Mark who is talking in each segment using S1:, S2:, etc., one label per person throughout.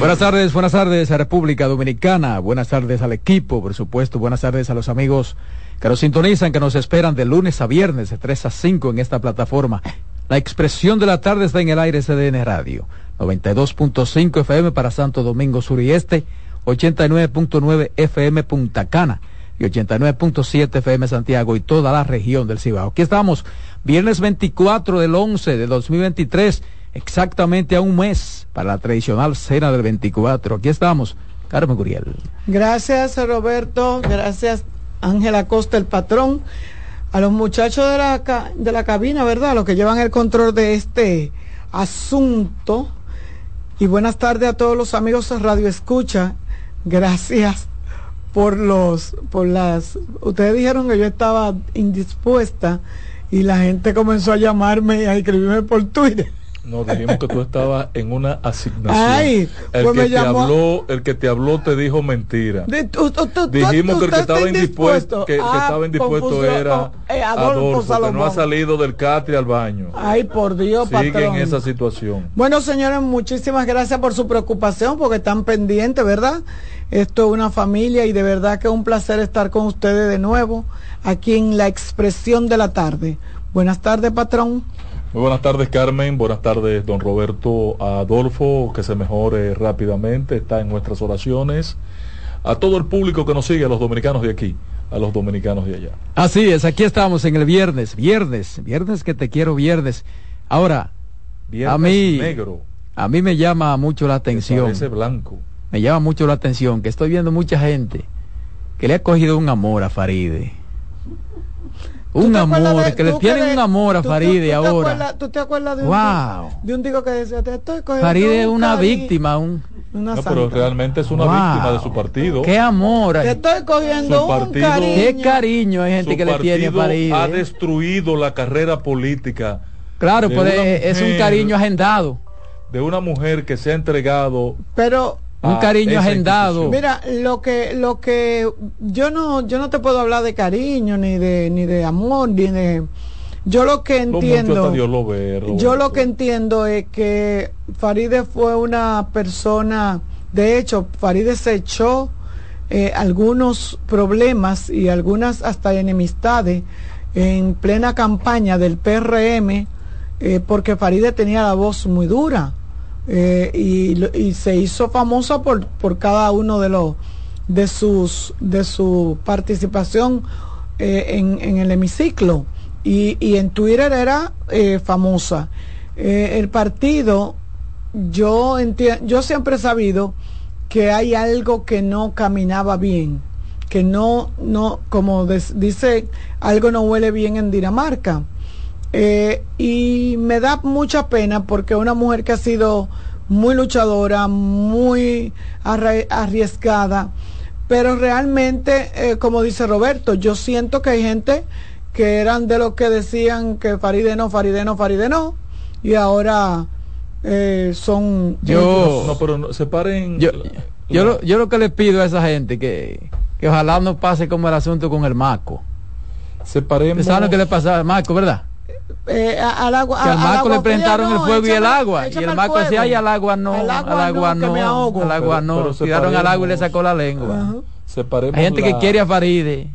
S1: Buenas tardes, buenas tardes a República Dominicana, buenas tardes al equipo, por supuesto, buenas tardes a los amigos que nos sintonizan, que nos esperan de lunes a viernes de 3 a 5 en esta plataforma. La expresión de la tarde está en el aire CDN Radio, 92.5 FM para Santo Domingo Sur y Este, 89.9 FM Punta Cana y 89.7 FM Santiago y toda la región del Cibao. Aquí estamos, viernes 24 del 11 de 2023 exactamente a un mes para la tradicional cena del 24. Aquí estamos, Carmen Guriel.
S2: Gracias, Roberto. Gracias, Ángela Costa, el patrón. A los muchachos de la, de la cabina, ¿verdad? Los que llevan el control de este asunto. Y buenas tardes a todos los amigos de Radio Escucha. Gracias por los, por las, ustedes dijeron que yo estaba indispuesta y la gente comenzó a llamarme y a escribirme por Twitter.
S3: No, dijimos que tú estabas en una asignación. el pues que te habló, el que te habló te dijo mentira. dijimos que el que estaba indispuesto, que, ah, estaba indispuesto era eh, Adolfo, que no ha salido del catre al baño.
S2: Ay, por Dios,
S3: Sigue en esa situación.
S2: Bueno, señores, muchísimas gracias por su preocupación, porque están pendientes, ¿verdad? Esto es una familia y de verdad que es un placer estar con ustedes de nuevo aquí en la expresión de la tarde. Buenas tardes, patrón.
S3: Muy buenas tardes Carmen, buenas tardes don Roberto Adolfo, que se mejore rápidamente, está en nuestras oraciones. A todo el público que nos sigue, a los dominicanos de aquí, a los dominicanos de allá.
S1: Así es, aquí estamos en el viernes, viernes, viernes que te quiero viernes. Ahora, a mí, negro. A mí me llama mucho la atención.
S3: Ese blanco.
S1: Me llama mucho la atención que estoy viendo mucha gente que le ha cogido un amor a Faride un amor, que le tienen un amor a Faride ahora.
S2: ¿Tú te acuerdas de un, wow. de un digo que decía, te estoy
S1: cogiendo Faride es una víctima, un...
S3: no, pero realmente es una víctima de su partido.
S1: Qué amor.
S2: Te estoy cogiendo un cariño.
S1: Qué cariño hay gente que le tiene a Faride.
S3: Ha destruido la carrera política.
S1: Claro, pero es un cariño agendado.
S3: De una mujer que se ha entregado.
S2: Pero
S1: un cariño agendado.
S2: Mira, lo que lo que yo no yo no te puedo hablar de cariño ni de ni de amor ni de yo lo que entiendo yo lo que entiendo es que Faride fue una persona de hecho Faride se echó eh, algunos problemas y algunas hasta enemistades en plena campaña del PRM eh, porque Faride tenía la voz muy dura eh, y, se hizo famosa por, por cada uno de los de sus de su participación eh, en, el hemiciclo. Y, y en Twitter era eh, famosa. El partido yo yo siempre he sabido que hay algo que no caminaba bien que no no como dice algo no huele bien en Dinamarca eh, y me da mucha pena porque una mujer que ha sido muy luchadora, muy arriesgada, pero realmente, eh, como dice Roberto, yo siento que hay gente que eran de los que decían que Faride no, Faride no, Faride no, y ahora eh, son...
S3: Yo, no, pero separen...
S1: Yo, yo, lo, yo lo que le pido a esa gente que, que ojalá no pase como el asunto con el Marco.
S3: Separemos...
S1: ¿Saben lo que le pasa al Marco, verdad?
S2: Eh, al agua.
S1: Que al Marco le presentaron el fuego y el agua. Y el Marco decía, ay, al agua no, al agua, no, al agua no. Tiraron al agua y le sacó la lengua. Hay gente que quiere a Faride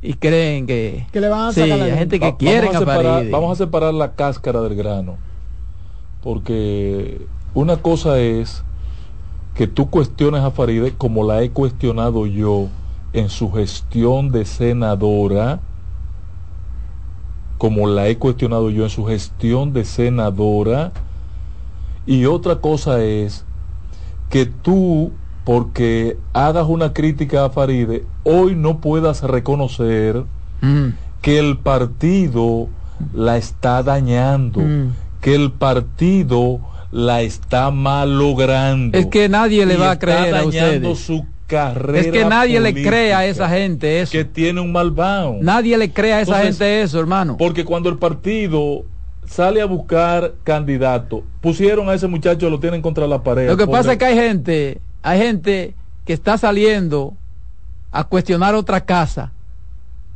S1: y creen que,
S2: que le van a sacar sí,
S1: hay gente que quiere a, Faride.
S3: Vamos a separar la cáscara del grano. Porque una cosa es que tú cuestiones a Faride como la he cuestionado yo en su gestión de senadora como la he cuestionado yo en su gestión de senadora. Y otra cosa es que tú, porque hagas una crítica a Faride, hoy no puedas reconocer mm. que el partido la está dañando, mm. que el partido la está malogrando.
S1: Es que nadie le va a creer a ustedes.
S3: su carrera
S1: es que nadie le cree a esa gente eso.
S3: Que tiene un mal
S1: Nadie le cree a esa gente eso, hermano.
S3: Porque cuando el partido sale a buscar candidato, pusieron a ese muchacho, lo tienen contra la pared.
S1: Lo que pasa es que hay gente, hay gente que está saliendo a cuestionar otra casa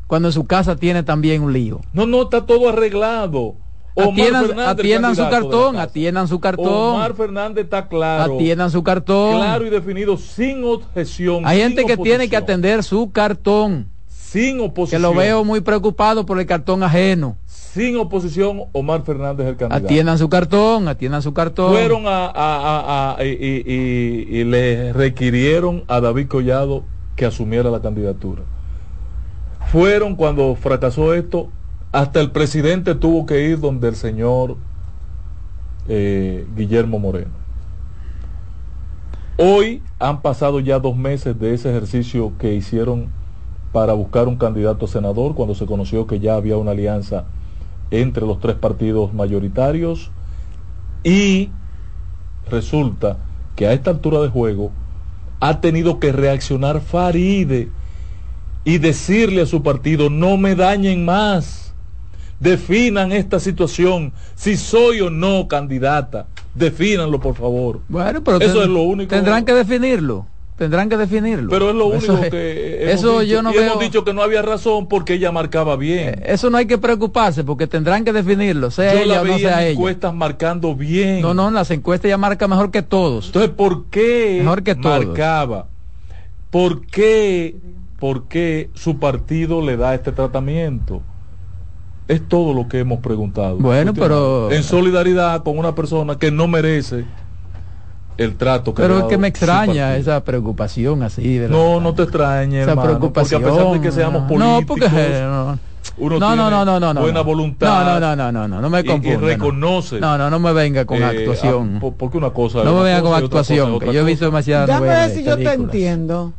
S1: cuando en su casa tiene también un lío.
S3: No, no, está todo arreglado.
S1: Atiendan, su cartón, atiendan su cartón.
S3: Omar Fernández está claro.
S1: Atiendan su cartón.
S3: Claro y definido, sin objeción.
S1: Hay gente que tiene que atender su cartón.
S3: Sin oposición.
S1: Que lo veo muy preocupado por el cartón ajeno.
S3: Sin oposición, Omar Fernández el candidato.
S1: Atiendan su cartón, atiendan su cartón.
S3: Fueron a, y le requirieron a David Collado que asumiera la candidatura. Fueron cuando fracasó esto hasta el presidente tuvo que ir donde el señor eh, Guillermo Moreno. Hoy han pasado ya dos meses de ese ejercicio que hicieron para buscar un candidato a senador, cuando se conoció que ya había una alianza entre los tres partidos mayoritarios y resulta que a esta altura de juego ha tenido que reaccionar Faride y decirle a su partido, no me dañen más definan esta situación, si soy o no candidata, defínanlo por favor.
S1: Bueno, pero eso es lo único. Tendrán que definirlo. Tendrán que definirlo.
S3: Pero es lo único que hemos eso dicho. yo no hemos dicho que no había razón porque ella marcaba bien.
S1: Eh, eso no hay que preocuparse porque tendrán que definirlo, sea yo ella o no sea
S3: ella. encuestas marcando bien.
S1: No, no, las encuestas ya marca mejor que todos.
S3: Entonces, ¿por qué
S1: mejor que
S3: marcaba? ¿Por qué, ¿Por qué su partido le da este tratamiento? Es todo lo que hemos preguntado.
S1: Bueno, pero...
S3: En solidaridad con una persona que no merece el trato
S1: que Pero es que me extraña esa preocupación así.
S3: De no, no te extrañe,
S1: esa preocupación.
S3: Porque a pesar de que seamos políticos...
S1: No, porque... No.
S3: Uno no, no, no, no, no, buena voluntad.
S1: No, no, no, no, no, no me confunda.
S3: Y, reconoce.
S1: No, no, no me venga con eh, actuación.
S3: porque una cosa.
S1: No me venga con actuación, que yo he visto demasiadas.
S2: Déjame ver si yo te entiendo.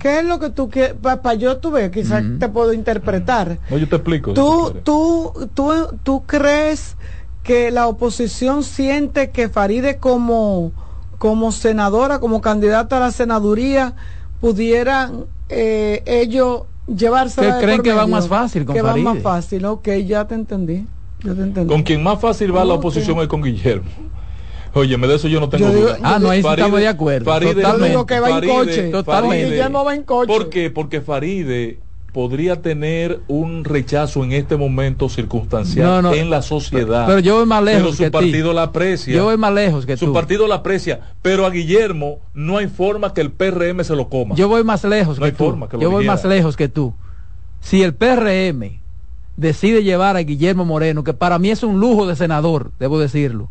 S2: ¿Qué es lo que tú quieres? Para yo tú ves, quizás te puedo interpretar.
S3: No, yo te explico.
S2: ¿Tú, tú, tú, tú crees que la oposición siente que Faride como, como senadora, como candidata a la senaduría, pudieran eh, ellos llevarse
S1: ¿Que creen que va más fácil con
S2: Que
S1: va
S2: más fácil, ok, ya te entendí. Ya te entendí.
S3: Con quien más fácil va la oposición es con Guillermo. Oye, de eso yo no tengo duda.
S1: Ah, no, ahí estamos de acuerdo.
S3: Faride,
S2: Totalmente. que va en coche.
S3: Totalmente. va en coche. ¿Por qué? Porque Faride podría tener un rechazo en este momento circunstancial en la sociedad.
S1: Pero yo voy más lejos.
S3: Pero su partido la aprecia.
S1: Yo voy más lejos que
S3: Su partido la aprecia. Pero a Guillermo no hay forma que el PRM se lo coma.
S1: Yo voy más lejos
S3: no
S1: que
S3: hay tú. Forma
S1: yo voy más lejos que tú. Si el PRM decide llevar a Guillermo Moreno, que para mí es un lujo de senador, debo decirlo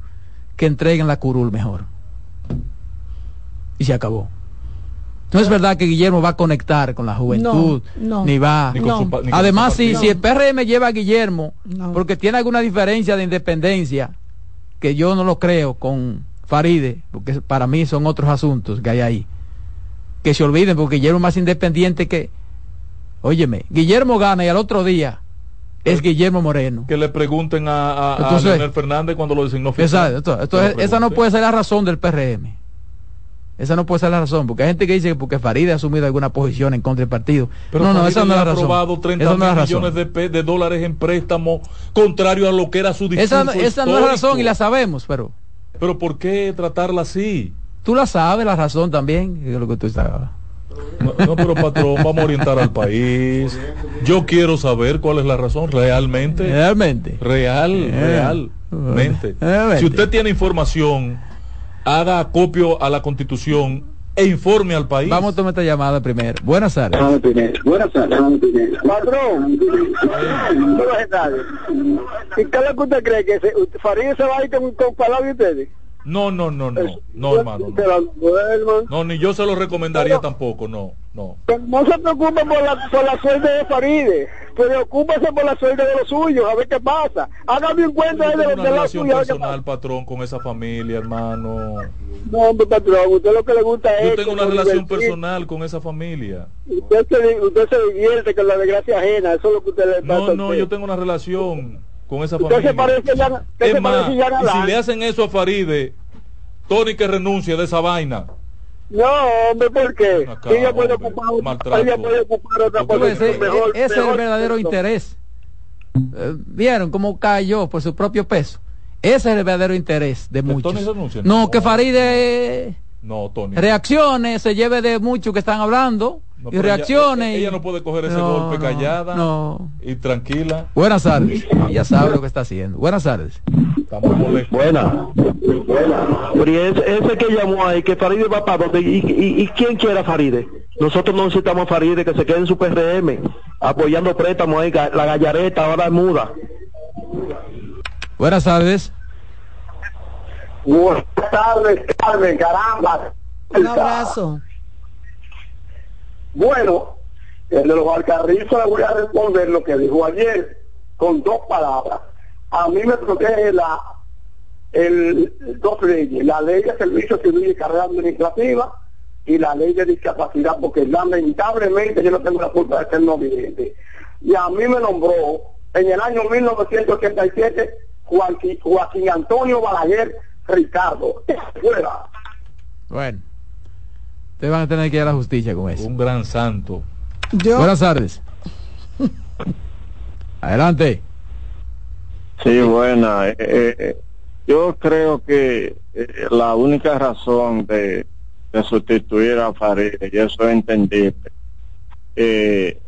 S1: que entreguen la curul mejor. Y se acabó. No es verdad que Guillermo va a conectar con la juventud, ni va. Además, si, si el PRM lleva a Guillermo, porque tiene alguna diferencia de independencia, que yo no lo creo con Faride, porque para mí son otros asuntos que hay ahí. Que se olviden, porque Guillermo es más independiente que. Óyeme, Guillermo gana y al otro día es Guillermo Moreno.
S3: Que le pregunten a, a, Leonel Fernández cuando lo designó
S1: Exacto. esa no puede ser la razón del PRM. Esa no puede ser la razón, porque hay gente que dice que porque Farid ha asumido alguna posición en contra del partido.
S3: Pero no, no, esa no es la razón. aprobado 30 millones de, de, dólares en préstamo, contrario a lo que era su
S1: discurso Esa, esa no es la razón y la sabemos, pero...
S3: Pero ¿por qué tratarla así?
S1: Tú la sabes, la razón también, es lo que tú sabes.
S3: No, pero patrón, vamos a orientar al país. Yo quiero saber cuál es la razón realmente.
S1: Realmente.
S3: Real, eh, realmente. Si usted tiene información, haga copio a la constitución e informe al país.
S1: Vamos a tomar esta llamada primero. Buenas tardes.
S4: Buenas tardes. Patrón, buenas tardes. ¿Y qué es lo que usted cree? ¿Que se, Farid se va a ir con, con palabras de ustedes?
S3: No, no, no, no, no, hermano. No. ni yo se lo recomendaría tampoco, no, no.
S4: No se preocupe por la, por la suerte de Faride, preocúpese por la suerte de los suyos, a ver qué pasa. Hágame un cuento de,
S3: de, la suya. personal, patrón, con esa familia, hermano.
S4: No, hombre, patrón, usted lo que le gusta es...
S3: Yo tengo una relación personal con esa familia.
S4: Usted se, usted se divierte con la desgracia ajena, eso es lo que usted le
S3: pasa No, no, yo tengo una relación con esa familia. Parece ya, es más, y si le hacen eso a Faride, Tony que renuncia de esa vaina.
S4: No, hombre, ¿por qué? ella puede ocupar, ella puede ocupar otra
S1: posición ese, mejor. Ese es el verdadero interés. Eh, ¿Vieron cómo cayó por su propio peso? Ese es el verdadero interés de muchos. no, que Faride
S3: no, Tony.
S1: reacciones, se lleve de muchos que están hablando y reacciones.
S3: Ella, no puede coger ese golpe callada y tranquila.
S1: Buenas tardes. Ella sabe lo que está haciendo. Buenas tardes.
S4: Buenas. ese, que llamó ahí, que Faride va para donde. ¿Y, quién quiere a Faride? Nosotros no necesitamos a Faride que se quede en su PRM, apoyando préstamos ahí. La gallareta ahora es muda.
S1: Buenas tardes.
S4: Buenas tardes, Carmen, caramba.
S2: Un abrazo.
S4: Bueno, el de los alcarrizos le voy a responder lo que dijo ayer con dos palabras. A mí me protege la el, dos leyes, la ley de servicio civil y carrera administrativa y la ley de discapacidad, porque lamentablemente yo no tengo la culpa de ser no vidente. Y a mí me nombró en el año 1987 Joaquín, Joaquín Antonio Balaguer Ricardo. Fuera.
S1: Bueno. Ustedes van a tener que ir a la justicia con eso.
S3: Un gran santo.
S1: Buenas tardes. Adelante.
S5: Sí, buena. Eh, eh, eh, yo creo que la única razón de, sustituir a Farid, y eso es entendible,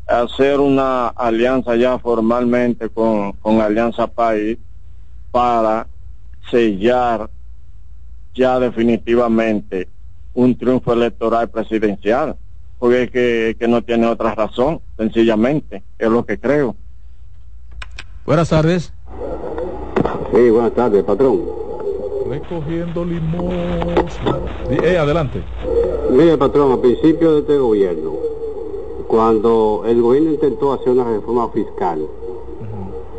S5: hacer una alianza ya formalmente con, con Alianza País para sellar ya definitivamente un triunfo electoral presidencial, porque es que, que no tiene otra razón, sencillamente, es lo que creo.
S1: Buenas tardes.
S5: Sí, buenas tardes, patrón.
S3: Recogiendo limosna. Eh, adelante.
S5: Mire, patrón, a principio de este gobierno, cuando el gobierno intentó hacer una reforma fiscal,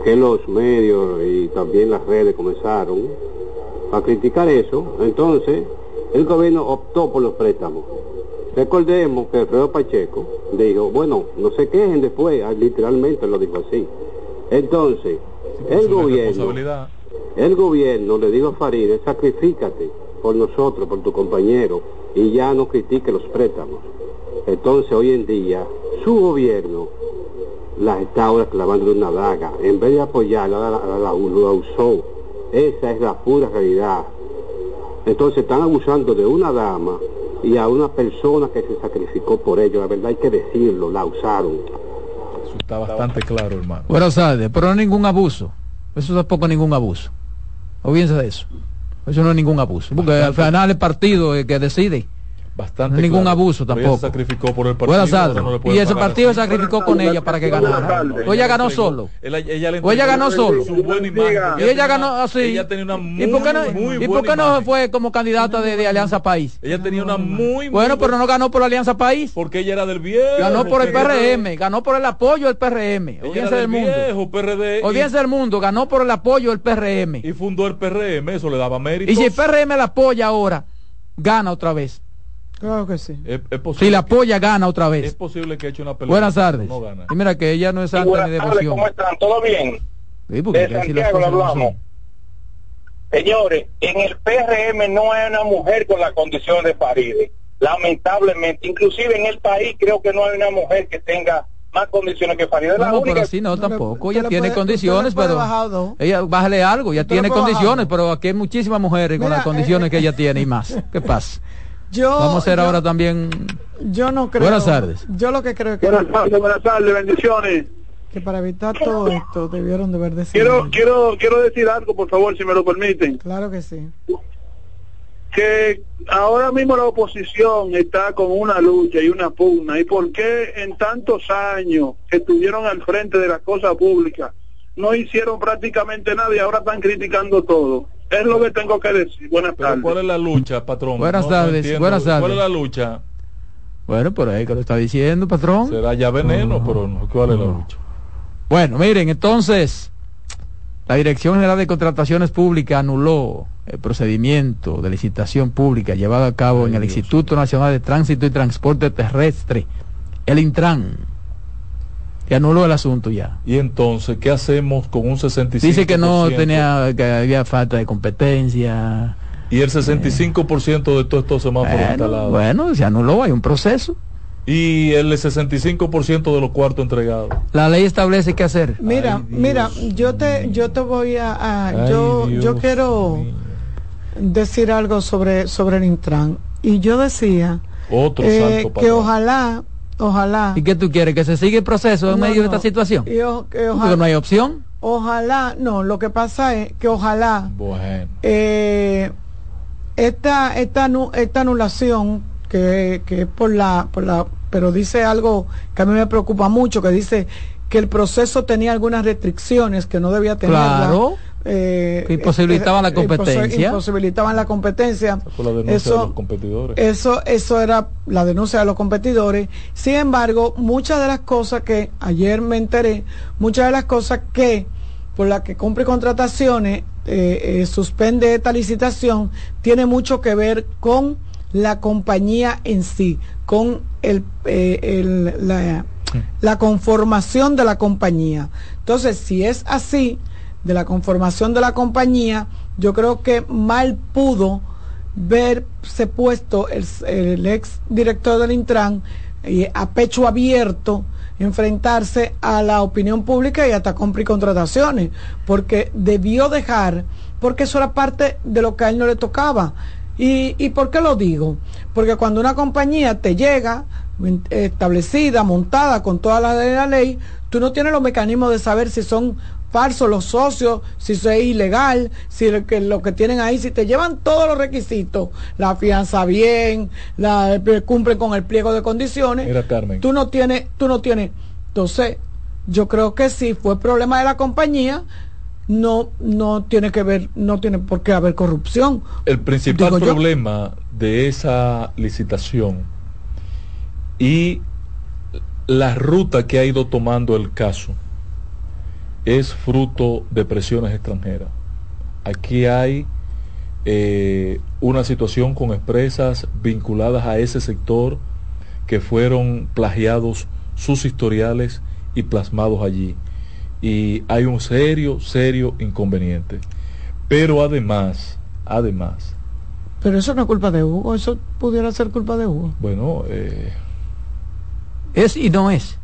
S5: que los medios y también las redes comenzaron a criticar eso, entonces el gobierno optó por los préstamos. Recordemos que Alfredo Pacheco dijo, bueno, no se quejen después, ah, literalmente lo dijo así. Entonces, el gobierno, el gobierno le dijo a Farideh, sacrifícate por nosotros, por tu compañero, y ya no critique los préstamos. Entonces, hoy en día, su gobierno la está ahora clavando una daga. En vez de apoyarla, la, la, la usó. Esa es la pura realidad. Entonces están abusando de una dama y a una persona que se sacrificó por ello. La verdad hay que decirlo, la usaron.
S3: Eso está bastante claro, hermano.
S1: Buenas tardes, pero no ningún abuso. Eso tampoco es ningún abuso. Olvídense de eso. Eso no es ningún abuso. Porque al final el partido es que decide
S3: bastante
S1: ningún abuso tampoco.
S3: sacrificó por el partido.
S1: y ese partido se sacrificó con ella para que ganara. O ella ganó solo. o ella ganó solo. Y ella ganó así.
S3: Ella tenía una muy,
S1: ¿Y por qué no, ¿y por qué no fue como candidata de, Alianza País?
S3: Ella tenía una muy
S1: Bueno, pero no ganó por la Alianza País.
S3: Porque ella era del viejo.
S1: Ganó por el PRM, ganó por el apoyo del PRM.
S3: Olvídense del mundo. Viejo, PRD,
S1: Olvídense del mundo, ganó por el apoyo del PRM.
S3: Y fundó el PRM, eso le daba mérito.
S1: Y si el PRM la apoya ahora, gana otra vez.
S2: Claro que sí.
S1: Es, si la apoya, gana otra vez.
S3: Es posible que eche una pelota.
S1: Buenas tardes. Y mira que ella no es santa ni devoción.
S4: ¿Cómo están? ¿Todo bien? Sí, de Santiago lo hablamos. Señores, en el PRM no hay una mujer con la condición de Faride. Lamentablemente, inclusive en el país creo que no hay una mujer que tenga más condiciones que Faride.
S1: No, no, pero así no, tampoco. Ella tiene condiciones, pero... Ella, bájale algo, ya tiene condiciones, pero aquí hay muchísimas mujeres con las condiciones eh, que ella tiene y más. ¿Qué pasa? Vamos a hacer ahora también.
S2: Yo no creo.
S1: Buenas tardes.
S2: Yo lo que creo que.
S4: Buenas tardes, buenas tardes, bendiciones.
S2: Que para evitar todo esto debieron de haber
S4: decidido. Quiero, quiero, quiero decir algo, por favor, si me lo permiten.
S2: Claro que sí.
S4: Que ahora mismo la oposición está con una lucha y una pugna. ¿Y por qué en tantos años que estuvieron al frente de las cosas públicas no hicieron prácticamente nada y ahora están criticando todo? Es lo que tengo que decir. Buenas tardes.
S3: ¿Cuál es la lucha, patrón?
S1: Buenas tardes. Buenas tardes.
S3: ¿Cuál es la lucha?
S1: Bueno, por ahí que lo está diciendo, patrón.
S3: Será ya veneno, pero no. ¿Cuál es la lucha?
S1: Bueno, miren, entonces, la Dirección General de Contrataciones Públicas anuló el procedimiento de licitación pública llevado a cabo en el Instituto Nacional de Tránsito y Transporte Terrestre, el Intran. Que anuló el asunto ya.
S3: Y entonces, ¿qué hacemos con un 65%?
S1: Dice que no tenía, que había falta de competencia.
S3: Y el 65% de todos estos semáforos
S1: bueno, instalados. Bueno, se anuló, hay un proceso.
S3: Y el 65% de los cuartos entregados.
S1: La ley establece qué hacer.
S2: Mira, mira, yo te, yo te voy a, yo, yo quiero decir algo sobre, sobre el Intran. Y yo decía
S3: Otro eh,
S2: que ojalá, ojalá.
S1: ¿Y qué tú quieres? ¿Que se siga el proceso en medio de esta situación?
S2: Y ojalá,
S1: no hay opción.
S2: Ojalá, no, lo que pasa es que ojalá
S3: bueno.
S2: eh, esta, esta, esta anulación que, que es por la, por la, pero dice algo que a mí me preocupa mucho, que dice que el proceso tenía algunas restricciones que no debía tener.
S1: Claro. Eh, que imposibilitaban la eh, competencia.
S2: Imposibilitaban la competencia. eso, Eso, eso era la denuncia de los competidores. Sin embargo, muchas de las cosas que ayer me enteré, muchas de las cosas que por las que cumple contrataciones eh, eh, suspende esta licitación tiene mucho que ver con la compañía en sí, con el, el la, la conformación de la compañía. Entonces, si es así, de la conformación de la compañía, yo creo que mal pudo verse puesto el, ex director del Intran y a pecho abierto enfrentarse a la opinión pública y hasta comprar contrataciones, porque debió dejar, porque eso era parte de lo que a él no le tocaba. ¿Y, y por qué lo digo? Porque cuando una compañía te llega establecida, montada con toda la la ley, tú no tienes los mecanismos de saber si son falsos los socios, si eso es ilegal, si lo que, lo que tienen ahí, si te llevan todos los requisitos, la fianza bien, la cumplen con el pliego de condiciones,
S3: Mira, Carmen.
S2: tú no tienes, tú no tienes. Entonces, yo creo que si fue problema de la compañía, no, no tiene que ver, no tiene por qué haber corrupción.
S3: El principal problema de esa licitación y la ruta que ha ido tomando el caso es fruto de presiones extranjeras. Aquí hay eh, una situación con empresas vinculadas a ese sector que fueron plagiados sus historiales y plasmados allí. Y hay un serio, serio inconveniente. Pero además, además...
S2: Pero eso no es culpa de Hugo, eso pudiera ser culpa de Hugo.
S3: Bueno, eh,
S1: es y no es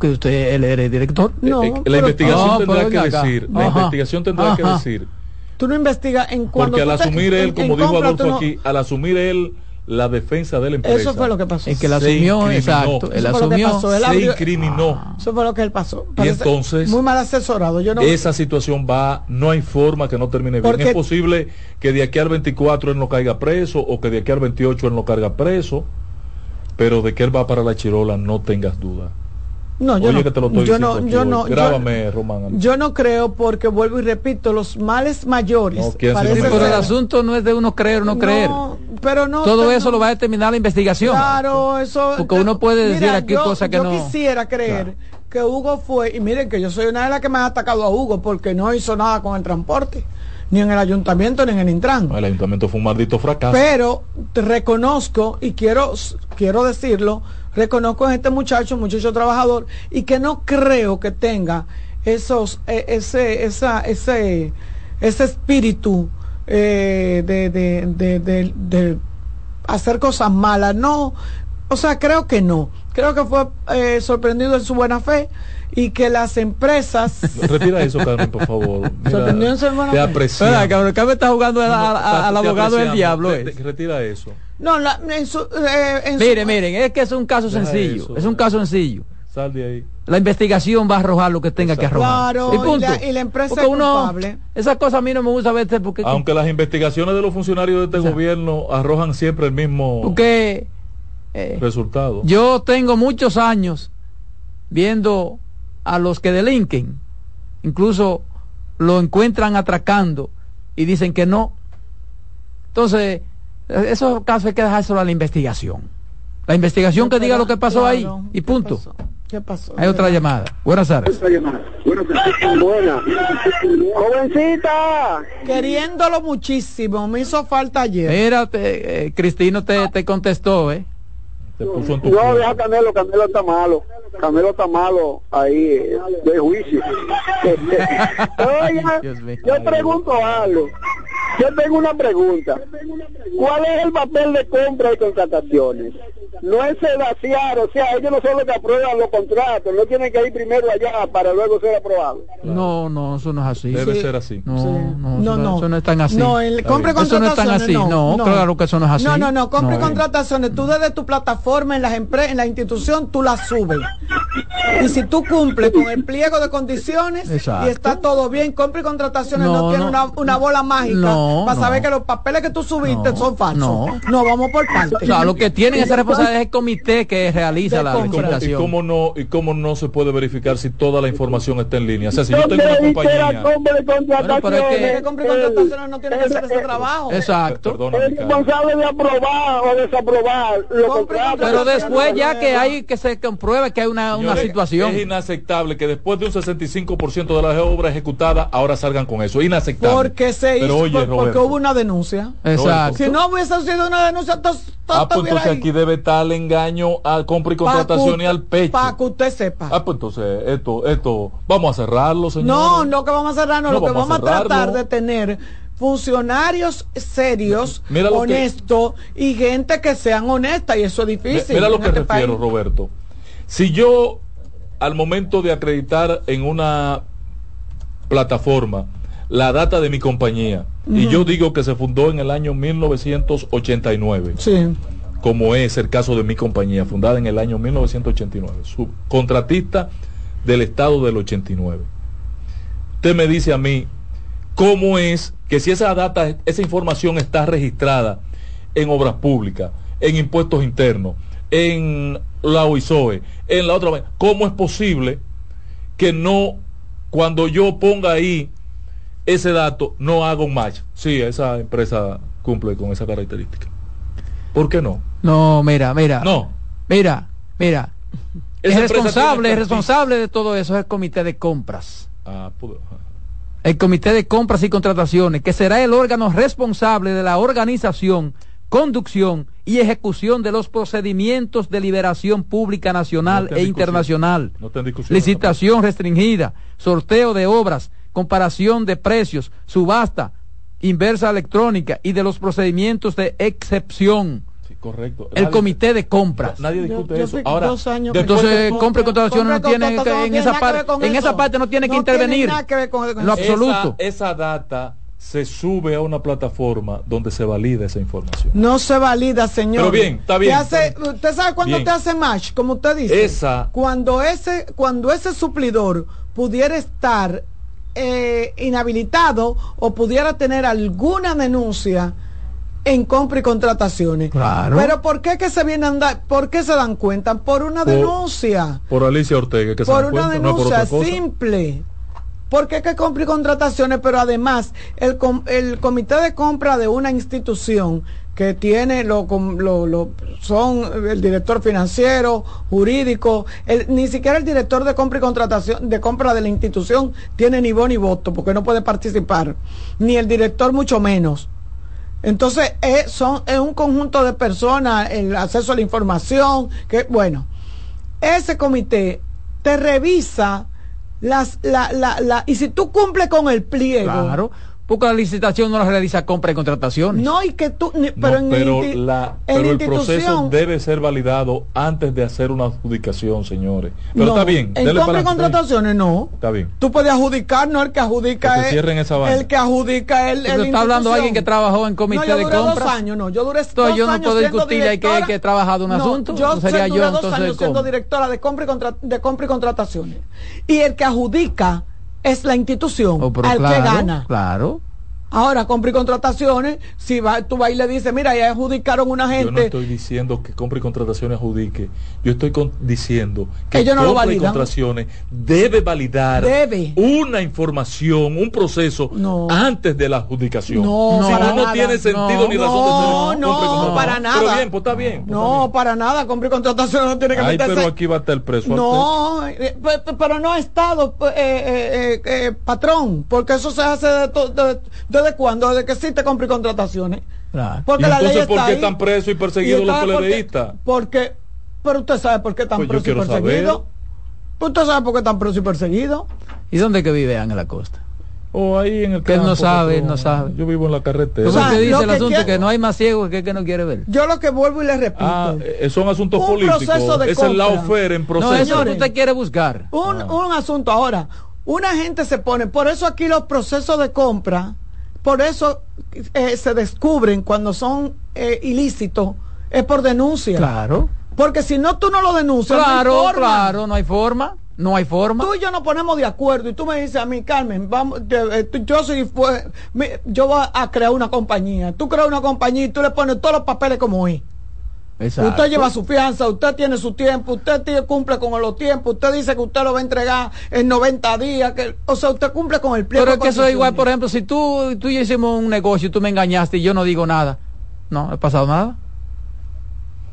S1: que usted él era el director.
S3: No, eh, la investigación tendrá que decir, la investigación tendrá que decir.
S2: Tú no investigas en cuando
S3: Porque al asumir él, como dijo Adolfo aquí, al asumir él la defensa de la empresa.
S2: Eso fue lo que pasó.
S1: En que la asumió, exacto. Él asumió,
S3: se incriminó.
S2: Ah. Eso fue lo que él pasó.
S3: y entonces,
S2: muy mal asesorado. Yo no...
S3: Esa situación va, no hay forma que no termine bien. Es posible que de aquí al 24 él no caiga preso o que de aquí al 28 él no caiga preso, pero de que él va para la chirola no tengas duda.
S2: No, yo no, yo no, yo no,
S3: Grábame, Román.
S2: Yo no creo porque vuelvo y repito, los males mayores.
S1: pero el asunto no es de uno creer o no, creer.
S2: Pero no.
S1: Todo eso lo va a determinar la investigación.
S2: Claro, eso.
S1: Porque uno puede decir aquí cosas que no.
S2: Yo quisiera creer que Hugo fue y miren que yo soy una de las que me ha atacado a Hugo porque no hizo nada con el transporte ni en el ayuntamiento ni en el Intran.
S3: el ayuntamiento fue un maldito fracaso.
S2: Pero te reconozco y quiero quiero decirlo reconozco a este muchacho, muchacho trabajador, y que no creo que tenga esos, e, ese, esa, ese, ese espíritu eh, de, de, de, de, hacer cosas malas. No, o sea, creo que no. Creo que fue eh, sorprendido en su buena fe y que las empresas.
S3: Retira eso, Carmen, por favor.
S2: en su buena
S3: te aprecio.
S1: Carmen, está jugando al abogado del diablo.
S3: Retira eso.
S2: No, la, en su, eh,
S1: miren, miren, es que es un caso sencillo. es un caso sencillo.
S3: Sal de ahí.
S1: La investigación va a arrojar lo que tenga que arrojar.
S2: Claro, y, punto. Y, la, empresa es culpable.
S1: Esas cosas a mí no me gusta ver porque
S3: aunque las investigaciones de los funcionarios de este gobierno arrojan siempre el mismo
S1: porque,
S3: eh, resultado.
S1: Yo tengo muchos años viendo a los que delinquen, incluso lo encuentran atracando y dicen que no. Entonces, esos casos hay que dejárselo a la investigación. La investigación que diga lo que pasó ahí y punto.
S2: ¿Qué pasó?
S1: Hay otra llamada. Buenas tardes.
S4: Buena. Jovencita.
S2: Queriéndolo muchísimo. Me hizo falta ayer.
S1: Mira, eh, Cristino te, te contestó, ¿eh?
S4: No, deja Canelo, Canelo está malo. Canelo está malo ahí de juicio. Oye, yo pregunto algo. Yo tengo una pregunta. ¿Cuál es el papel de compra y contrataciones? No es sedaciar, o sea, ellos no son los que aprueban los contratos, no tienen que ir primero allá para luego ser aprobados.
S1: No, no, eso no es así.
S3: Debe ser así.
S1: No, no, no, no, eso no es tan así.
S2: No, el compra y
S1: contrataciones no, no, no, claro que eso no es así.
S2: No, no, no, compra y contrataciones, tú desde tu plataforma en las empresas, en la institución, tú las subes. Y si tú cumples con el pliego de condiciones y está todo bien, compra y contrataciones no, tiene una, una bola mágica para saber que los papeles que tú subiste son falsos. No, no, vamos por partes.
S1: O sea, lo que tienen esa responsabilidad es el comité que realiza la licitación.
S3: ¿Y cómo, no, ¿Y cómo no se puede verificar si toda la información está en línea? O sea, si yo tengo una compañía...
S2: Bueno, pero es que... compra y contrataciones no tiene que hacer ese trabajo.
S1: Exacto.
S4: Es responsable de aprobar o desaprobar los contratos.
S1: Pero después ya que hay que se compruebe que hay una, una situación.
S3: Es inaceptable que después de un 65% de las obras ejecutadas ahora salgan con eso. Es inaceptable.
S2: Porque se hizo, porque hubo una denuncia.
S1: Exacto.
S2: Si no hubiese sido una denuncia, entonces
S3: Ah, pues entonces aquí debe estar el engaño a compra y contratación y al pecho.
S2: Para que usted sepa.
S3: Ah, pues entonces esto, esto, vamos a cerrarlo, señor.
S2: No, no que vamos a cerrarlo, lo que vamos a, tratar de tener funcionarios serios, honestos y gente que sean honesta y eso es difícil.
S3: Mira lo que este refiero, Roberto. Si yo al momento de acreditar en una plataforma la data de mi compañía, y yo digo que se fundó en el año 1989.
S2: Sí.
S3: Como es el caso de mi compañía, fundada en el año 1989. Su contratista del Estado del 89. Usted me dice a mí, ¿cómo es que si esa data, esa información está registrada en obras públicas, en impuestos internos, en la OISOE, en la otra, ¿cómo es posible que no, cuando yo ponga ahí ese dato no haga un match. Sí, esa empresa cumple con esa característica. ¿Por qué no?
S1: No, mira, mira.
S3: No.
S1: Mira, mira. Es responsable, es responsable de todo eso es el comité de compras.
S3: Ah,
S1: el comité de compras y contrataciones, que será el órgano responsable de la organización, conducción y ejecución de los procedimientos de liberación pública nacional e internacional.
S3: No
S1: licitación restringida, sorteo de obras, comparación de precios, subasta, inversa electrónica y de los procedimientos de excepción.
S3: Sí, correcto.
S1: El comité de compras.
S3: Nadie discute eso. Ahora,
S1: entonces compra y contratación no tiene en esa parte, en esa parte no tiene que intervenir. en lo absoluto.
S3: esa data se sube a una plataforma donde se valida esa información.
S2: No se valida, señor.
S3: Pero bien, está bien.
S2: ¿Usted sabe cuándo te hace match? Como usted dice.
S3: Esa.
S2: Cuando ese, cuando ese suplidor pudiera estar eh, inhabilitado o pudiera tener alguna denuncia en compra y contrataciones. Pero ¿por qué que se vienen dar, por qué se dan cuenta? Por una denuncia.
S3: Por Alicia Ortega, que
S2: por una denuncia simple. ¿Por qué que compra y contrataciones? Pero además, el, el comité de compra de una institución que tiene lo, lo, son el director financiero, jurídico, ni siquiera el director de compra y contratación de compra de la institución tiene ni voz ni voto porque no puede participar, ni el director mucho menos. Entonces es, son, es un conjunto de personas, el acceso a la información, que bueno, ese comité te revisa las, la, la, la, y si tú cumples con el pliego,
S1: claro porque la licitación no la realiza compra y contrataciones.
S2: No, y que tú, pero, en
S3: pero, la, pero el proceso debe ser validado antes de hacer una adjudicación, señores. Pero está bien.
S2: En compra y contrataciones no.
S3: Está bien.
S2: Tú puedes adjudicar, no el que adjudica
S3: es,
S2: el que adjudica el,
S1: el está hablando alguien que trabajó en comité no, yo duré de compras.
S2: dos años, no, yo duré
S1: entonces, dos yo no puedo discutir hay que, que trabajado un asunto.
S2: Yo, sería yo dos años siendo directora de compra y de compra y contrataciones. Y el que adjudica es la institución oh, al que gana.
S1: Claro.
S2: Ahora, compra y contrataciones, si va, tú vas y le dices, mira, ya adjudicaron una gente. Yo no
S3: estoy diciendo que compra y contrataciones adjudique. Yo estoy diciendo que
S2: Ellos no
S3: compra y contrataciones debe validar una información, un proceso antes de la adjudicación.
S2: No,
S3: si no, no tiene sentido ni razón
S2: de ser. No, no, para nada.
S3: Pero bien, pues está bien.
S2: Pues no, para nada. Compra y contrataciones no tiene que
S3: Ay, pero aquí va a estar el preso.
S2: No, eh, pero no ha estado, eh, eh, patrón, porque eso se hace de, de, de ¿Desde cuándo? Desde que sí te compré contrataciones.
S3: Porque la entonces, ¿por qué están presos y perseguidos los PLDistas?
S2: Porque, Pero usted sabe por qué están pues presos y perseguidos. Pues usted sabe por qué están presos y perseguidos.
S1: ¿Y dónde que vive en la costa?
S3: O ahí en el
S1: Que él no sabe, él no sabe.
S3: Yo vivo en la carretera.
S1: O sea, que dice el asunto que no hay más ciegos que que no quiere ver.
S2: Yo lo que vuelvo y le repito.
S3: Ah, eh, son asuntos políticos. es el la oferta en proceso.
S1: No, eso usted quiere buscar.
S2: Un, ah. un asunto ahora. Una gente se pone, por eso aquí los procesos de compra, por eso eh, se descubren cuando son eh, ilícitos, es por denuncia.
S1: Claro.
S2: Porque si no, tú no lo denuncias.
S1: Claro, claro, no hay forma. No hay forma.
S2: Tú y yo nos ponemos de acuerdo y tú me dices a mí, Carmen, vamos, eh, yo soy, yo voy a crear una compañía. Tú creas una compañía y tú le pones todos los papeles como es. Usted lleva su fianza, usted tiene su tiempo, usted cumple con los tiempos, usted dice que usted lo va a entregar en 90 días, que, o sea, usted cumple con el pliego.
S1: Pero es que eso es igual, por ejemplo, si tú, tú y yo hicimos un negocio y tú me engañaste y yo no digo nada, no, no ha pasado nada.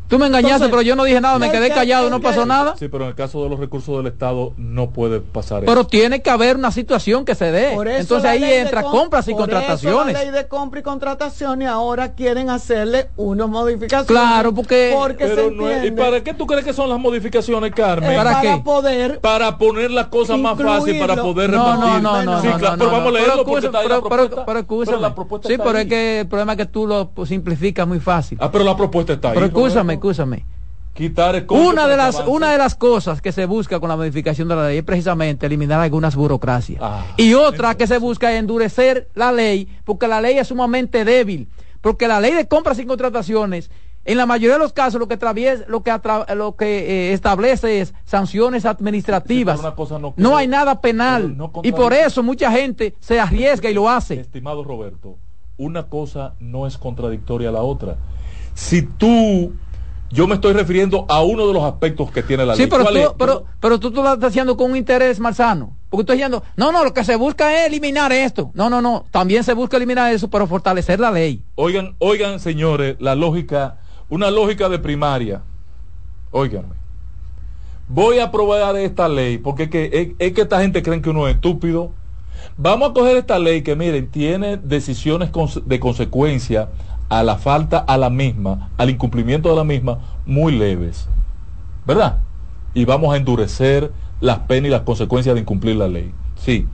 S1: Tú me engañaste, pero yo no dije nada, me quedé callado, no pasó nada.
S3: Sí, pero en el caso de los recursos del Estado no puede pasar
S1: eso. Pero tiene que haber una situación que se dé. Entonces ahí entra compras y contrataciones.
S2: la ley de compra y contrataciones ahora quieren hacerle unas modificaciones.
S1: Claro, porque...
S3: ¿Y para qué tú crees que son las modificaciones, Carmen?
S2: ¿Para, para qué? poder...
S3: Para poner las cosas más fáciles, para poder repartir.
S1: No, no, no,
S3: sí, claro, pero vamos a leerlo porque está
S1: pero, pero, la propuesta Sí, pero es que el problema es que tú lo simplificas muy fácil.
S3: Ah, pero la propuesta está ahí.
S1: Pero escúchame, escúchame.
S3: Quitar
S1: una de las una de las cosas que se busca con la modificación de la ley es precisamente eliminar algunas burocracias. Ah, y otra que se busca es endurecer la ley porque la ley es sumamente débil porque la ley de compras y contrataciones en la mayoría de los casos lo que lo que lo que eh, establece es sanciones administrativas. No, hay nada penal. y por eso mucha gente se arriesga y lo hace.
S3: Estimado Roberto una cosa no es contradictoria a la otra. Si tú yo me estoy refiriendo a uno de los aspectos que tiene la ley.
S1: Sí, pero tú, pero, pero tú, lo estás haciendo con un interés malsano. Porque tú estás diciendo, no, no, lo que se busca es eliminar esto. No, no, no. También se busca eliminar eso, pero fortalecer la ley.
S3: Oigan, oigan, señores, la lógica, una lógica de primaria. Óiganme. Voy a aprobar esta ley porque es que, es que esta gente cree que uno es estúpido. Vamos a coger esta ley que, miren, tiene decisiones de consecuencia a la falta a la misma, al incumplimiento de la misma, muy leves. ¿Verdad? Y vamos a endurecer las penas y las consecuencias de incumplir la ley. Sí.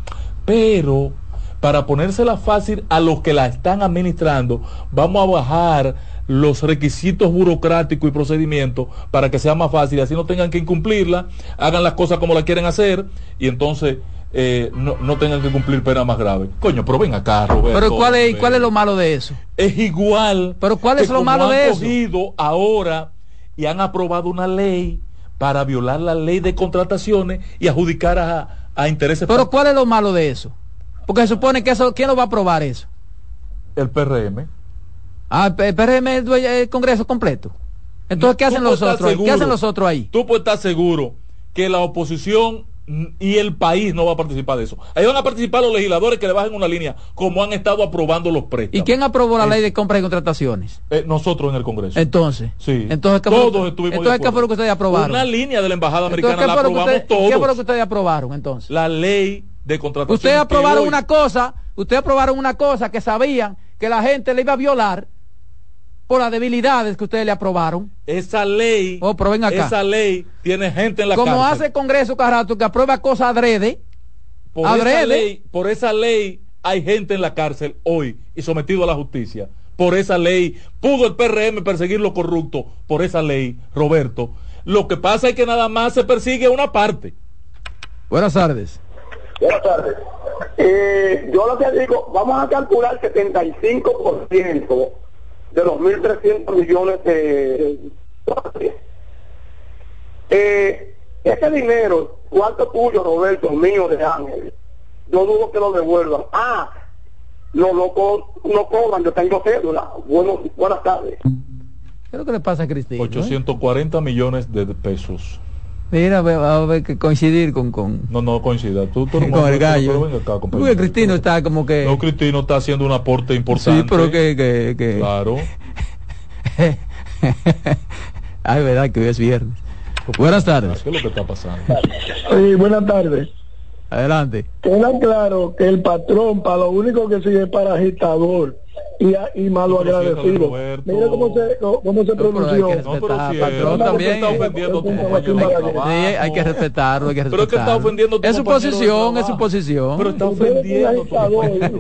S3: Pero para ponérsela fácil a los que la están administrando, vamos a bajar los requisitos burocráticos y procedimientos para que sea más fácil, así no tengan que incumplirla, hagan las cosas como la quieren hacer y entonces eh, no, no, tengan que cumplir pena más grave. Coño, pero ven acá, Roberto.
S1: Pero ¿cuál es, ¿cuál es lo malo de eso?
S3: Es igual.
S1: Pero ¿cuál es lo malo de eso?
S3: cogido ahora y han aprobado una ley para violar la ley de contrataciones y adjudicar a, a intereses.
S1: Pero ¿cuál es lo malo de eso? Porque se supone que eso, ¿quién lo va a aprobar eso?
S3: El PRM.
S1: Ah, el PRM es el Congreso completo. Entonces, ¿qué hacen los otros? ¿Qué hacen los otros ahí?
S3: Tú puedes estar seguro que la oposición y el país no va a participar de eso. Ahí van a participar los legisladores que le bajen una línea, como han estado aprobando los préstamos.
S1: ¿Y quién aprobó la ley de compras y contrataciones?
S3: Eh, nosotros en el Congreso.
S1: Entonces.
S3: Sí.
S1: Entonces,
S3: ¿qué todos estuvimos
S1: entonces, ¿qué fue lo que ustedes aprobaron?
S3: Una línea de la embajada americana la aprobamos todos.
S1: ¿Qué fue lo que ustedes aprobaron entonces?
S3: La ley de contratación.
S1: Ustedes aprobaron una cosa, ustedes aprobaron una cosa que sabían que la gente le iba a violar por las debilidades que ustedes le aprobaron.
S3: Esa ley,
S1: oh,
S3: esa ley tiene gente en la
S1: Como hace el Congreso Carato que aprueba cosas adrede.
S3: Por Esa ley, por esa ley hay gente en la cárcel hoy y sometido a la justicia. Por esa ley pudo el PRM perseguir lo corrupto. Por esa ley, Roberto. Lo que pasa es que nada más se persigue una parte.
S1: Buenas tardes.
S4: Buenas tardes. Eh, yo lo que digo, vamos a calcular 75% de los 1.300 millones de eh, ese dinero, ¿cuánto tuyo, Roberto, mío, de Ángel? Yo dudo que lo devuelvan. Ah, no, no, no cobran, yo tengo cédula. Bueno, buenas tardes. ¿Qué
S1: es lo que le pasa a Cristina?
S3: 840 millones de pesos.
S1: Mira, va a haber que coincidir con, con...
S3: No, no coincida. Tú, tú
S1: con el gallo. Porque Cristino está como que...
S3: No, Cristino está haciendo un aporte importante.
S1: Sí, pero que... que, que...
S3: Claro.
S1: Ay, verdad que hoy es viernes. Buenas tardes.
S3: ¿Qué es lo que está pasando?
S6: Sí, buenas tardes.
S1: Adelante.
S6: Queda claro que el patrón para lo único que sigue es para agitador. y, y malo agradecido. Mira cómo se, cómo se pronunció.
S1: patrón también está ofendiendo tu compañero hay que respetarlo, hay que respetarlo. Pero es que está ofendiendo tu Es su posición, es su posición.
S6: Pero está ofendiendo.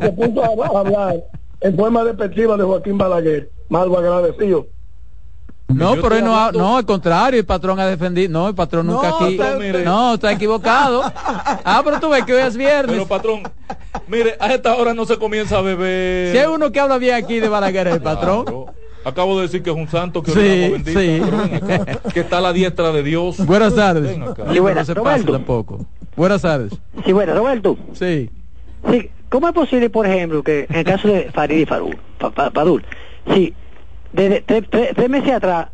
S6: Se puso a hablar en forma despectiva de Joaquín Balaguer, malo agradecido.
S1: No, pero no, no, al contrario, el patrón ha defendido, no, el patrón nunca aquí, no, está equivocado. ah, pero tú ves que hoy es viernes.
S3: Pero patrón, mire, a esta hora no se comienza a beber.
S1: Si hay uno que habla bien aquí de Balaguer, el patrón.
S3: Acabo de decir que es un santo que sí, sí. que está a la diestra de Dios.
S1: Buenas tardes. Y buenas, no Roberto. tampoco. Buenas tardes.
S7: Sí, bueno, Roberto.
S1: Sí.
S7: Sí, ¿cómo es posible, por ejemplo, que en el caso de Farid y Farul, Padul, sí, desde tres, meses atrás,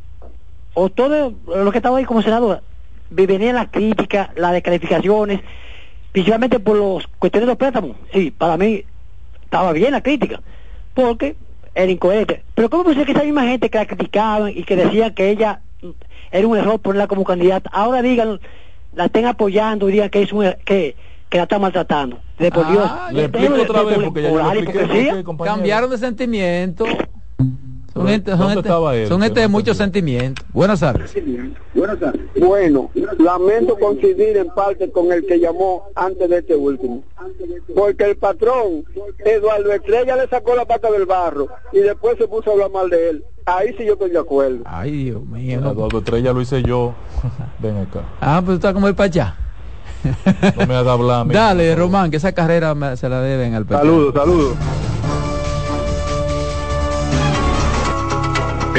S7: o todo lo que estaba ahí como senador, venían las críticas, las descalificaciones, principalmente por los cuestiones de los préstamos. Sí, para mí estaba bien la crítica, porque era incoherente. Pero ¿cómo puede ser que esa misma gente que la criticaban y que decían que ella era un error ponerla como candidata, ahora digan, la estén apoyando y digan que es un, que, que la está maltratando?
S1: De por ah, Le explico otra vez porque ya Cambiaron de sentimiento. Son gente, son de muchos sentimientos. Buenas tardes.
S4: Buenas tardes. Bueno, lamento coincidir en parte con el que llamó antes de este último. Porque el patrón, Eduardo Estrella, le sacó la pata del barro y después se puso a hablar mal de él. Ahí sí yo estoy de acuerdo.
S1: Ay, Dios mío.
S3: Eduardo Estrella lo hice yo. Ven acá.
S1: Ah, pues está como el para allá.
S3: No me haga hablar.
S1: Dale, Román, que esa carrera se la deben al
S4: Saludos, saludos.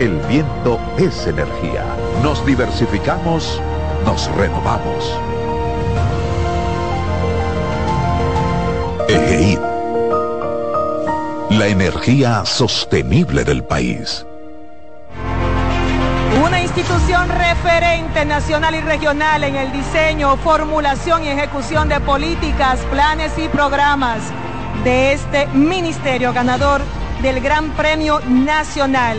S8: el viento es energía. Nos diversificamos, nos renovamos. EGEID. La energía sostenible del país.
S9: Una institución referente nacional y regional en el diseño, formulación y ejecución de políticas, planes y programas de este ministerio ganador del Gran Premio Nacional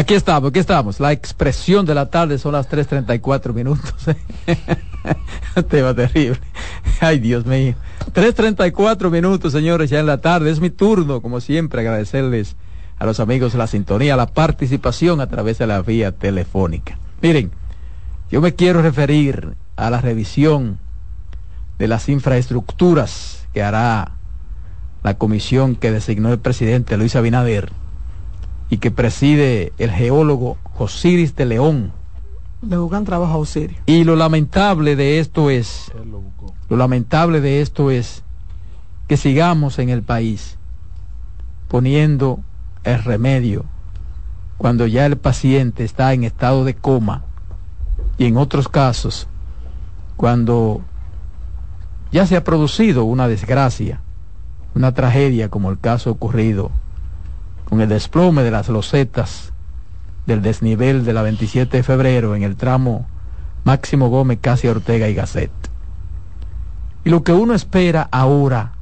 S1: Aquí estamos, aquí estamos. La expresión de la tarde son las 3.34 minutos. Tema terrible. Ay, Dios mío. 3.34 minutos, señores, ya en la tarde. Es mi turno, como siempre, agradecerles a los amigos la sintonía, la participación a través de la vía telefónica. Miren, yo me quiero referir a la revisión de las infraestructuras que hará la comisión que designó el presidente Luis Abinader y que preside el geólogo Josiris de León.
S2: Le buscan trabajo a Osiris.
S1: Y lo lamentable de esto es, lo lamentable de esto es que sigamos en el país poniendo el remedio cuando ya el paciente está en estado de coma y en otros casos cuando ya se ha producido una desgracia, una tragedia como el caso ocurrido con el desplome de las losetas del desnivel de la 27 de febrero en el tramo Máximo Gómez, Casi Ortega y Gasset. Y lo que uno espera ahora,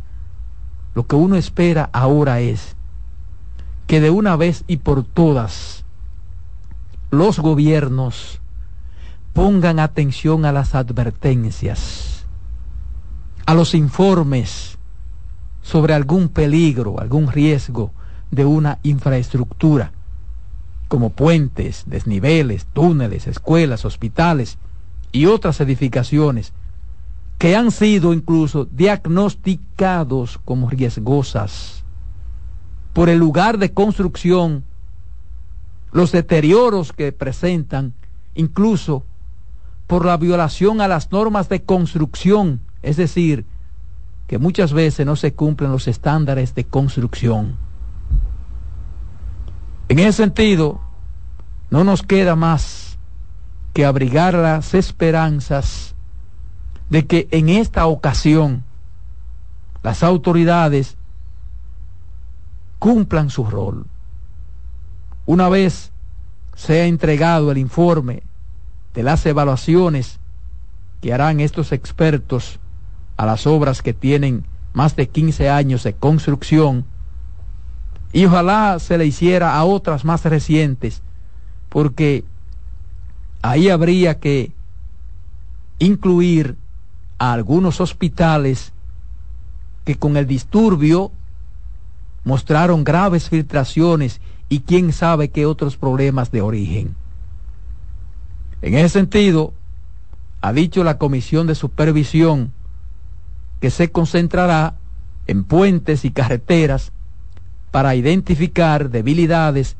S1: lo que uno espera ahora es que de una vez y por todas los gobiernos pongan atención a las advertencias, a los informes sobre algún peligro, algún riesgo de una infraestructura, como puentes, desniveles, túneles, escuelas, hospitales y otras edificaciones que han sido incluso diagnosticados como riesgosas por el lugar de construcción, los deterioros que presentan, incluso por la violación a las normas de construcción, es decir, que muchas veces no se cumplen los estándares de construcción. En ese sentido, no nos queda más que abrigar las esperanzas de que en esta ocasión las autoridades cumplan su rol. Una vez sea entregado el informe de las evaluaciones que harán estos expertos a las obras que tienen más de 15 años de construcción y ojalá se le hiciera a otras más recientes porque ahí habría que incluir a algunos hospitales que con el disturbio mostraron graves filtraciones y quién sabe qué otros problemas de origen. En ese sentido, ha dicho la Comisión de Supervisión que se concentrará en puentes y carreteras para identificar debilidades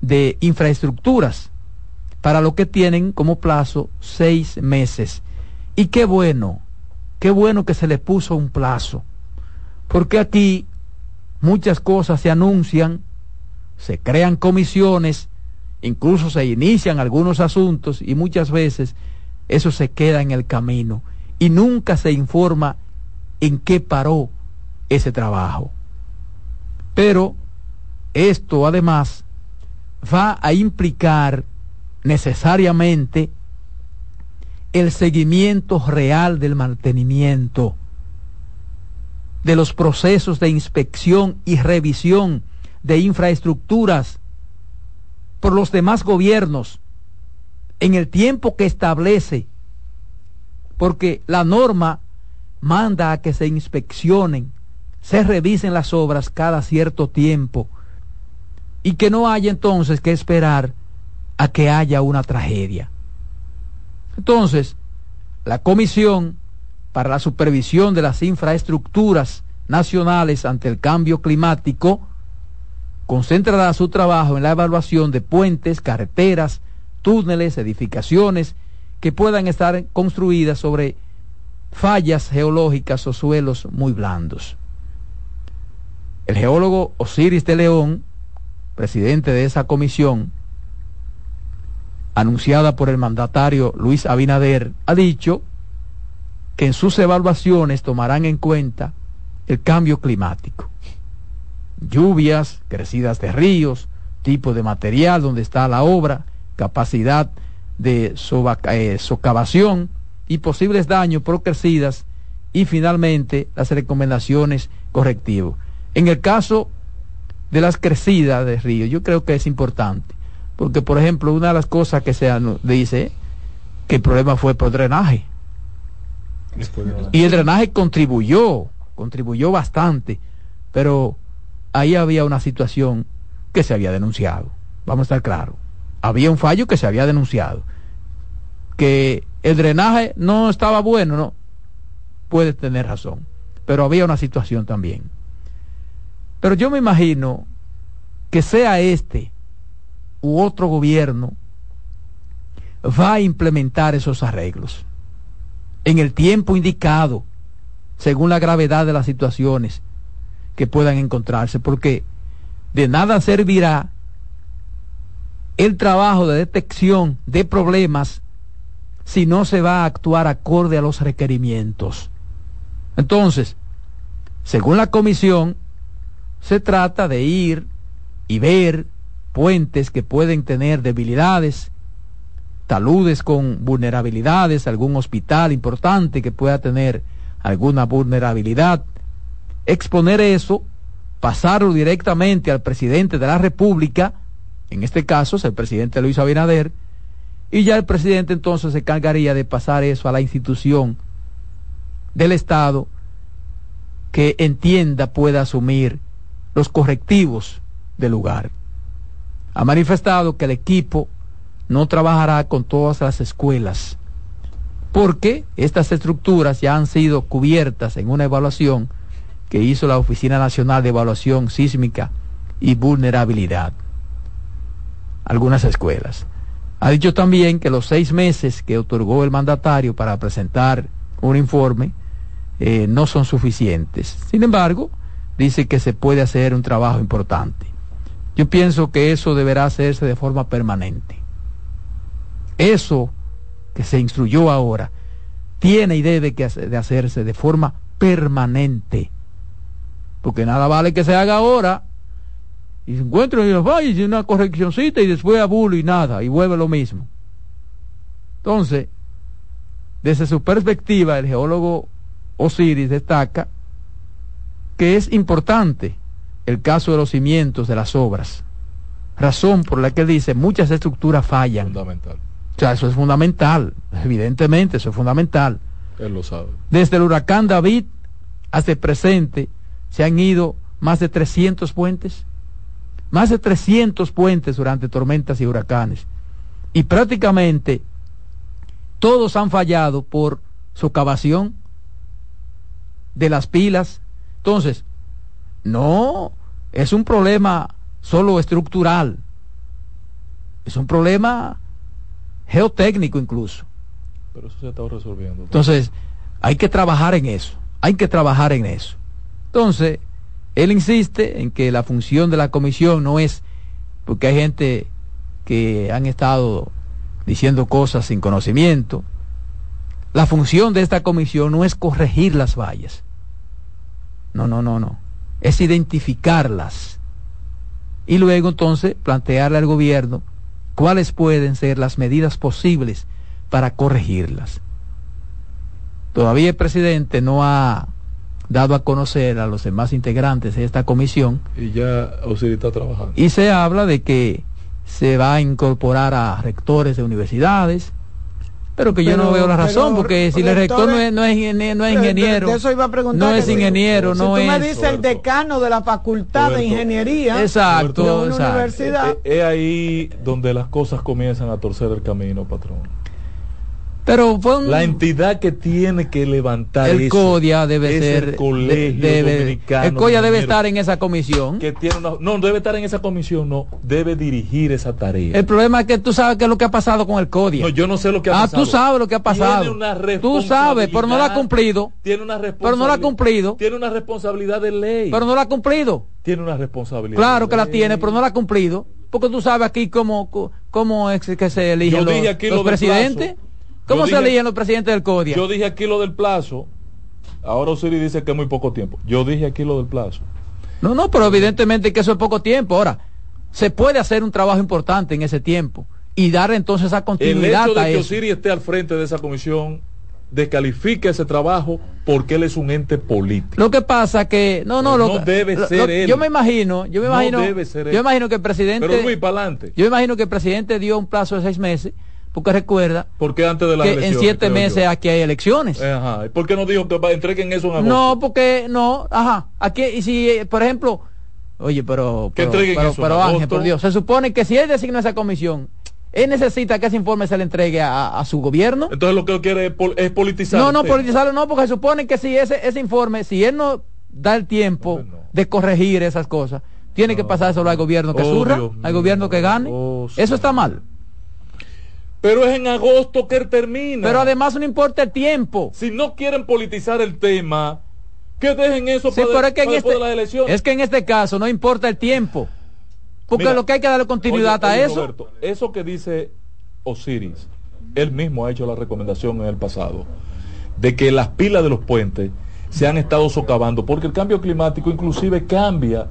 S1: de infraestructuras, para lo que tienen como plazo seis meses. Y qué bueno, qué bueno que se le puso un plazo, porque aquí muchas cosas se anuncian, se crean comisiones, incluso se inician algunos asuntos y muchas veces eso se queda en el camino y nunca se informa en qué paró ese trabajo. Pero esto además va a implicar necesariamente el seguimiento real del mantenimiento, de los procesos de inspección y revisión de infraestructuras por los demás gobiernos en el tiempo que establece, porque la norma manda a que se inspeccionen, se revisen las obras cada cierto tiempo y que no haya entonces que esperar a que haya una tragedia. Entonces, la Comisión para la Supervisión de las Infraestructuras Nacionales ante el Cambio Climático concentrará su trabajo en la evaluación de puentes, carreteras, túneles, edificaciones que puedan estar construidas sobre fallas geológicas o suelos muy blandos. El geólogo Osiris de León, presidente de esa comisión, anunciada por el mandatario Luis Abinader, ha dicho que en sus evaluaciones tomarán en cuenta el cambio climático lluvias, crecidas de ríos, tipo de material donde está la obra, capacidad de eh, socavación y posibles daños por crecidas y finalmente las recomendaciones correctivas. En el caso de las crecidas de río, yo creo que es importante, porque por ejemplo una de las cosas que se dice que el problema fue por drenaje. Y el drenaje contribuyó, contribuyó bastante, pero ahí había una situación que se había denunciado. Vamos a estar claros. Había un fallo que se había denunciado. Que el drenaje no estaba bueno, no. Puede tener razón. Pero había una situación también. Pero yo me imagino que sea este u otro gobierno va a implementar esos arreglos en el tiempo indicado, según la gravedad de las situaciones que puedan encontrarse, porque de nada servirá el trabajo de detección de problemas si no se va a actuar acorde a los requerimientos. Entonces, según la comisión, se trata de ir y ver puentes que pueden tener debilidades, taludes con vulnerabilidades, algún hospital importante que pueda tener alguna vulnerabilidad, exponer eso, pasarlo directamente al presidente de la República, en este caso es el presidente Luis Abinader, y ya el presidente entonces se encargaría de pasar eso a la institución del Estado que entienda pueda asumir los correctivos del lugar. Ha manifestado que el equipo no trabajará con todas las escuelas, porque estas estructuras ya han sido cubiertas en una evaluación que hizo la Oficina Nacional de Evaluación Sísmica y Vulnerabilidad. Algunas escuelas. Ha dicho también que los seis meses que otorgó el mandatario para presentar un informe eh, no son suficientes. Sin embargo, dice que se puede hacer un trabajo importante. Yo pienso que eso deberá hacerse de forma permanente. Eso que se instruyó ahora tiene y debe que de hacerse de forma permanente. Porque nada vale que se haga ahora y se encuentra y los y una correccioncita y después abulo y nada, y vuelve lo mismo. Entonces, desde su perspectiva, el geólogo Osiris destaca que es importante el caso de los cimientos de las obras. Razón por la que dice muchas estructuras fallan. Fundamental. O sea, eso es fundamental, evidentemente, eso es fundamental.
S3: Él lo sabe.
S1: Desde el huracán David hasta el presente, se han ido más de 300 puentes, más de 300 puentes durante tormentas y huracanes. Y prácticamente todos han fallado por socavación de las pilas. Entonces, no es un problema solo estructural, es un problema geotécnico incluso.
S3: Pero eso se está resolviendo.
S1: Entonces, hay que trabajar en eso, hay que trabajar en eso. Entonces, él insiste en que la función de la comisión no es, porque hay gente que han estado diciendo cosas sin conocimiento, la función de esta comisión no es corregir las vallas. No, no, no, no. Es identificarlas. Y luego entonces plantearle al gobierno cuáles pueden ser las medidas posibles para corregirlas. Todavía el presidente no ha dado a conocer a los demás integrantes de esta comisión.
S3: Y ya está trabajando.
S1: Y se habla de que se va a incorporar a rectores de universidades, pero que yo no veo la razón, porque si el rector no es, no es, ingeniero,
S2: eso iba a
S1: no es ingeniero,
S2: si
S1: no
S2: tú
S1: es...
S2: me dices el decano de la facultad de ingeniería
S1: exacto,
S2: de una universidad.
S3: Es ahí donde las cosas comienzan a torcer el camino, patrón.
S1: Pero
S3: la entidad que tiene que levantar
S1: el CODIA debe ser
S3: el colegio dominicano.
S1: El CODIA debe estar en esa comisión.
S3: Que tiene no debe estar en esa comisión, no debe dirigir esa tarea.
S1: El problema es que tú sabes qué es lo que ha pasado con el CODIA.
S3: No, yo no sé lo que ha pasado.
S1: Ah, tú sabes lo que ha pasado. Tiene una tú sabes, pero no lo ha cumplido.
S3: Tiene una responsabilidad.
S1: Pero no lo ha cumplido.
S3: Tiene una responsabilidad de ley.
S1: Pero no lo ha cumplido.
S3: Tiene una responsabilidad.
S1: Claro que la tiene, pero no la ha cumplido. Porque tú sabes aquí cómo, cómo es que se eligen los, los presidentes. ¿Cómo se eligen los presidentes del CODIA?
S3: Yo dije aquí lo del plazo. Ahora Osiris dice que es muy poco tiempo. Yo dije aquí lo del plazo.
S1: No, no, pero evidentemente que eso es poco tiempo. Ahora, se puede hacer un trabajo importante en ese tiempo y dar entonces esa continuidad
S3: el hecho de que Osiris esté al frente de esa comisión descalifica ese trabajo porque él es un ente político.
S1: Lo que pasa que no no
S3: no debe ser él.
S1: Yo me imagino, yo me imagino, yo imagino que el presidente
S3: Pero muy para adelante.
S1: Yo me imagino que el presidente dio un plazo de seis meses porque recuerda
S3: porque antes de la
S1: que en siete meses aquí hay elecciones.
S3: Ajá. ¿Por qué no dijo que entreguen eso en agosto?
S1: No, porque no, ajá. Aquí y si por ejemplo, oye, pero
S3: que
S1: pero, Ángel, por Dios, se supone que si él designa esa comisión él necesita que ese informe se le entregue a, su gobierno.
S3: Entonces lo que él quiere es, politizar.
S1: No, no, politizarlo no, porque se supone que si ese, ese informe, si él no da el tiempo de corregir esas cosas, tiene que pasar solo al gobierno que oh, surra, al gobierno que gane. Oh, Eso está mal.
S3: Pero es en agosto que él termina.
S1: Pero además no importa el tiempo.
S3: Si no quieren politizar el tema, que dejen eso
S1: para, que este, las elecciones. Es que en este caso no importa el tiempo. Porque lo que hay que darle continuidad a eso.
S3: eso que dice Osiris, él mismo ha hecho la recomendación en el pasado, de que las pilas de los puentes se han estado socavando, porque el cambio climático inclusive cambia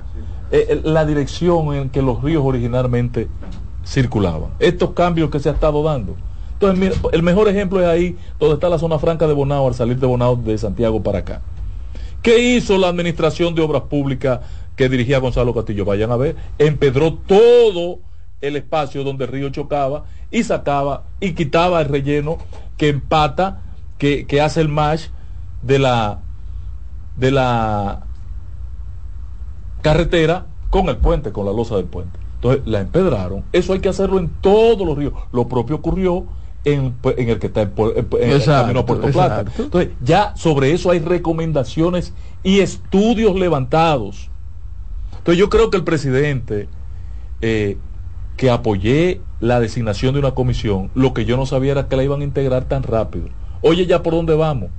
S3: eh, eh, la dirección en que los ríos originalmente circulaban. Estos cambios que se ha estado dando. Entonces, el mejor ejemplo es ahí donde está la zona franca de Bonao, al salir de Bonao de Santiago para acá. ¿Qué hizo la Administración de Obras Públicas que dirigía Gonzalo Castillo. Vayan a ver, empedró todo el espacio donde el río chocaba y sacaba y quitaba el relleno que empata, que, hace el match de la de la carretera con el puente, con la losa del puente. Entonces la empedraron. Eso hay que hacerlo en todos los ríos. Lo propio ocurrió en, el que está en, el camino Puerto Plata. Entonces ya sobre eso hay recomendaciones y estudios levantados entonces yo creo que el presidente, eh, que apoyé la designación de una comisión, lo que yo no sabía era que la iban a integrar tan rápido. Oye, ya por dónde vamos.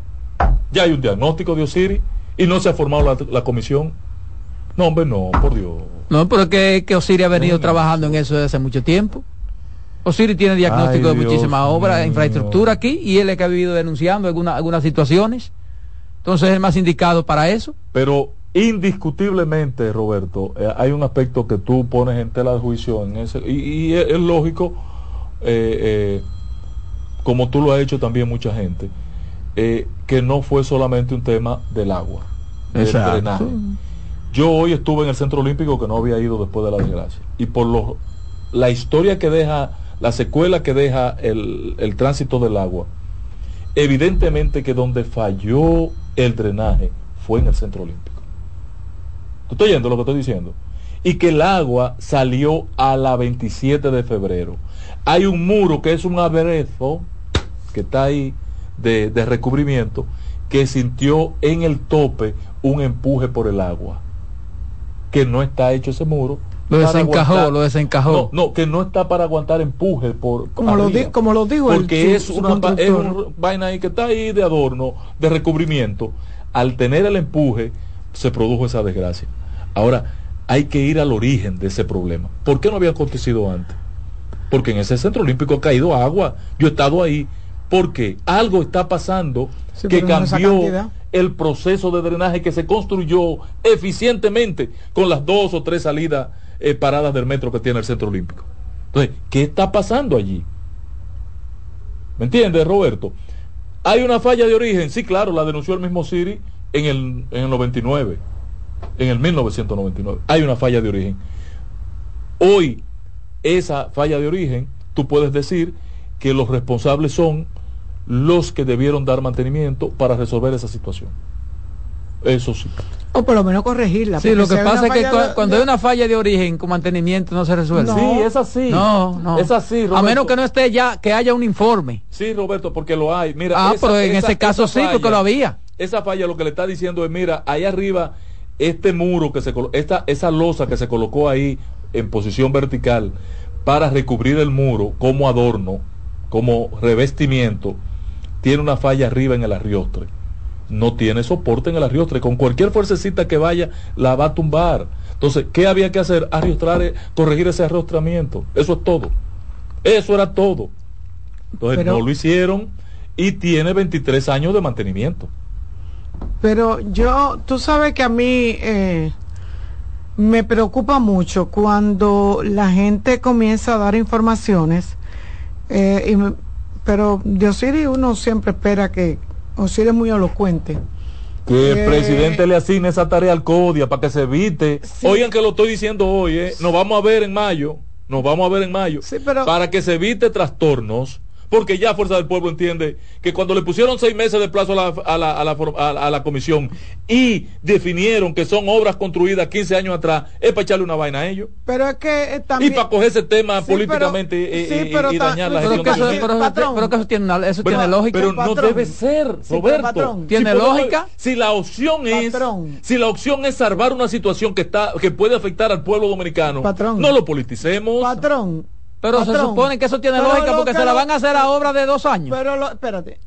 S3: Ya hay un diagnóstico de Osiris y no se ha formado la, comisión. No, hombre, no, por Dios.
S1: No, pero es que, Osiris ha venido trabajando en eso desde hace mucho tiempo. Osiris tiene diagnóstico de muchísimas obras, infraestructura aquí, y él es que ha vivido denunciando algunas situaciones. Entonces es el más indicado para eso.
S3: Pero indiscutiblemente, Roberto, eh, hay un aspecto que tú pones en tela de juicio en ese, y, es, lógico, eh, eh, como tú lo has hecho también mucha gente, que no fue solamente un tema del agua, del drenaje. Yo hoy estuve en el Centro Olímpico que no había ido después de la desgracia, y por lo, la historia que deja, la secuela que deja el, el tránsito del agua, evidentemente que donde falló el drenaje fue en el Centro Olímpico. ¿Tú estás oyendo lo que estoy diciendo? Y que el agua salió a la 27 de febrero. Hay un muro que es un aderezo que está ahí de, recubrimiento que sintió en el tope un empuje por el agua. Que no está hecho ese muro.
S1: Lo desencajó, lo desencajó.
S3: No, que no está para aguantar empuje por.
S2: Como, lo, como lo digo
S3: Porque es, una, es una vaina ahí que está ahí de adorno, de recubrimiento. Al tener el empuje, se produjo esa desgracia. Ahora, hay que ir al origen de ese problema. ¿Por qué no había acontecido antes? Porque en ese centro olímpico ha caído agua. Yo he estado ahí. Porque algo está pasando que cambió el proceso de drenaje que se construyó eficientemente con las dos o tres salidas eh, paradas del metro que tiene el centro olímpico. Entonces, ¿qué está pasando allí? ¿Me entiendes, Roberto? ¿Hay una falla de origen? Sí, claro, la denunció el mismo Siri en el, en el 99, en el 1999. Hay una falla de origen. Hoy, esa falla de origen, tú puedes decir que los responsables son los que debieron dar mantenimiento para resolver esa situación. Eso sí.
S2: O por lo menos corregirla.
S1: Sí, lo que pasa es que cuando hay una falla de origen con mantenimiento no se resuelve.
S3: Sí, es así.
S1: No, no.
S3: Es así,
S1: A menos que no esté ya, que haya un informe.
S3: Sí, Roberto, porque lo hay. Mira,
S1: ah, pero en ese caso sí, porque lo había.
S3: Esa falla lo que le está diciendo es, mira, ahí arriba, este muro que se esta, esa losa que se colocó ahí en posición vertical para recubrir el muro como adorno, como revestimiento, tiene una falla arriba en el arriostre. No tiene soporte en el arriostre. Con cualquier fuercecita que vaya, la va a tumbar. Entonces, ¿qué había que hacer? Arriostrar, eh, corregir ese arrostramiento. Eso es todo. Eso era todo. Entonces, no lo hicieron y tiene 23 años de mantenimiento.
S2: Pero yo, tú sabes que a mí, eh, me preocupa mucho cuando la gente comienza a dar informaciones, eh, pero de Osiris uno siempre espera que Osiris es muy elocuente.
S3: Que el eh, presidente le asigne esa tarea al CODIA para que se evite. Oigan que lo estoy diciendo hoy, ¿eh? nos vamos a ver en mayo, nos vamos a ver en mayo, para que se evite trastornos porque ya Fuerza del Pueblo entiende que cuando le pusieron seis meses de plazo a la, a la, a la, comisión y definieron que son obras construidas 15 años atrás, es para echarle una vaina a ellos.
S2: Pero es que eh, también...
S3: Y para coger ese tema políticamente eh, eh, y dañar la gestión.
S1: Pero, que eso, pero, que eso tiene, eso tiene lógica.
S3: Pero no debe ser, Roberto.
S1: ¿Tiene lógica?
S3: Si la opción es si la opción es salvar una situación que está que puede afectar al pueblo dominicano, no lo politicemos.
S2: Patrón,
S1: pero se supone que eso tiene lógica porque se la van a hacer a obra de dos años.
S2: Pero lo, espérate.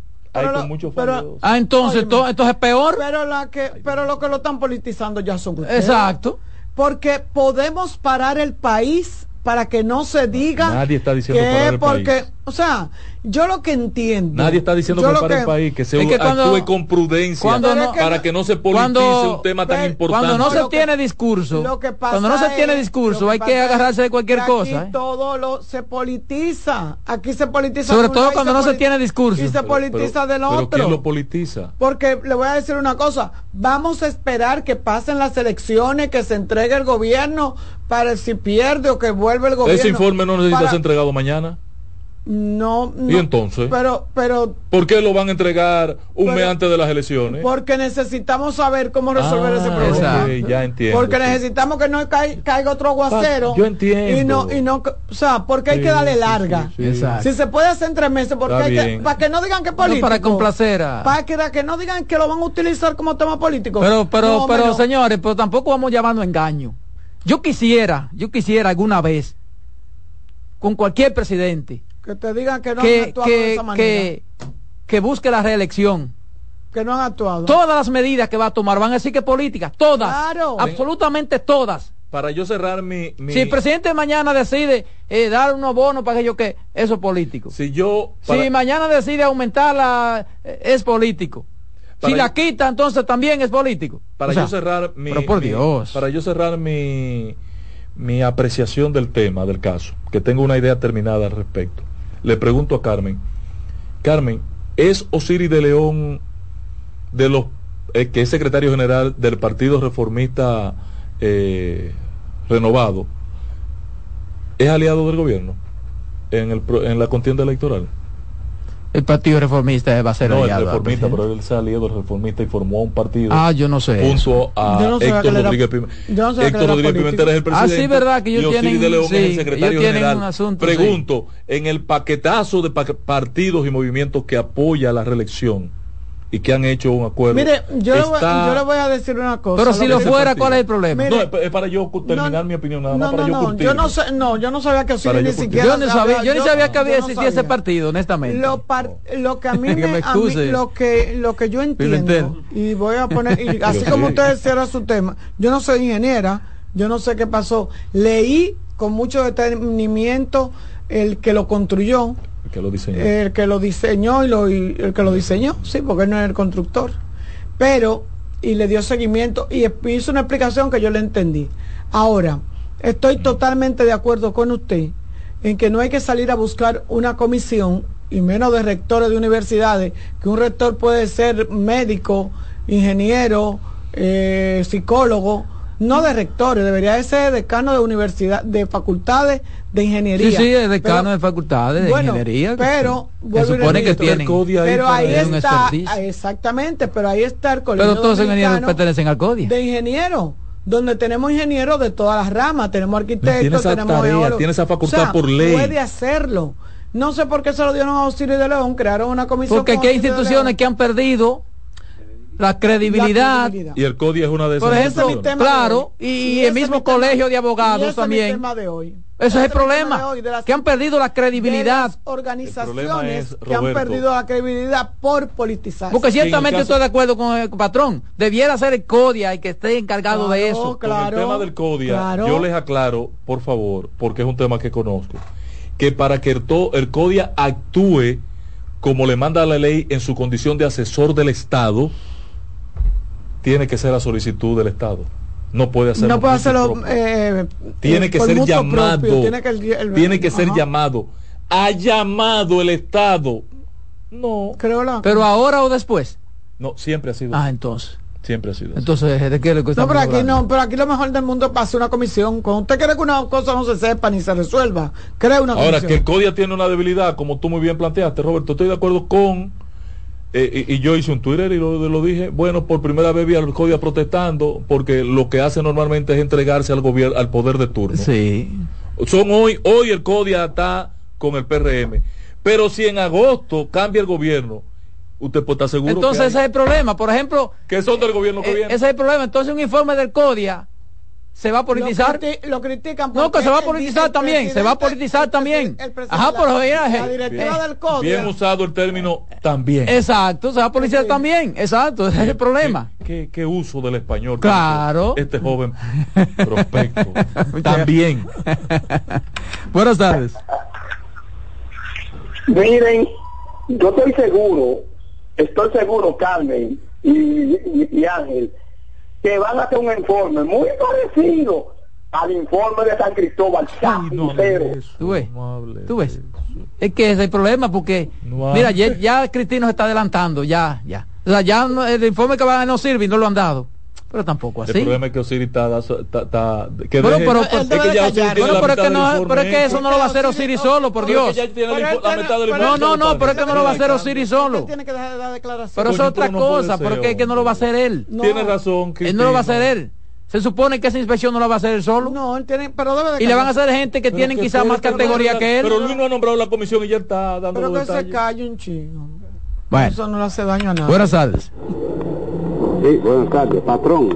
S1: ah, entonces, entonces es peor.
S2: Pero, la que, pero lo que lo están politizando ya son ustedes.
S1: Exacto.
S2: Porque podemos parar el país para que no se diga
S3: Nadie está diciendo
S2: que porque, o sea, yo lo que entiendo.
S3: Nadie está diciendo que para el país, que se actúe con prudencia para que no se politice un tema tan importante.
S1: Cuando no se tiene discurso, cuando no se tiene discurso, hay que agarrarse de cualquier cosa.
S2: ¿eh? todo lo se politiza. Aquí se politiza.
S1: Sobre todo cuando no se tiene discurso.
S2: Y se politiza del otro.
S3: ¿Quién lo politiza?
S2: Porque le voy a decir una cosa. Vamos a esperar que pasen las elecciones, que se entregue el gobierno para si pierde o que vuelve el gobierno.
S3: Ese informe no necesita ser entregado mañana.
S2: No,
S3: ¿Y entonces?
S2: Pero, pero.
S3: ¿Por qué lo van a entregar un mes antes de las elecciones?
S2: Porque necesitamos saber cómo resolver ese ah, problema.
S3: ya entiendo.
S2: Porque necesitamos que no caiga otro aguacero.
S3: yo entiendo.
S2: Y no, y no, o sea, porque hay que darle larga. si se puede hacer en tres meses, porque hay que, para que no digan que es político.
S1: para complacer
S2: Para que, que, no digan que lo van a utilizar como tema político.
S1: Pero, pero, pero, señores, pero tampoco vamos llamando engaño. Yo quisiera, yo quisiera alguna vez, con cualquier presidente,
S2: que te digan que no han actuado de esa manera.
S1: Que, busque la reelección.
S2: Que no han actuado.
S1: Todas las medidas que va a tomar van a decir que políticas, todas. Absolutamente todas.
S3: Para yo cerrar mi,
S1: Si el presidente mañana decide eh, dar unos bonos para que yo que eso es político.
S3: Si yo
S1: si mañana decide aumentarla eh, es político. si la quita entonces también es político.
S3: Para yo cerrar mi,
S1: por Dios.
S3: para yo cerrar mi mi apreciación del tema, del caso, que tengo una idea terminada al respecto le pregunto a Carmen, Carmen, ¿es Osiris de León de los eh, que es secretario general del Partido Reformista eh, Renovado, es aliado del gobierno en, el, en la contienda electoral?
S1: El Partido Reformista va a ser
S3: no, el reformista, pero él salió del reformista y formó un partido.
S1: Ah, yo no sé.
S3: Junto a no Héctor Rodríguez Pimentel. Héctor Rodríguez Pimentel es el presidente.
S1: Ah, sí, verdad que ellos tienen,
S3: de León sí, es el secretario general. Un asunto, Pregunto, en el paquetazo de partidos y movimientos que apoya la reelección, y que han hecho un acuerdo.
S2: Mire, yo, le voy a decir una cosa.
S1: Pero si lo, fuera, ¿cuál es el problema?
S3: no, es para yo terminar mi opinión, nada más para yo
S2: no, yo no sé, no, yo no sabía que Osiris ni siquiera. Yo,
S1: no sabía, yo, ni sabía que había existido ese partido, honestamente.
S2: Lo, lo que a mí, me, a mí, lo que lo que yo entiendo y voy a poner y así como ustedes cierran su tema, yo no soy ingeniera, yo no sé qué pasó. Leí con mucho detenimiento el que lo construyó
S3: el que lo diseñó.
S2: El que lo diseñó y, lo, el que lo diseñó, sí, porque él no es el constructor. Pero, y le dio seguimiento y hizo una explicación que yo le entendí. Ahora, estoy totalmente de acuerdo con usted en que no hay que salir a buscar una comisión, y menos de rectores de universidades, que un rector puede ser médico, ingeniero, eh, psicólogo, no de rectores, debería de ser decano de universidad, de facultades de ingeniería.
S1: Sí, sí, es decano de facultades de ingeniería.
S2: Pero,
S1: se supone que tienen.
S2: Pero ahí está, exactamente, pero ahí está el
S1: colegio. Pero todos los ingenieros pertenecen al CODIA.
S2: De ingenieros donde tenemos ingenieros de todas las ramas, tenemos arquitectos, tenemos
S3: tarea, tiene esa facultad por ley.
S2: Puede hacerlo. No sé por qué se lo dieron a Auxilio de León, crearon una comisión.
S1: Porque hay instituciones que han perdido la credibilidad.
S3: Y el CODI es una de esas.
S1: Por ejemplo, claro, y, el mismo colegio de abogados también. Ese es el problema, que han perdido la credibilidad.
S2: organizaciones que han perdido la credibilidad por politizar.
S1: Porque ciertamente estoy de acuerdo con el patrón. Debiera ser el CODIA y que esté encargado de eso.
S3: Claro, el tema del CODIA, yo les aclaro, por favor, porque es un tema que conozco, que para que el, el CODIA actúe como le manda la ley en su condición de asesor del Estado, tiene que ser a solicitud del Estado. no puede hacerlo.
S2: No puede hacerlo. Eh,
S3: tiene que ser llamado. tiene que, tiene que ser llamado. Ha llamado el Estado. No.
S1: Creo la. Pero ahora o después.
S3: No, siempre ha sido.
S1: Ah, entonces.
S3: Siempre ha sido.
S1: Entonces, ¿de qué le
S2: cuesta? No, pero aquí no, pero aquí lo mejor del mundo pasa una comisión. Cuando usted quiere que una cosa no se sepa ni se resuelva, crea una
S3: Ahora, que el CODIA tiene una debilidad, como tú muy bien planteaste, Roberto, estoy de acuerdo con. Eh, y, yo hice un Twitter y lo, lo, dije, bueno, por primera vez vi al CODIA protestando porque lo que hace normalmente es entregarse al gobierno, al poder de turno.
S1: Sí.
S3: Son hoy, hoy el CODIA está con el PRM. Pero si en agosto cambia el gobierno, usted puede estar seguro.
S1: Entonces ese es el problema. Por ejemplo,
S3: que son del gobierno que
S1: eh,
S3: viene.
S1: Ese es el problema. Entonces un informe del CODIA se va a politizar.
S2: Lo, critican
S1: No, que se va a politizar también, se va a politizar también. Ajá, por
S2: la, la directiva del CODIA.
S3: Bien usado el término también.
S1: Exacto, se va a politizar también. Exacto, ese es el problema.
S3: ¿Qué, qué, uso del español?
S1: Claro.
S3: Este joven prospecto. también.
S1: Buenas tardes.
S4: Miren, yo estoy seguro estoy seguro, Carmen y, Ángel, que van a hacer un informe muy parecido al informe de San Cristóbal.
S1: ¿Tú ves? ¿Tú ves? Es que ese es el problema porque, mira, ya, ya Cristino se está adelantando, ya, ya. O sea, ya el informe que va no sirve y no lo han dado pero tampoco así.
S3: El problema es que Osiris está, está,
S1: que pero, pero, es que ya bueno, pero, es que no, pero es que eso no lo va a hacer Osiris solo, por Dios. No, no, no, pero es que no lo va a hacer Osiris solo. Pero es otra cosa, pero es que no lo va a hacer él.
S3: Tiene razón.
S1: Él no lo va a hacer él. Se supone que esa inspección no la va a hacer él solo.
S2: No, él tiene, pero debe
S1: de Y le van a hacer gente que tienen quizás más categoría que él.
S3: Pero Luis no ha nombrado la comisión y ya está dando
S2: Pero que se calle un chingo.
S1: Bueno.
S2: Eso no le hace daño a nadie.
S1: Buenas tardes.
S5: Sí, buenas tardes, patrón.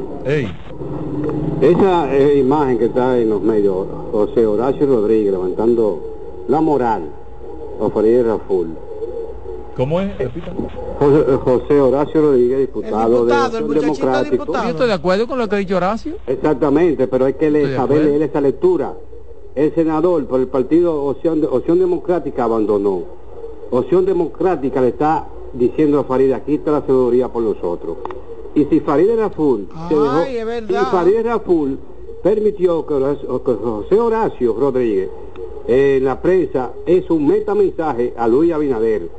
S5: Esa eh, imagen que está en los medios, José Horacio Rodríguez levantando la moral a Farideh Raful.
S3: ¿Cómo es? Repita.
S5: José, Horacio Rodríguez, diputado, de Acción Democrático.
S1: Yo estoy de acuerdo con lo que ha dicho Horacio.
S5: Exactamente, pero hay que leer, saber leer esa lectura. El senador por el partido Opción, Opción Democrática abandonó. Opción Democrática le está diciendo a Farideh, aquí está la seguridad por nosotros. Y si Farideh Raful se dejó, Farideh Raful permitió que, José Horacio Rodríguez en la prensa es un metamensaje a Luis Abinader.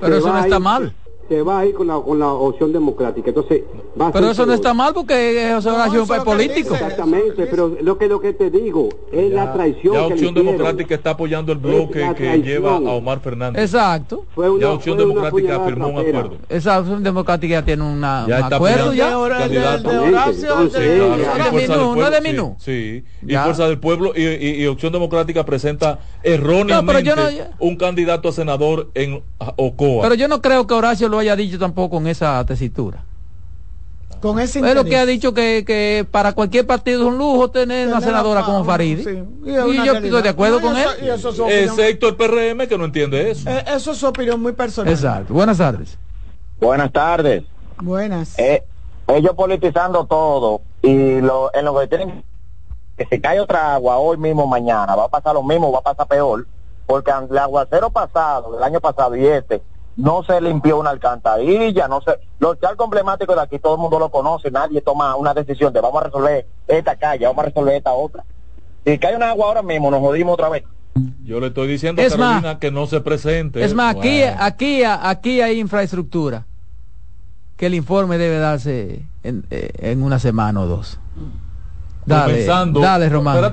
S1: Pero eso no está mal
S5: se va a ir con la, con la opción democrática. Entonces,
S1: va pero eso no está mal porque José Horacio no, es político.
S5: Exactamente, pero lo que lo que te digo es la traición.
S3: La opción democrática está apoyando el bloque que lleva a Omar Fernández.
S1: Exacto.
S3: Fue una, ya opción democrática firmó un acuerdo.
S1: Esa opción democrática ya tiene una,
S3: ya
S1: un acuerdo ya.
S2: De, Horacio,
S1: no de Minú.
S3: Sí, y Fuerza del Pueblo y, Opción Democrática presenta erróneamente un candidato a senador en Ocoa.
S1: Pero yo no creo que Horacio lo haya dicho tampoco en esa tesitura.
S2: Con ese
S1: Pero que ha dicho que, que, para cualquier partido es un lujo tener, una senadora como Farid. Y, yo estoy de acuerdo con él.
S3: Excepto el PRM que no entiende eso.
S2: Eh, eso es su opinión muy personal.
S1: Exacto. Buenas tardes.
S10: Buenas tardes.
S2: Buenas.
S10: Eh, ellos politizando todo y lo, en lo que tienen que se cae otra agua hoy mismo, mañana, va a pasar lo mismo, va a pasar peor, porque el aguacero pasado, del año pasado y este, no se limpió una alcantarilla, no se... Los charcos emblemáticos de aquí todo el mundo lo conoce, nadie toma una decisión de vamos a resolver esta calle, vamos a resolver esta otra. Si cae una agua ahora mismo, nos jodimos otra vez.
S3: Yo le estoy diciendo a Carolina que no se presente.
S1: Es más, aquí, aquí, aquí hay infraestructura que el informe debe darse en, eh, en una semana o dos. Dale, dale Román.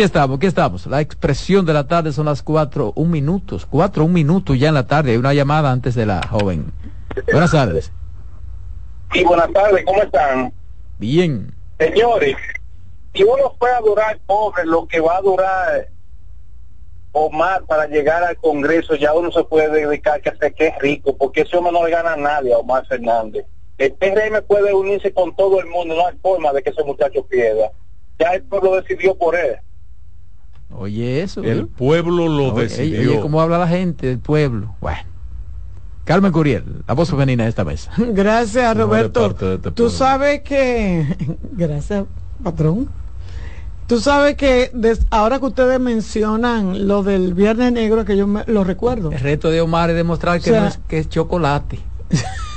S1: Aquí estamos, aquí estamos. La expresión de la tarde son las cuatro, un minutos, cuatro, un minuto ya en la tarde. Hay una llamada antes de la joven. Buenas tardes.
S11: Sí, buenas tardes, ¿cómo están?
S1: Bien.
S11: Señores, si uno puede durar pobre, lo que va a durar Omar para llegar al Congreso, ya uno se puede dedicar a hacer que es rico, porque ese hombre no le gana a nadie a Omar Fernández. El PRM puede unirse con todo el mundo, no hay forma de que ese muchacho pierda. Ya el pueblo decidió por él.
S1: Oye, eso.
S3: El pueblo lo decidió.
S1: Oye, ¿cómo habla la gente del pueblo? Bueno. Carmen Curiel, la voz femenina de esta mesa.
S2: Gracias, Roberto. Este Tú sabes que... Gracias, patrón. Tú sabes que ahora que ustedes mencionan lo del Viernes Negro, que yo lo recuerdo.
S1: El reto de Omar es demostrar que, no es, que es chocolate.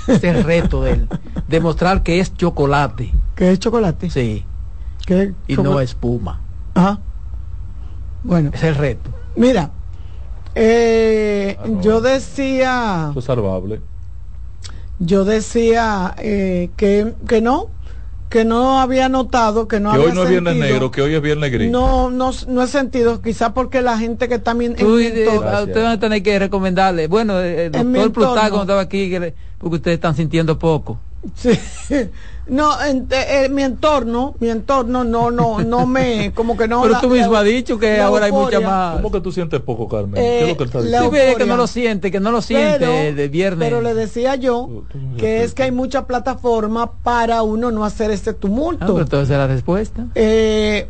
S1: es el reto de él. Demostrar que es chocolate.
S2: ¿Que es chocolate?
S1: Sí. y no espuma.
S2: Ajá. Bueno.
S1: Es el reto.
S2: Mira, eh, yo decía...
S3: es salvable.
S2: Yo decía eh, que, que no, que no había notado que no
S3: que
S2: hoy
S3: no es viernes negro que hoy es viernes gris.
S2: No no no he sentido quizás porque la gente que también
S1: ustedes van a tener que recomendarle. Bueno el doctor Plutarco estaba aquí porque ustedes están sintiendo poco.
S2: Sí no, en, eh, mi entorno, mi entorno no, no, no me, como que no.
S1: Pero tú mismo has dicho que ahora hay mucha más.
S3: ¿Cómo que tú sientes poco, Carmen?
S1: ¿Qué es lo que está diciendo? que no lo siente, que no lo siente de viernes.
S2: Pero le decía yo que es que hay mucha plataforma para uno no hacer este tumulto. Ah,
S1: pero entonces la respuesta.
S2: Eh,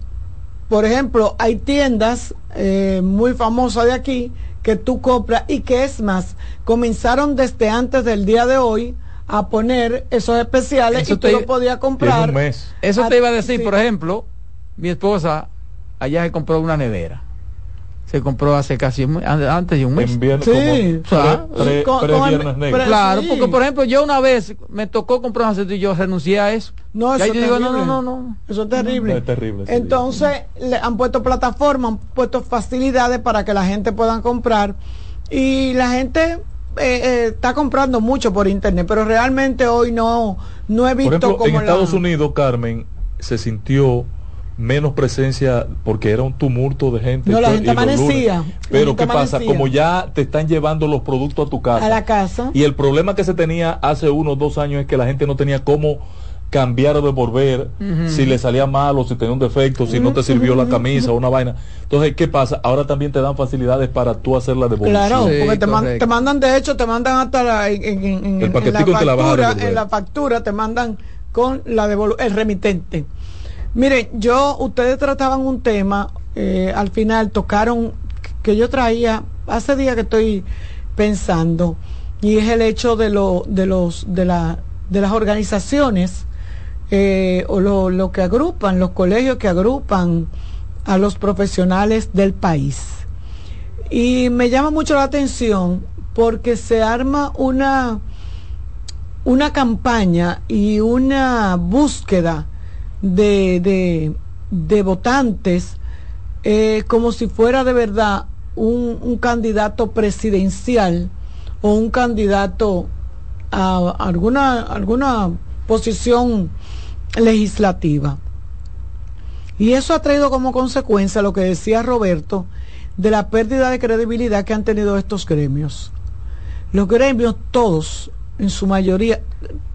S2: por ejemplo, hay tiendas eh, muy famosas de aquí que tú compras y que es más, comenzaron desde antes del día de hoy a poner esos especiales y tú lo podías comprar.
S1: Eso te iba a decir, por ejemplo, mi esposa allá se compró una nevera. Se compró hace casi antes de un mes.
S2: sí,
S1: claro, porque por ejemplo yo una vez me tocó comprar un y yo renuncié a eso.
S2: No, eso
S1: es
S2: digo, no, no, no, Eso es terrible.
S3: es terrible
S2: Entonces le han puesto plataformas, han puesto facilidades para que la gente pueda comprar y la gente eh, eh, está comprando mucho por internet, pero realmente hoy no, no he visto
S3: por ejemplo, en Estados Unidos, Carmen, se sintió menos presencia porque era un tumulto de gente.
S2: No, la gente amanecía.
S3: Pero ¿qué pasa? Como ya te están llevando los productos a tu casa.
S2: A la casa.
S3: Y el problema que se tenía hace unos dos años es que la gente no tenía cómo cambiar o devolver si le salía mal o si tenía un defecto, si no te sirvió la camisa o una vaina. Entonces, ¿qué pasa? Ahora también te dan facilidades para tú hacer la devolución.
S2: Claro, porque te, mandan, de hecho, te mandan hasta la, en, la factura, en la factura te mandan con la el remitente. Miren, yo, ustedes trataban un tema, eh, al final tocaron, que yo traía, hace días que estoy pensando, y es el hecho de, lo, de, los, de, la, de las organizaciones eh, o lo, lo que agrupan, los colegios que agrupan a los profesionales del país. Y me llama mucho la atención porque se arma una, una campaña y una búsqueda de, de, votantes eh, como si fuera de verdad un, un, candidato presidencial o un candidato a alguna, alguna posición legislativa. Y eso ha traído como consecuencia lo que decía Roberto de la pérdida de credibilidad que han tenido estos gremios. Los gremios todos, en su mayoría,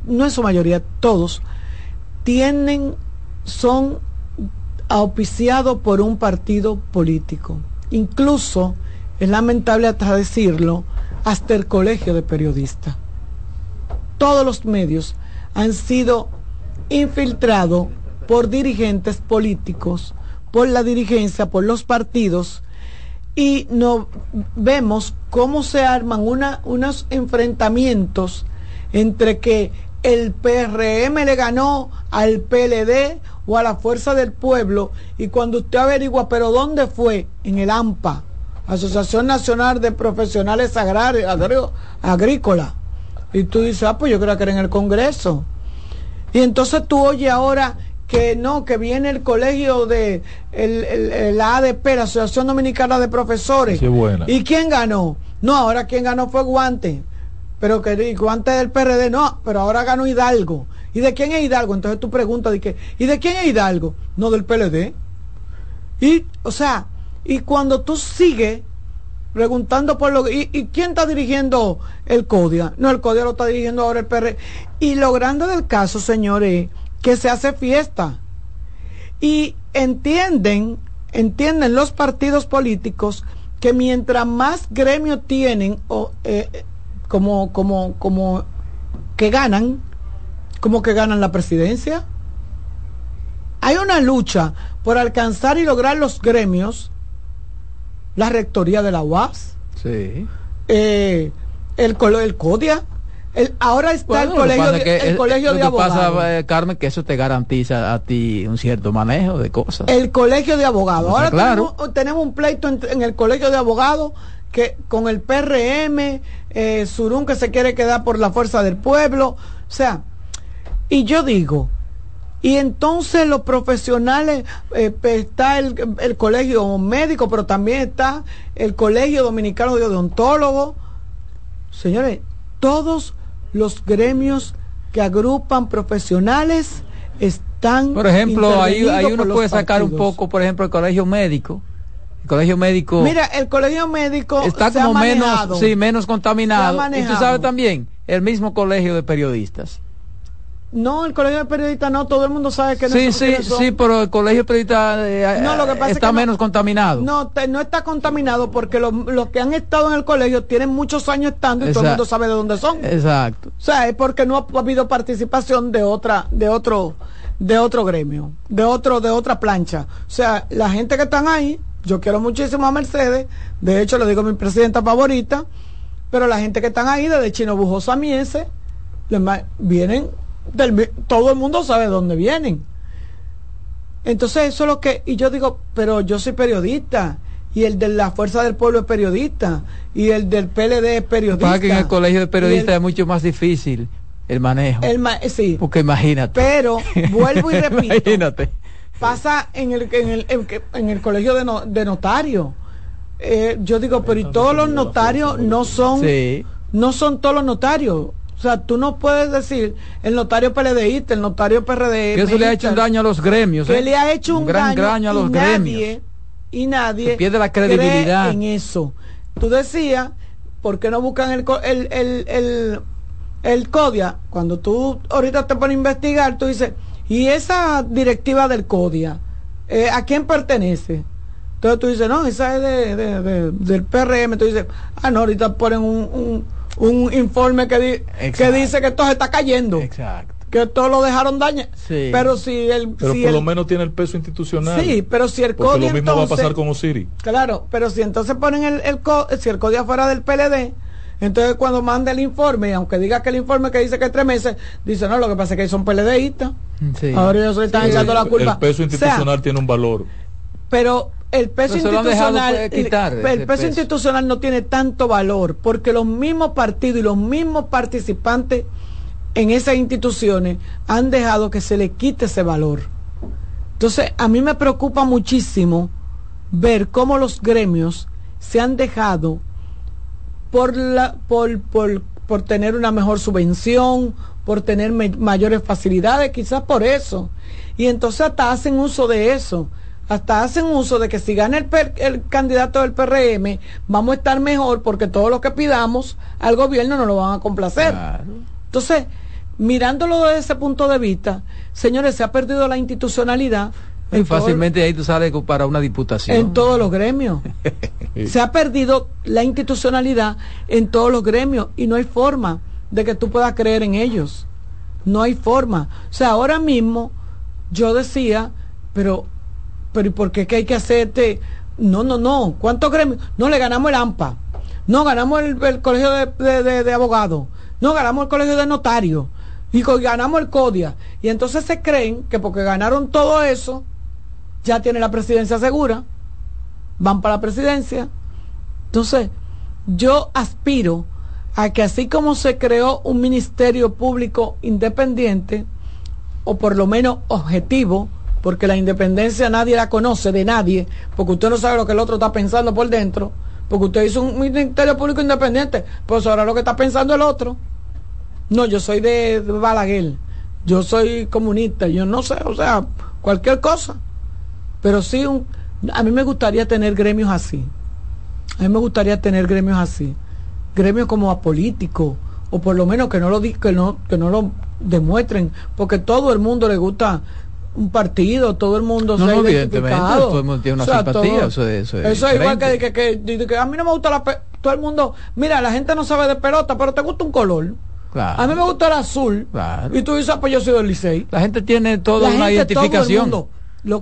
S2: no en su mayoría, todos, tienen son auspiciados por un partido político. Incluso, es lamentable hasta decirlo, hasta el colegio de periodistas. Todos los medios han sido infiltrados por dirigentes políticos, por la dirigencia, por los partidos, y no vemos cómo se arman una, unos enfrentamientos entre que el PRM le ganó al PLD o a la fuerza del pueblo y cuando usted averigua, pero ¿dónde fue? En el AMPA, Asociación Nacional de Profesionales Agrarios, Agrícola. Y tú dices, ah, pues yo creo que era en el Congreso. Y entonces tú oyes ahora que no, que viene el colegio de la ADP, la Asociación Dominicana de Profesores. ¿Y quién ganó? No, ahora quien ganó fue Guante. Pero que Guante del PRD, no, pero ahora ganó Hidalgo. ¿Y de quién es Hidalgo? Entonces tú preguntas, ¿de qué? ¿y de quién es Hidalgo? No del PLD. Y, o sea, y cuando tú sigues preguntando por lo y, y quién está dirigiendo el CODIA? No, el CODIA lo está dirigiendo ahora el PR. Y lo grande del caso, señores, que se hace fiesta. Y entienden, entienden los partidos políticos que mientras más gremios tienen o, eh, como, como, como que ganan, como que ganan la presidencia. Hay una lucha por alcanzar y lograr los gremios, la rectoría de la UAS,
S1: sí.
S2: eh, el, el CODIA, el, ahora está el colegio, de, el colegio de abogados.
S1: Pasa, eh, Carmen, que eso te garantiza a ti un cierto manejo de cosas.
S2: El colegio de abogados. Ahora claro. tenemos, un pleito en, el colegio de abogados que con el PRM, eh, Surún que se quiere quedar por la fuerza del pueblo. O sea, y yo digo, y entonces los profesionales, eh, está el, colegio médico, pero también está el colegio dominicano de odontólogos. Señores, todos los gremios que agrupan profesionales están...
S1: Por ejemplo, ahí, ahí uno puede sacar un poco, por ejemplo, el colegio médico. El colegio médico...
S2: Mira, el colegio médico
S1: está como menos, sí, menos contaminado. Y tú sabes también, el mismo colegio de periodistas
S2: no, el colegio de periodistas no, todo el mundo sabe que
S1: no Sí, sí, sí, pero el colegio de periodistas eh, no, lo que está menos contaminado.
S2: No, no está contaminado porque los, que han estado en el colegio tienen muchos años estando y todo el mundo sabe de dónde son.
S1: Exacto.
S2: O sea, es porque no ha habido participación de otra, de otro, de otro gremio, de otro, de otra plancha. O sea, la gente que están ahí, yo quiero muchísimo a Mercedes, de hecho le digo a mi presidenta favorita, pero la gente que están ahí, desde Chino Bujosa Miese, vienen todo el mundo sabe dónde vienen. Entonces eso es lo que, y yo digo, pero yo soy periodista, y el de la Fuerza del Pueblo es periodista, y el del PLD es periodista. Para
S1: que en el colegio de periodistas es mucho más difícil el manejo.
S2: El sí.
S1: Porque imagínate.
S2: Pero, vuelvo y repito. imagínate. Pasa en el, en el, en el colegio de, no, de notario. Eh, yo digo, pero y todos los notarios no son, no son todos los notarios O sea, tú no puedes decir el notario PLDista, el notario PRD.
S1: Que eso le ha hecho un daño a los gremios.
S2: Que ¿eh? le ha hecho un, gran daño, a los gremios. y nadie
S1: pierde la credibilidad
S2: en eso. Tú decías, ¿por qué no buscan el, el, el, el, CODIA? Cuando tú ahorita te pones a investigar, tú dices, ¿y esa directiva del CODIA? Eh, ¿A quién pertenece? Entonces tú dices, no, esa es de, del PRM. Tú dices, ah, no, ahorita ponen un un informe que, que dice que esto se está cayendo. Exacto. Que todo lo dejaron dañar. Pero si el.
S3: Pero por lo menos tiene el peso institucional.
S2: Sí, pero si el
S3: CODI. lo mismo va a pasar con Osiri.
S2: Claro, pero si entonces ponen el, el, si el CODI afuera del PLD. Entonces cuando manda el informe, aunque diga que el informe que dice que es tres meses, dice no, lo que pasa es que son PLDistas. Ahora ellos están echando la culpa.
S3: El peso institucional tiene un valor.
S2: Pero el peso institucional el, peso, institucional no tiene tanto valor porque los mismos partidos y los mismos participantes en esas instituciones han dejado que se le quite ese valor. Entonces, a mí me preocupa muchísimo ver cómo los gremios se han dejado por la por, por, por tener una mejor subvención, por tener mayores facilidades, quizás por eso. Y entonces hasta hacen uso de eso hasta hacen uso de que si gana el, el, candidato del PRM, vamos a estar mejor porque todo lo que pidamos al gobierno no lo van a complacer. Entonces, mirándolo desde ese punto de vista, señores, se ha perdido la institucionalidad.
S1: Y fácilmente ahí tú sales para una diputación.
S2: En todos los gremios. Se ha perdido la institucionalidad en todos los gremios y no hay forma de que tú puedas creer en ellos. No hay forma. O sea, ahora mismo yo decía, pero pero ¿y por qué, hay que hacerte? No, no, no. ¿Cuántos gremios? No, le ganamos el AMPA. No, ganamos el, colegio de, abogados. No, ganamos el colegio de notarios. Y ganamos el CODIA. Y entonces se creen que porque ganaron todo eso, ya tienen la presidencia segura. Van para la presidencia. Entonces, yo aspiro a que así como se creó un ministerio público independiente, o por lo menos objetivo, porque la independencia nadie la conoce de nadie, porque usted no sabe lo que el otro está pensando por dentro, porque usted hizo un ministerio público independiente, pues ahora lo que está pensando el otro. No, yo soy de, Balaguer, yo soy comunista, yo no sé, o sea, cualquier cosa. Pero sí, un, a mí me gustaría tener gremios así. A mí me gustaría tener gremios así. Gremios como apolíticos, o por lo menos que no lo que no, que no lo demuestren, porque todo el mundo le gusta un partido, todo el mundo
S1: no, se no, evidentemente, todo el mundo tiene una simpatía, eso,
S2: eso, es, igual que, que, a mí no me gusta la todo el mundo, mira, la gente no sabe de pelota, pero te gusta un color. A mí me gusta el azul. Y tú dices, ah, pues yo soy del Licey.
S1: La gente tiene toda una identificación.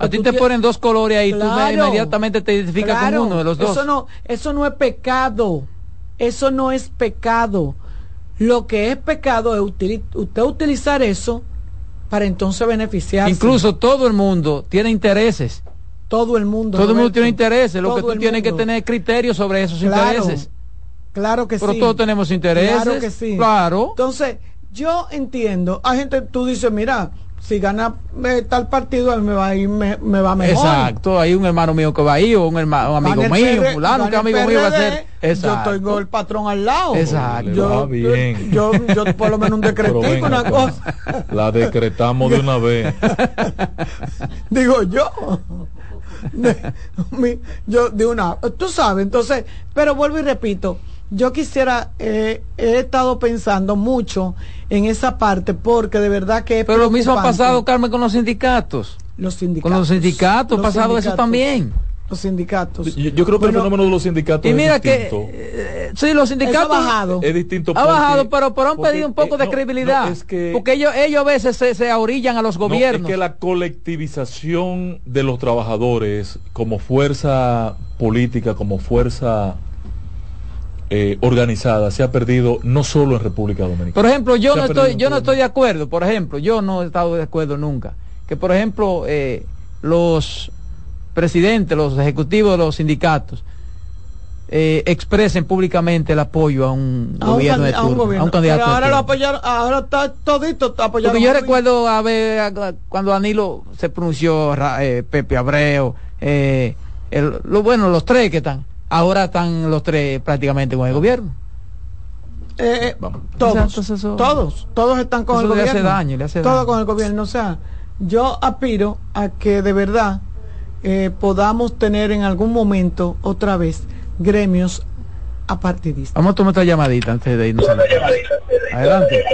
S1: a ti te ponen dos colores ahí, tú inmediatamente te identificas con uno de los dos.
S2: Eso no, eso no es pecado. Eso no es pecado. Lo que es pecado es usted utilizar eso para entonces beneficiarse.
S1: Incluso todo el mundo tiene intereses.
S2: Todo el mundo.
S1: Todo el mundo tiene intereses. Lo que tú tienes que tener criterios sobre esos intereses.
S2: Claro que
S1: sí. Pero todos tenemos intereses. Claro que sí. Claro.
S2: Entonces, yo entiendo. Hay gente, tú dices, mira, si gana eh, tal partido, él me va a ir, me, va mejor.
S1: Exacto, hay un hermano mío que va a ir, o un, hermano, amigo mío, fulano, que amigo mío va a ser.
S2: Exacto. Yo tengo el patrón al lado.
S1: Exacto.
S2: Yo,
S3: bien.
S2: Yo, yo, por lo menos un decretico, una cosa.
S3: La decretamos de una vez.
S2: Digo yo. yo de una, tú sabes, entonces, pero vuelvo y repito, yo quisiera, eh, he estado pensando mucho en esa parte porque de verdad que...
S1: Pero lo mismo ha pasado, Carmen, con los sindicatos.
S2: Los sindicatos.
S1: Con los sindicatos ha pasado eso también.
S2: Los sindicatos.
S3: Yo, creo que el fenómeno de los sindicatos
S1: y mira que eh, sí, los sindicatos
S2: ha bajado.
S3: Es distinto.
S1: Ha bajado, pero, pero han pedido un poco eh, de credibilidad. porque ellos, ellos a veces se, se ahorillan a los gobiernos.
S3: es que la colectivización de los trabajadores como fuerza política, como fuerza eh, organizada se ha perdido no solo en República Dominicana.
S1: Por ejemplo, yo no estoy, yo no estoy de acuerdo, por ejemplo, yo no he estado de acuerdo nunca, que por ejemplo eh, los presidentes, los ejecutivos de los sindicatos eh, expresen públicamente el apoyo a un gobierno de turno, a un, candidato.
S2: ahora lo apoyaron, ahora está todito apoyado.
S1: Porque yo recuerdo a ver cuando Danilo se pronunció Pepe Abreu, lo bueno, los tres que están ahora están los tres prácticamente con el gobierno.
S2: Eh, todos, todos, todos están con el gobierno.
S1: Le hace daño, le hace
S2: todo con el gobierno. O sea, yo aspiro a que de verdad eh, podamos tener en algún momento otra vez gremios apartidistas.
S1: Vamos a tomar otra llamadita antes de irnos. Adelante.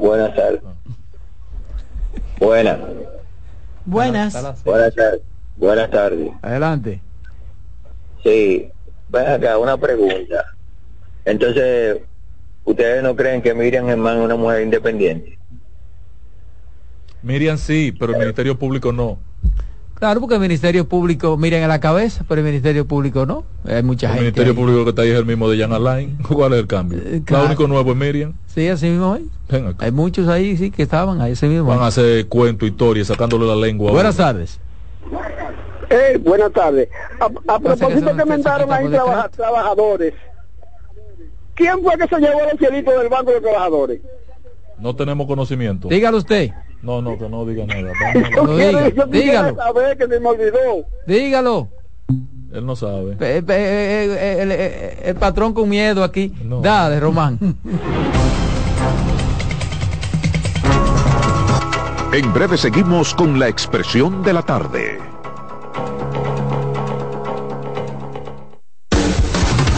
S12: buenas tardes. Buenas.
S2: Buenas.
S12: Buenas tardes. Buenas tardes.
S1: Adelante.
S12: Sí, ven acá, una pregunta. Entonces, ¿ustedes no creen que Miriam Germán es una mujer independiente?
S3: Miriam sí, pero el Ministerio Público no.
S1: Claro, porque el Ministerio Público miren a la cabeza, pero el Ministerio Público no. Hay mucha
S3: el
S1: gente.
S3: El Ministerio Público que está ahí es el mismo de Jan Alain. ¿Cuál es el cambio? Eh, Lo único nuevo es Miriam.
S1: Sí, así mismo es. Hay muchos ahí, sí, que estaban ahí, ese mismo.
S3: Van a hacer cuento, historia, sacándole la lengua.
S1: Buenas tardes.
S13: Eh, buenas tardes. A, propósito que, que mendaron ahí trabajadores. ¿Quién fue que se llevó los cielitos del Banco de Trabajadores?
S3: No tenemos conocimiento.
S1: Dígalo usted.
S3: No, no, que no diga nada.
S13: Vamos, diga, yo dígalo. Saber que se me olvidó.
S1: Dígalo.
S3: Él no sabe.
S1: el, patrón con miedo aquí. Dale, Román.
S8: En breve seguimos con la expresión de la tarde.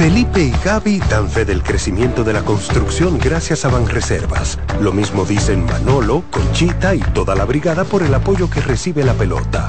S14: Felipe y Gaby dan fe del crecimiento de la construcción gracias a Banreservas. Lo mismo dicen Manolo, Conchita y toda la brigada por el apoyo que recibe la pelota.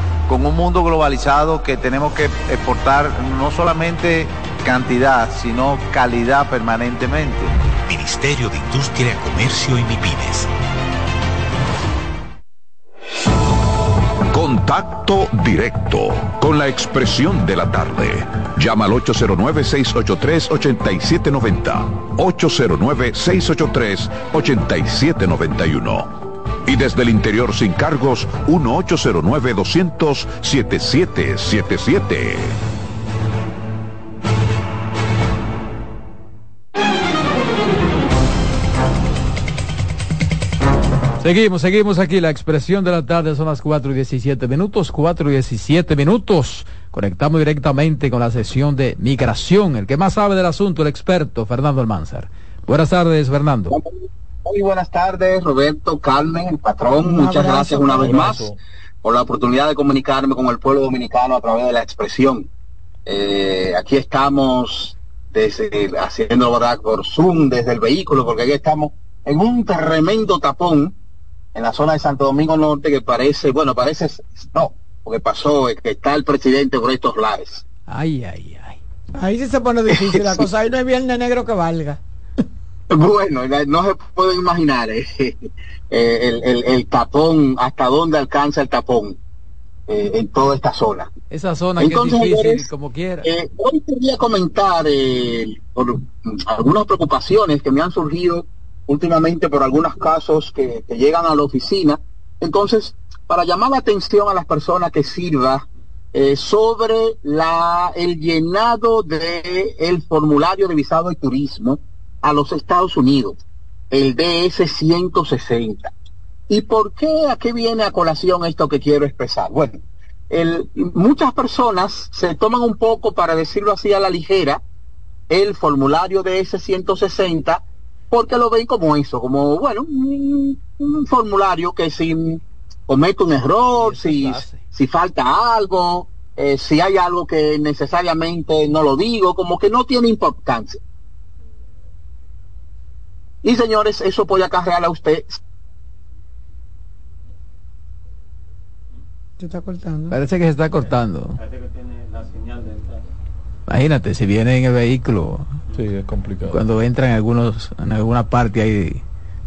S15: con un mundo globalizado que tenemos que exportar no solamente cantidad, sino calidad permanentemente.
S16: Ministerio de Industria, Comercio y MIPINES.
S8: Contacto directo con la expresión de la tarde. Llama al 809-683-8790. 809-683-8791 y desde el interior sin cargos 1809-200-7777.
S1: Seguimos, seguimos aquí. La expresión de la tarde son las 4 y 17 minutos. 4 y 17 minutos. Conectamos directamente con la sesión de migración. El que más sabe del asunto, el experto, Fernando Almanzar. Buenas tardes, Fernando.
S17: Muy buenas tardes, Roberto, Carmen, el patrón. Muchas gracias una vez más por la oportunidad de comunicarme con el pueblo dominicano a través de la expresión. Eh, aquí estamos desde, haciendo verdad por Zoom desde el vehículo, porque aquí estamos en un tremendo tapón en la zona de Santo Domingo Norte que parece, bueno, parece, no, porque pasó que está el presidente por estos lares.
S1: Ay, ay, ay.
S2: Ahí sí se pone difícil la cosa, ahí no hay viernes negro que valga.
S17: Bueno, no se puede imaginar eh, eh, el, tapón, hasta dónde alcanza el tapón eh, en toda esta zona.
S1: Esa zona que es difícil, como quiera.
S17: hoy quería comentar por algunas preocupaciones que me han surgido últimamente por algunos casos que, llegan a la oficina. Entonces, para llamar la atención a las personas que sirva sobre la el llenado de el formulario de visado de turismo a los Estados Unidos. el DS-160. ¿Y por qué, a qué viene a colación esto que quiero expresar? Bueno, el, muchas personas se toman un poco, para decirlo así a la ligera, el formulario de S160 porque lo ven como eso, como, bueno, un, formulario que si comete un error, si, si falta algo, eh, si hay algo que necesariamente no lo digo, como que no tiene importancia. Y señores, eso puede acarrear a usted.
S1: Se está cortando. Parece que se está cortando. Parece que tiene la señal Imagínate, si viene en el vehículo.
S3: Sí, es complicado.
S1: Cuando entra en, algunos, en alguna parte ahí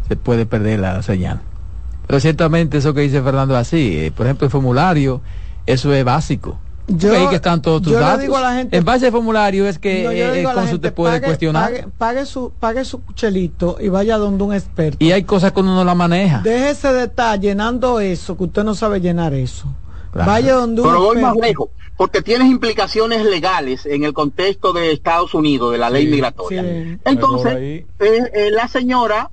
S1: se puede perder la señal. Pero ciertamente eso que dice Fernando es así. Eh, por ejemplo, el formulario, eso es básico. Yo, ahí que están todos tus datos. Digo a la gente, en base al formulario es que eh, el consul te puede cuestionar.
S2: Pague, su, pague su chelito y vaya donde un experto.
S1: Y hay cosas que uno no la maneja.
S2: Déjese de estar llenando eso, que usted no sabe llenar eso. Vaya donde un
S17: Pero voy más lejos porque tienes implicaciones legales en el contexto de Estados Unidos, de la ley migratoria. Entonces, eh, eh, la señora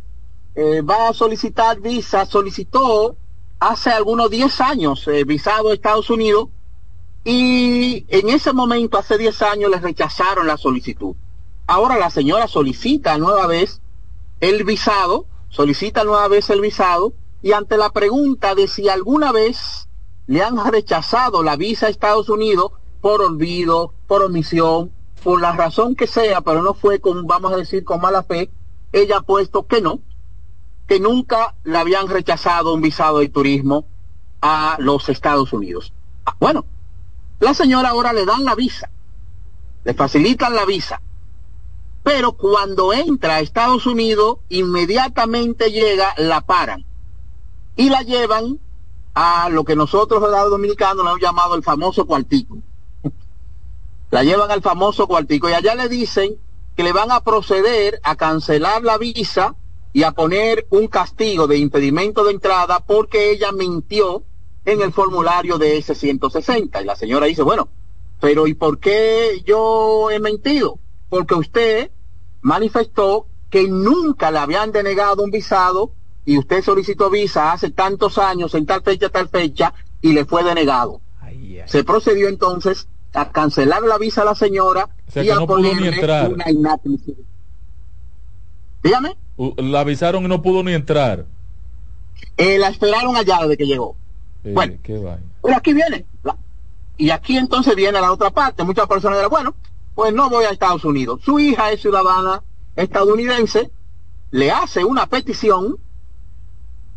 S17: eh, va a solicitar visa, solicitó hace algunos 10 años visado a Estados Unidos y en ese momento, hace 10 años, le rechazaron la solicitud. Ahora la señora solicita nueva vez el visado, solicita nueva vez el visado y ante la pregunta de si alguna vez le han rechazado la visa a Estados Unidos por olvido, por omisión, por la razón que sea, pero no fue con, vamos a decir, con mala fe, ella ha puesto que no, que nunca le habían rechazado un visado de turismo a los Estados Unidos. Ah, bueno, la señora ahora le dan la visa, le facilitan la visa, pero cuando entra a Estados Unidos, inmediatamente llega, la paran y la llevan a lo que nosotros los dominicanos le hemos llamado el famoso cuartico. La llevan al famoso cuartico y allá le dicen que le van a proceder a cancelar la visa y a poner un castigo de impedimento de entrada porque ella mintió en el formulario de ese 160. Y la señora dice, bueno, pero ¿y por qué yo he mentido? Porque usted manifestó que nunca le habían denegado un visado y usted solicitó visa hace tantos años, en tal fecha, tal fecha, y le fue denegado. Se procedió entonces a cancelar la visa a la señora y a ponerle una inadmisibilidad. Dígame.
S3: La avisaron y no pudo ni entrar.
S17: Eh, la esperaron allá desde que llegó. Bueno, pero aquí viene. y aquí entonces viene la otra parte. Muchas personas dirán, bueno, pues no voy a Estados Unidos. Su hija es ciudadana estadounidense, le hace una petición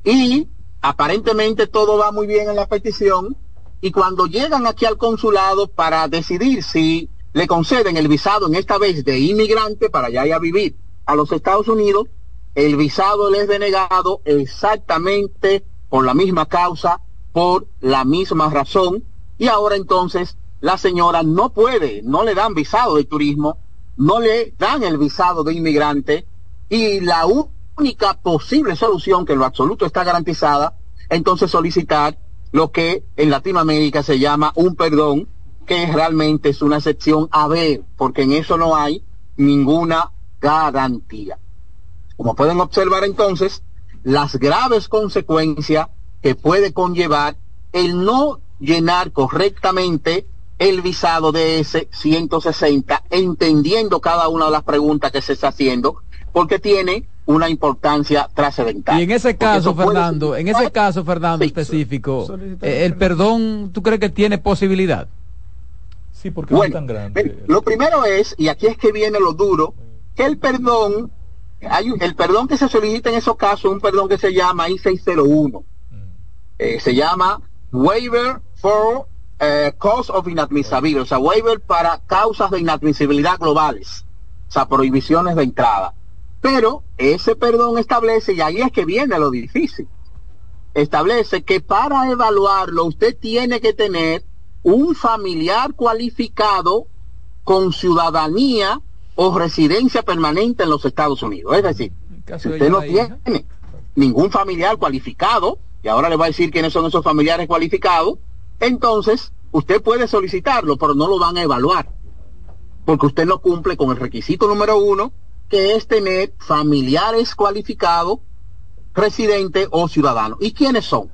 S17: y aparentemente todo va muy bien en la petición y cuando llegan aquí al consulado para decidir si le conceden el visado en esta vez de inmigrante para allá y a vivir a los Estados Unidos, el visado les es denegado exactamente por la misma causa, por la misma razón, y ahora entonces la señora no puede, no le dan visado de turismo, no le dan el visado de inmigrante, y la única posible solución, que en lo absoluto está garantizada, entonces solicitar lo que en Latinoamérica se llama un perdón, que realmente es una excepción a ver, porque en eso no hay ninguna garantía. Como pueden observar entonces, las graves consecuencias que puede conllevar el no llenar correctamente el visado de ese 160, entendiendo cada una de las preguntas que se está haciendo, porque tiene una importancia trascendental.
S1: Y en ese caso, Fernando, en ese caso, Fernando, específico, eh, el perdón, ¿tú crees que tiene posibilidad?
S17: Sí, porque no es tan grande. Lo primero es, y aquí es que viene lo duro, que el perdón, hay el perdón que se solicita en esos casos, un perdón que se llama I-601. Eh, se llama Waiver for eh, Cause of Inadmissibility, o sea, waiver para causas de inadmisibilidad globales, o sea, prohibiciones de entrada. Pero ese perdón establece, y ahí es que viene lo difícil, establece que para evaluarlo usted tiene que tener un familiar cualificado con ciudadanía o residencia permanente en los Estados Unidos. Es decir, si usted no tiene ningún familiar cualificado, y ahora le voy a decir quiénes son esos familiares cualificados, entonces usted puede solicitarlo, pero no lo van a evaluar, porque usted no cumple con el requisito número uno que es tener familiares cualificados, residentes o ciudadanos. ¿Y quiénes son?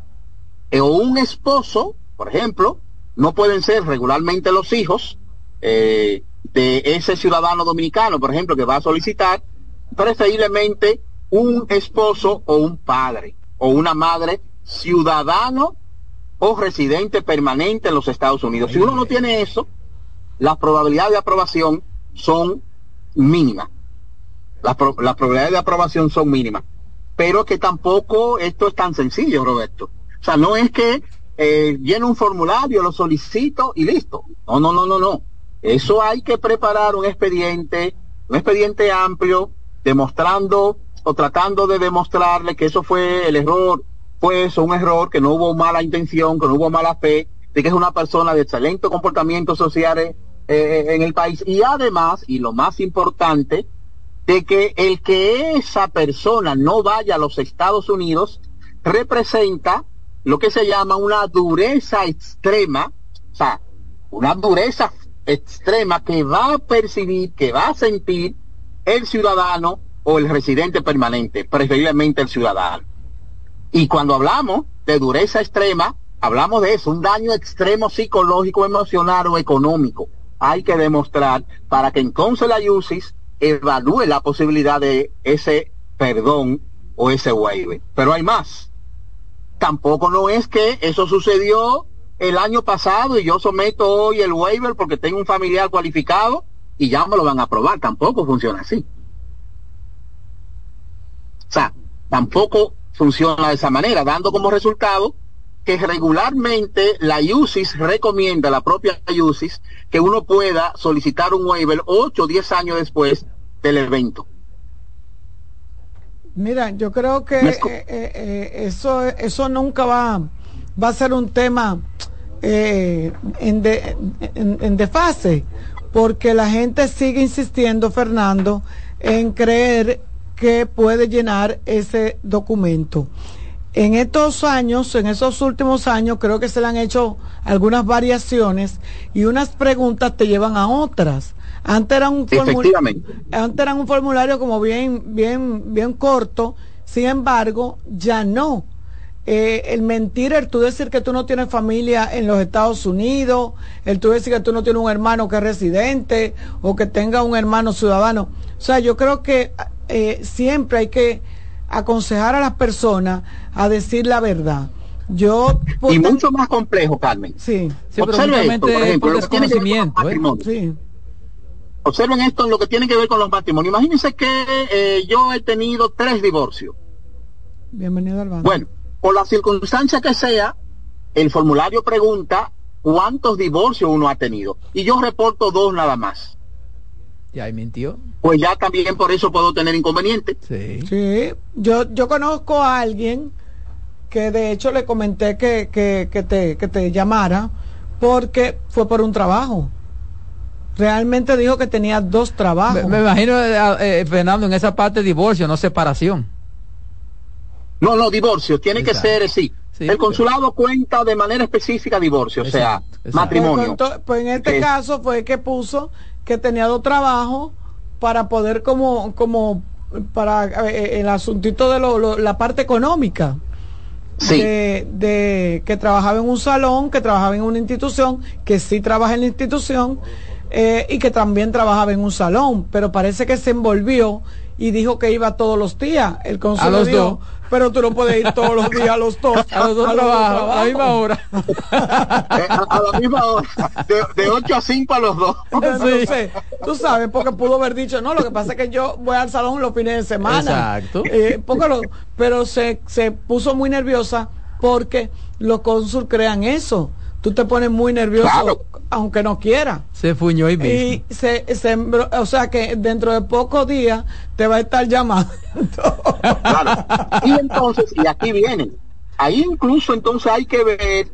S17: Eh, o un esposo, por ejemplo, no pueden ser regularmente los hijos eh, de ese ciudadano dominicano, por ejemplo, que va a solicitar, preferiblemente un esposo o un padre o una madre ciudadano o residente permanente en los Estados Unidos. Si uno no tiene eso, las probabilidades de aprobación son mínimas. Las, probabilidades de aprobación son mínimas. Pero que tampoco esto es tan sencillo, Roberto. O sea, no es que eh, lleno un formulario, lo solicito y listo. No, no, no, no, no. Eso hay que preparar un expediente, un expediente amplio, demostrando o tratando de demostrarle que eso fue el error, fue eso un error, que no hubo mala intención, que no hubo mala fe, de que es una persona de excelente comportamiento social eh, en el país. Y además, y lo más importante, de que el que esa persona no vaya a los Estados Unidos representa lo que se llama una dureza extrema, o sea, una dureza extrema que va a percibir, que va a sentir el ciudadano o el residente permanente, preferiblemente el ciudadano. Y cuando hablamos de dureza extrema, hablamos de eso, un daño extremo psicológico, emocional o económico. Hay que demostrar para que entonces la UCIS evalúe la posibilidad de ese perdón o ese waiver. Pero hay más. Tampoco no es que eso sucedió el año pasado y yo someto hoy el waiver porque tengo un familiar cualificado y ya me lo van a aprobar. Tampoco funciona así. O sea, tampoco funciona de esa manera, dando como resultado que regularmente la UCIS recomienda, la propia UCIS, que uno pueda solicitar un waiver 8 o 10 años después del evento.
S2: Mira, yo creo que eh, eh, eh, eso, eso nunca va, va a ser un tema en, en, en desfase, porque la gente sigue insistiendo, Fernando, en creer que puede llenar ese documento. En estos años, en esos últimos años, creo que se le han hecho algunas variaciones y unas preguntas te llevan a otras. Antes era un formulario, antes era un formulario como bien, bien, bien corto, sin embargo, ya no. Eh, el mentir, el tú decir que tú no tienes familia en los Estados Unidos, el tú decir que tú no tienes un hermano que es residente o que tenga un hermano ciudadano. O sea, yo creo que eh, siempre hay que aconsejar a las personas a decir la verdad. Yo
S17: y mucho más complejo, Carmen.
S2: Sí,
S17: sí Observen esto, por ejemplo, desconocimiento. ¿eh? Observen esto en lo que tiene que ver con los matrimonios. Imagínense que yo he tenido tres divorcios.
S2: Bienvenido al banco.
S17: Bueno, por la circunstancia que sea, el formulario pregunta cuántos divorcios uno ha tenido. Y yo reporto dos nada más.
S1: Ya ahí mintió.
S17: Pues ya también por eso puedo tener inconveniente.
S2: Sí. Sí, yo, yo conozco a alguien que de hecho le comenté que, que, te, que te llamara porque fue por un trabajo. Realmente dijo que tenía dos trabajos.
S1: Me, imagino, eh, eh, Fernando, en esa parte divorcio, no separación.
S17: No, no, divorcio. Tiene que ser, sí. el consulado cuenta de manera específica divorcio, o sea, matrimonio.
S2: Pues, pues, en este caso fue que puso que tenía dos trabajos para poder como, como para eh, el asuntito de la parte económica. De, que trabajaba en un salón, que trabajaba en una institución, que sí trabaja en la institución eh, y que también trabajaba en un salón, pero parece que se envolvió y dijo que iba todos los días. El consulado dijo, pero tú no puedes ir todos los días a los dos.
S1: A los dos a, a la misma hora.
S17: Eh, a, la misma hora. De, 8 a 5 a los dos.
S2: Sí. tú sabes, porque pudo haber dicho, no, lo que pasa es que yo voy al salón los fines de semana.
S1: Exacto.
S2: Eh, pero se, se puso muy nerviosa porque los cónsul crean eso. Tú te pones muy nervioso aunque no quiera.
S1: Se fuñó y
S2: Y se, se, o sea que dentro de pocos días te va a estar llamando.
S17: Claro. Y entonces, y aquí viene, ahí incluso entonces hay que ver,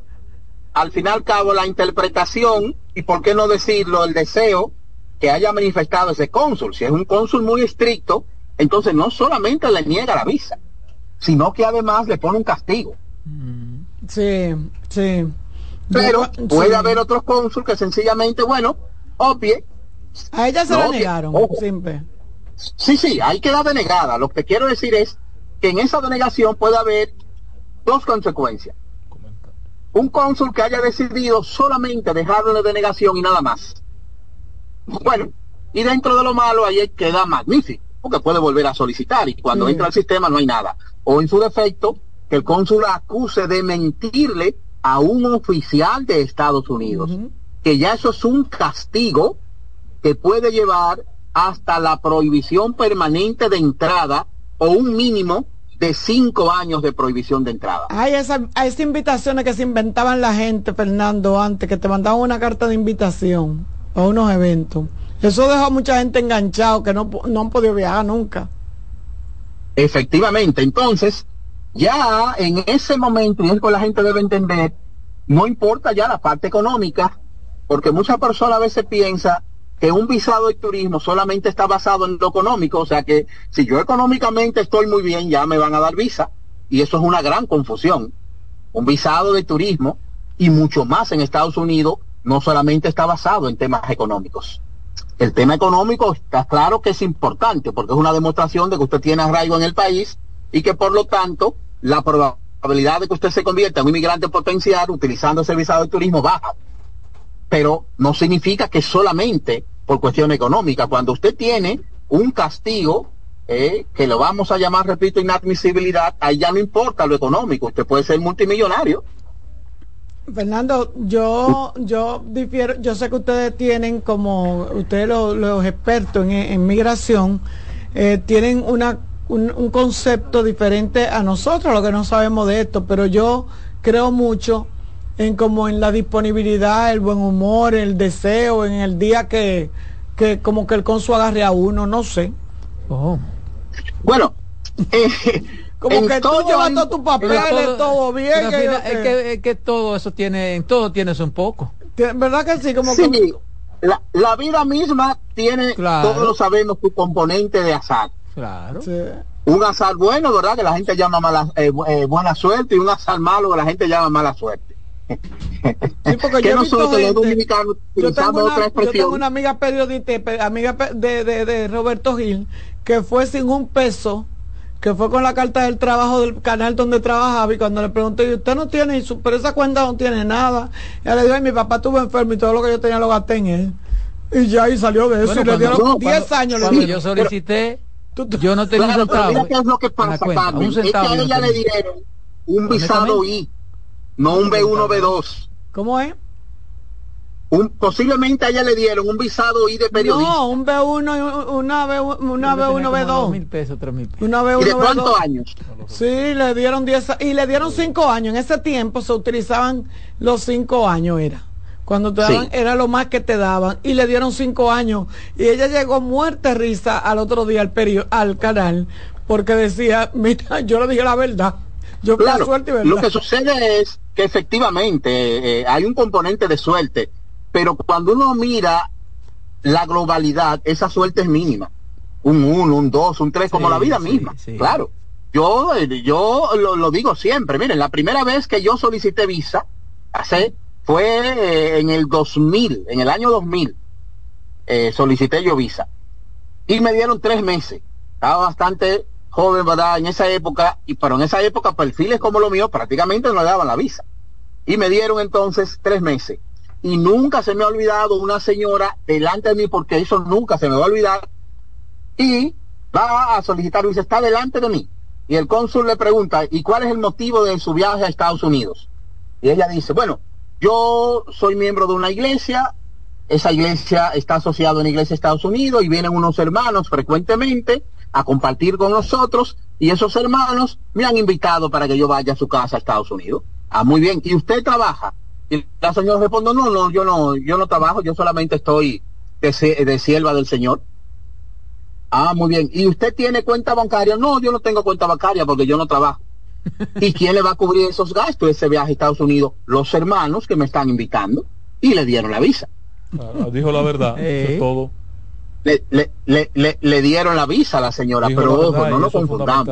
S17: al fin y al cabo, la interpretación, y por qué no decirlo, el deseo que haya manifestado ese cónsul. Si es un cónsul muy estricto, entonces no solamente le niega la visa, sino que además le pone un castigo.
S2: Sí, sí.
S17: Pero puede haber otros cónsul que sencillamente, bueno, obvie.
S2: A ella se la negaron, simple.
S17: Sí, sí, hay que dar denegada. Lo que quiero decir es que en esa denegación puede haber dos consecuencias. Un cónsul que haya decidido solamente dejarlo en denegación y nada más. Bueno, y dentro de lo malo ahí queda magnífico, porque puede volver a solicitar y cuando entra al sistema no hay nada. O en su defecto, que el cónsul acuse de mentirle a un oficial de Estados Unidos, que ya eso es un castigo que puede llevar hasta la prohibición permanente de entrada o un mínimo de cinco años de prohibición de entrada.
S2: Hay esas esa invitaciones que se inventaban la gente, Fernando, antes, que te mandaban una carta de invitación a unos eventos. Eso dejó a mucha gente enganchado que no, no han podido viajar nunca.
S17: Efectivamente, entonces, ya en ese momento, y es que la gente debe entender, no importa ya la parte económica, porque muchas personas a veces piensan que un visado de turismo solamente está basado en lo económico, o sea que si yo económicamente estoy muy bien, ya me van a dar visa, y eso es una gran confusión. Un visado de turismo, y mucho más en Estados Unidos, no solamente está basado en temas económicos. El tema económico está claro que es importante, porque es una demostración de que usted tiene arraigo en el país y que por lo tanto la probabilidad de que usted se convierta en un inmigrante potencial utilizando ese visado de turismo baja pero no significa que solamente por cuestión económica. Cuando usted tiene un castigo, eh, que lo vamos a llamar, repito, inadmisibilidad, ahí ya no importa lo económico, usted puede ser multimillonario.
S2: Fernando, yo, yo difiero, yo sé que ustedes tienen como, ustedes los, expertos en, migración, eh, tienen una, un, un concepto diferente a nosotros, lo que no sabemos de esto, pero yo creo mucho en como en la disponibilidad, el buen humor, el deseo, en el día que, que como que el consu agarre a uno, no sé.
S17: Oh. Bueno,
S2: eh, como que tú llevando tu papel, todo, todo bien.
S1: es, que, que, todo eso tiene, todo tienes un poco.
S2: ¿Verdad que sí? Como
S17: que... la, la, vida misma tiene, todos lo sabemos, tu componente de azar.
S1: Claro.
S17: Un azar bueno, ¿verdad? Que la gente llama mala, eh, eh, buena suerte y un azar malo que la gente llama mala suerte.
S2: Sí, porque yo nosotros los dominicanos yo tengo, una, yo tengo una amiga periodista, amiga de, de, de, Roberto Gil, que fue sin un peso, que fue con la carta del trabajo del canal donde trabajaba y cuando le pregunté, ¿y usted no tiene, pero esa cuenta no tiene nada? Y le dijo, mi papá estuvo enfermo y todo lo que yo tenía lo gasté en él. Y ya ahí salió de eso y le dieron 10 años.
S1: Cuando yo solicité, yo no tenía
S17: un centavo. qué es lo que pasa, Carmen, es que a ella le dieron un visado I no un B1, B2.
S2: ¿Cómo es?
S17: Un, posiblemente a ella le dieron un visado y de periodista.
S2: No, un B1 una, B, una B1, B2.
S1: mil pesos, tres mil
S2: Una B1,
S17: ¿Y de cuántos años?
S2: Sí, le dieron 10 y le dieron 5 años. En ese tiempo se utilizaban los 5 años, era. Cuando te daban, era lo más que te daban. Y le dieron 5 años. Y ella llegó muerta risa al otro día al, al canal. Porque decía, mira, yo le dije la verdad. Yo
S17: claro, suerte, Lo que sucede es que efectivamente eh, hay un componente de suerte, pero cuando uno mira la globalidad, esa suerte es mínima. Un 1, un 2, un 3, como la vida misma. Claro. Yo, eh, yo lo, digo siempre. Miren, la primera vez que yo solicité visa, hace, fue eh, en el 2000, en el año 2000, solicité yo visa. Y me dieron tres meses. Estaba bastante joven, ¿verdad? En esa época, y pero en esa época perfiles como lo mío prácticamente no daban la visa. Y me dieron entonces tres meses. Y nunca se me ha olvidado una señora delante de mí, porque eso nunca se me va a olvidar. Y va a solicitar visa, está delante de mí. Y el cónsul le pregunta, ¿y cuál es el motivo de su viaje a Estados Unidos? Y ella dice, bueno, yo soy miembro de una iglesia, esa iglesia está asociada a una iglesia de Estados Unidos y vienen unos hermanos frecuentemente a compartir con nosotros y esos hermanos me han invitado para que yo vaya a su casa a Estados Unidos. Ah, muy bien. ¿Y usted trabaja? Y la señora responde, no, no, yo no, yo no trabajo, yo solamente estoy de, de sierva del Señor. Ah, muy bien. ¿Y usted tiene cuenta bancaria? No, yo no tengo cuenta bancaria porque yo no trabajo. ¿Y quién le va a cubrir esos gastos, ese viaje a Estados Unidos? Los hermanos que me están invitando y le dieron la visa.
S3: Ah, dijo la verdad, eh. todo
S17: le, le, le, le, dieron la visa a la señora, pero ojo, no nos confundamos.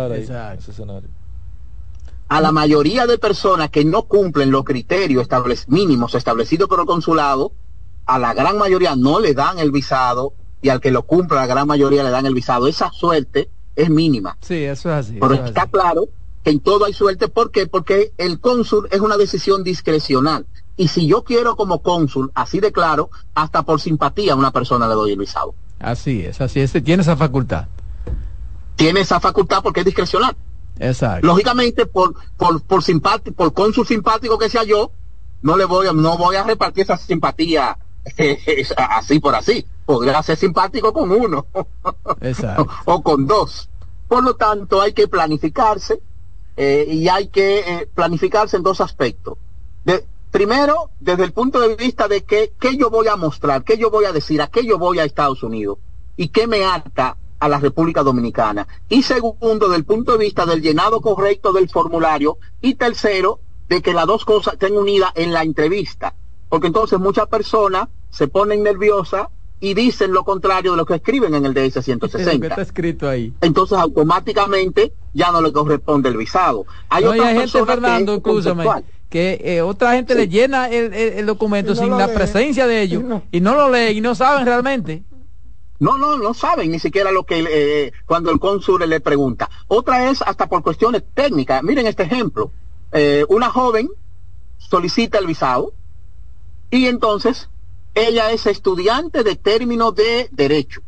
S17: A la mayoría de personas que no cumplen los criterios mínimos establecidos por el consulado, a la gran mayoría no le dan el visado y al que lo cumpla la gran mayoría le dan el visado. Esa suerte es mínima.
S1: Sí, eso es así.
S17: Pero está claro en todo hay suerte. ¿Por qué? Porque el cónsul es una decisión discrecional. Y si yo quiero como cónsul, así de claro, hasta por simpatía a una persona le doy el visado.
S1: Así es, así es. Tiene esa facultad.
S17: Tiene esa facultad porque es discrecional.
S1: Exacto.
S17: Lógicamente, por, por, por, simpático, por cónsul simpático que sea yo, no le voy a, no voy a repartir esa simpatía así por así. Podría ser simpático con uno
S1: Exacto.
S17: o con dos. Por lo tanto, hay que planificarse eh, y hay que eh, planificarse en dos aspectos. De, primero, desde el punto de vista de que, qué yo voy a mostrar, qué yo voy a decir, a qué yo voy a Estados Unidos y qué me ata a la República Dominicana. Y segundo, del punto de vista del llenado correcto del formulario. Y tercero, de que las dos cosas estén unidas en la entrevista. Porque entonces muchas personas se ponen nerviosas y dicen lo contrario de lo que escriben en el DS 160.
S1: está escrito ahí.
S17: Entonces automáticamente ya no le corresponde el visado.
S1: Hay, gente, Fernando, que, eh, otra gente le llena el, documento sin la presencia de ellos y no lo leen y no saben realmente.
S17: No, no, no saben ni siquiera lo que eh, cuando el cónsul le pregunta. Otra es hasta por cuestiones técnicas. Miren este ejemplo. Eh, una joven solicita el visado y entonces ella es estudiante de término de derecho.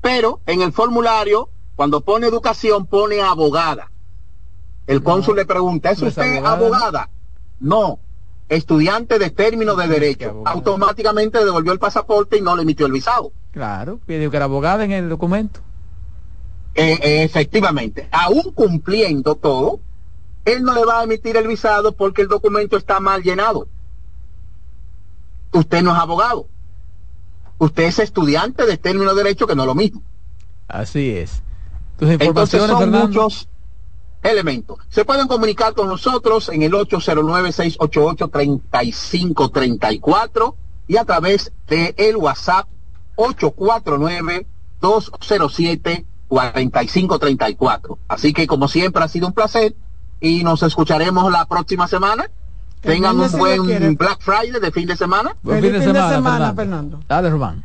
S17: Pero en el formulario, cuando pone educación, pone abogada. El cónsul le pregunta, ¿es usted abogada? No, estudiante de término de derecho. Automáticamente devolvió el pasaporte y no le emitió el visado.
S1: Claro, pidió que era abogada en el documento.
S17: Eh, eh, efectivamente, aún cumpliendo todo, él no le va a emitir el visado porque el documento está mal llenado. Usted no es abogado. Usted es estudiante de término de derecho, que no es lo mismo.
S1: Así es.
S17: Entonces son muchos elementos. Se pueden comunicar con nosotros en el 809-688-3534 y a través de el WhatsApp 849-207-4534. Así que como siempre ha sido un placer y nos escucharemos la próxima semana. Tengan un buen Black Friday de fin de semana.
S1: Buen fin de, semana, Fernando. Dale, Román.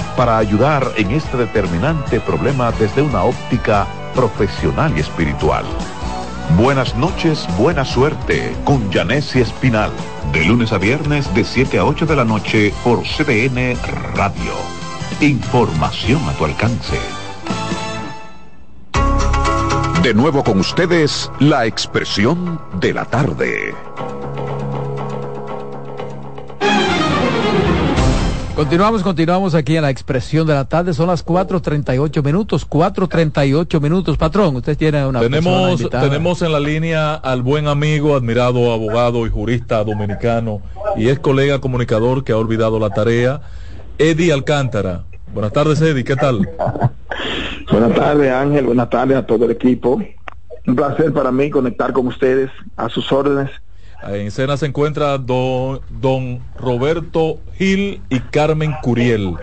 S8: para ayudar en este determinante problema desde una óptica profesional y espiritual. Buenas noches, buena suerte con Janessi Espinal. De lunes a viernes de 7 a 8 de la noche por CDN Radio. Información a tu alcance. De nuevo con ustedes, la expresión de la tarde.
S1: Continuamos, continuamos aquí en la expresión de la tarde. Son las 4.38 minutos, 4.38 minutos. Patrón, usted tiene una
S3: tenemos, tenemos en la línea al buen amigo, admirado abogado y jurista dominicano y es colega comunicador que ha olvidado la tarea, Eddie Alcántara. Buenas tardes, Eddie, ¿qué tal?
S18: Buenas tardes, Ángel. Buenas tardes a todo el equipo. Un placer para mí conectar con ustedes a sus órdenes
S3: en escena se encuentra don, don Roberto Gil y Carmen Curiel.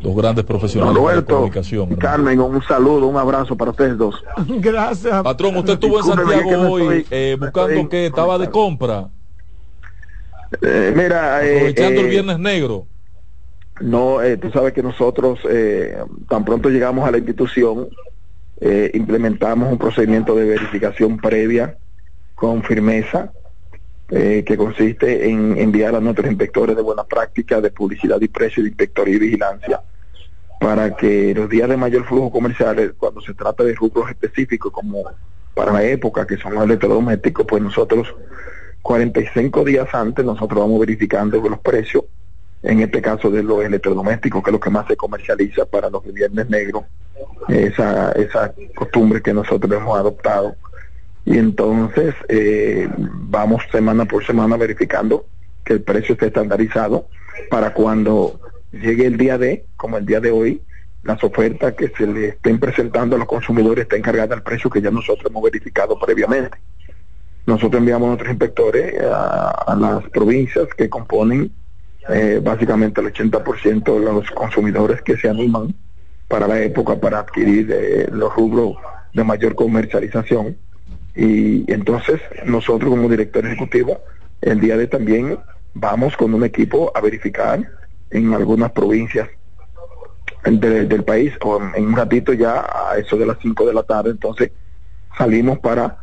S3: dos grandes profesionales de la comunicación.
S18: Carmen, un saludo, un abrazo para ustedes dos.
S2: Gracias.
S3: Patrón, usted estuvo en Santiago hoy eh, buscando que estaba de compra.
S18: Eh, mira,
S3: aprovechando el Viernes Negro.
S18: No, tú sabes que nosotros tan pronto llegamos a la institución implementamos un procedimiento de verificación previa con firmeza eh, que consiste en enviar a nuestros inspectores de buena práctica de publicidad y precio de inspectoría y vigilancia para que los días de mayor flujo comercial, cuando se trata de rubros específicos como para la época que son los electrodomésticos, pues nosotros 45 días antes nosotros vamos verificando los precios, en este caso de los electrodomésticos, que es lo que más se comercializa para los viernes negros, esa, esa costumbre que nosotros hemos adoptado y entonces eh, vamos semana por semana verificando que el precio esté estandarizado para cuando llegue el día de, como el día de hoy, las ofertas que se le estén presentando a los consumidores estén cargadas al precio que ya nosotros hemos verificado previamente. Nosotros enviamos a nuestros inspectores a, las provincias que componen eh, básicamente el 80% de los consumidores que se animan para la época para adquirir eh, los rubros de mayor comercialización y entonces nosotros como director ejecutivo, el día de también vamos con un equipo a verificar en algunas provincias del país, o en un ratito ya a eso de las 5 de la tarde, entonces salimos para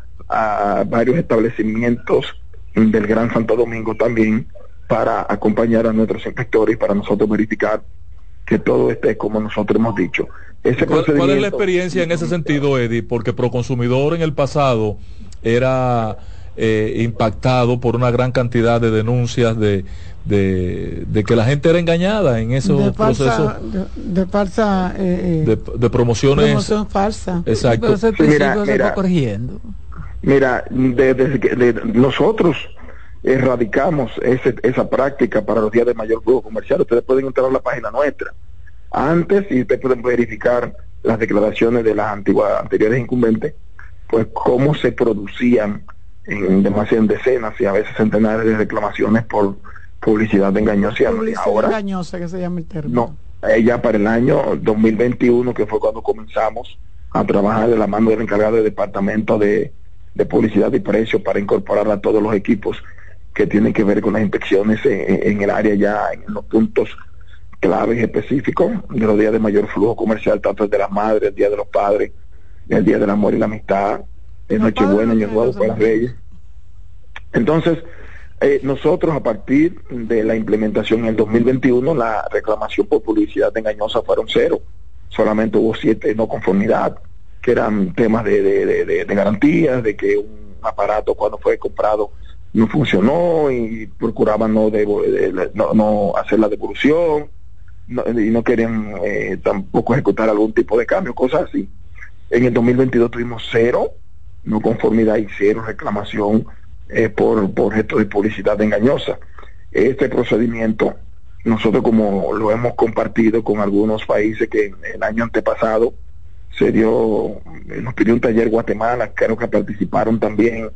S18: varios establecimientos del Gran Santo Domingo también para acompañar a nuestros inspectores para nosotros verificar que todo esté como nosotros hemos dicho.
S3: ¿Cuál, es la experiencia en ese sentido, Eddie? Porque Proconsumidor en el pasado era eh, impactado por una gran cantidad de denuncias de, de, que la gente era engañada en esos procesos.
S2: de, falsa
S3: eh, eh, de, promociones.
S2: promoción falsa.
S3: Exacto.
S18: Mira, mira, corrigiendo. Mira desde nosotros erradicamos ese, esa práctica para los días de mayor flujo comercial ustedes pueden entrar a la página nuestra antes, y ustedes pueden verificar las declaraciones de las antiguas, anteriores incumbentes, pues cómo se producían en demasiadas decenas y a veces centenares de reclamaciones por publicidad engañosa.
S2: Publicidad ahora, engañosa, que se llama el término.
S18: No, ella para el año 2021, que fue cuando comenzamos a trabajar de la mano del encargado del departamento de, publicidad y precios para incorporar a todos los equipos que tienen que ver con las inspecciones en, en el área ya, en los puntos claves específicos de los días de mayor flujo comercial, tanto el de las madres, el día de los padres, el día del amor y la amistad, el Nochebuena, Año Nuevo para las Reyes. Entonces, eh, nosotros a partir de la implementación en el 2021, la reclamación por publicidad engañosa fueron cero. Solamente hubo siete no conformidad, que eran temas de, de, de garantías, de que un aparato cuando fue comprado no funcionó y procuraban no, no, no hacer la devolución y no querían eh, tampoco ejecutar algún tipo de cambio, cosas así. En el 2022 tuvimos cero no conformidad y reclamación eh, por, por gesto de publicidad engañosa. Este procedimiento, nosotros como lo hemos compartido con algunos países que el año antepasado se dio, nos pidió un taller Guatemala, creo que participaron también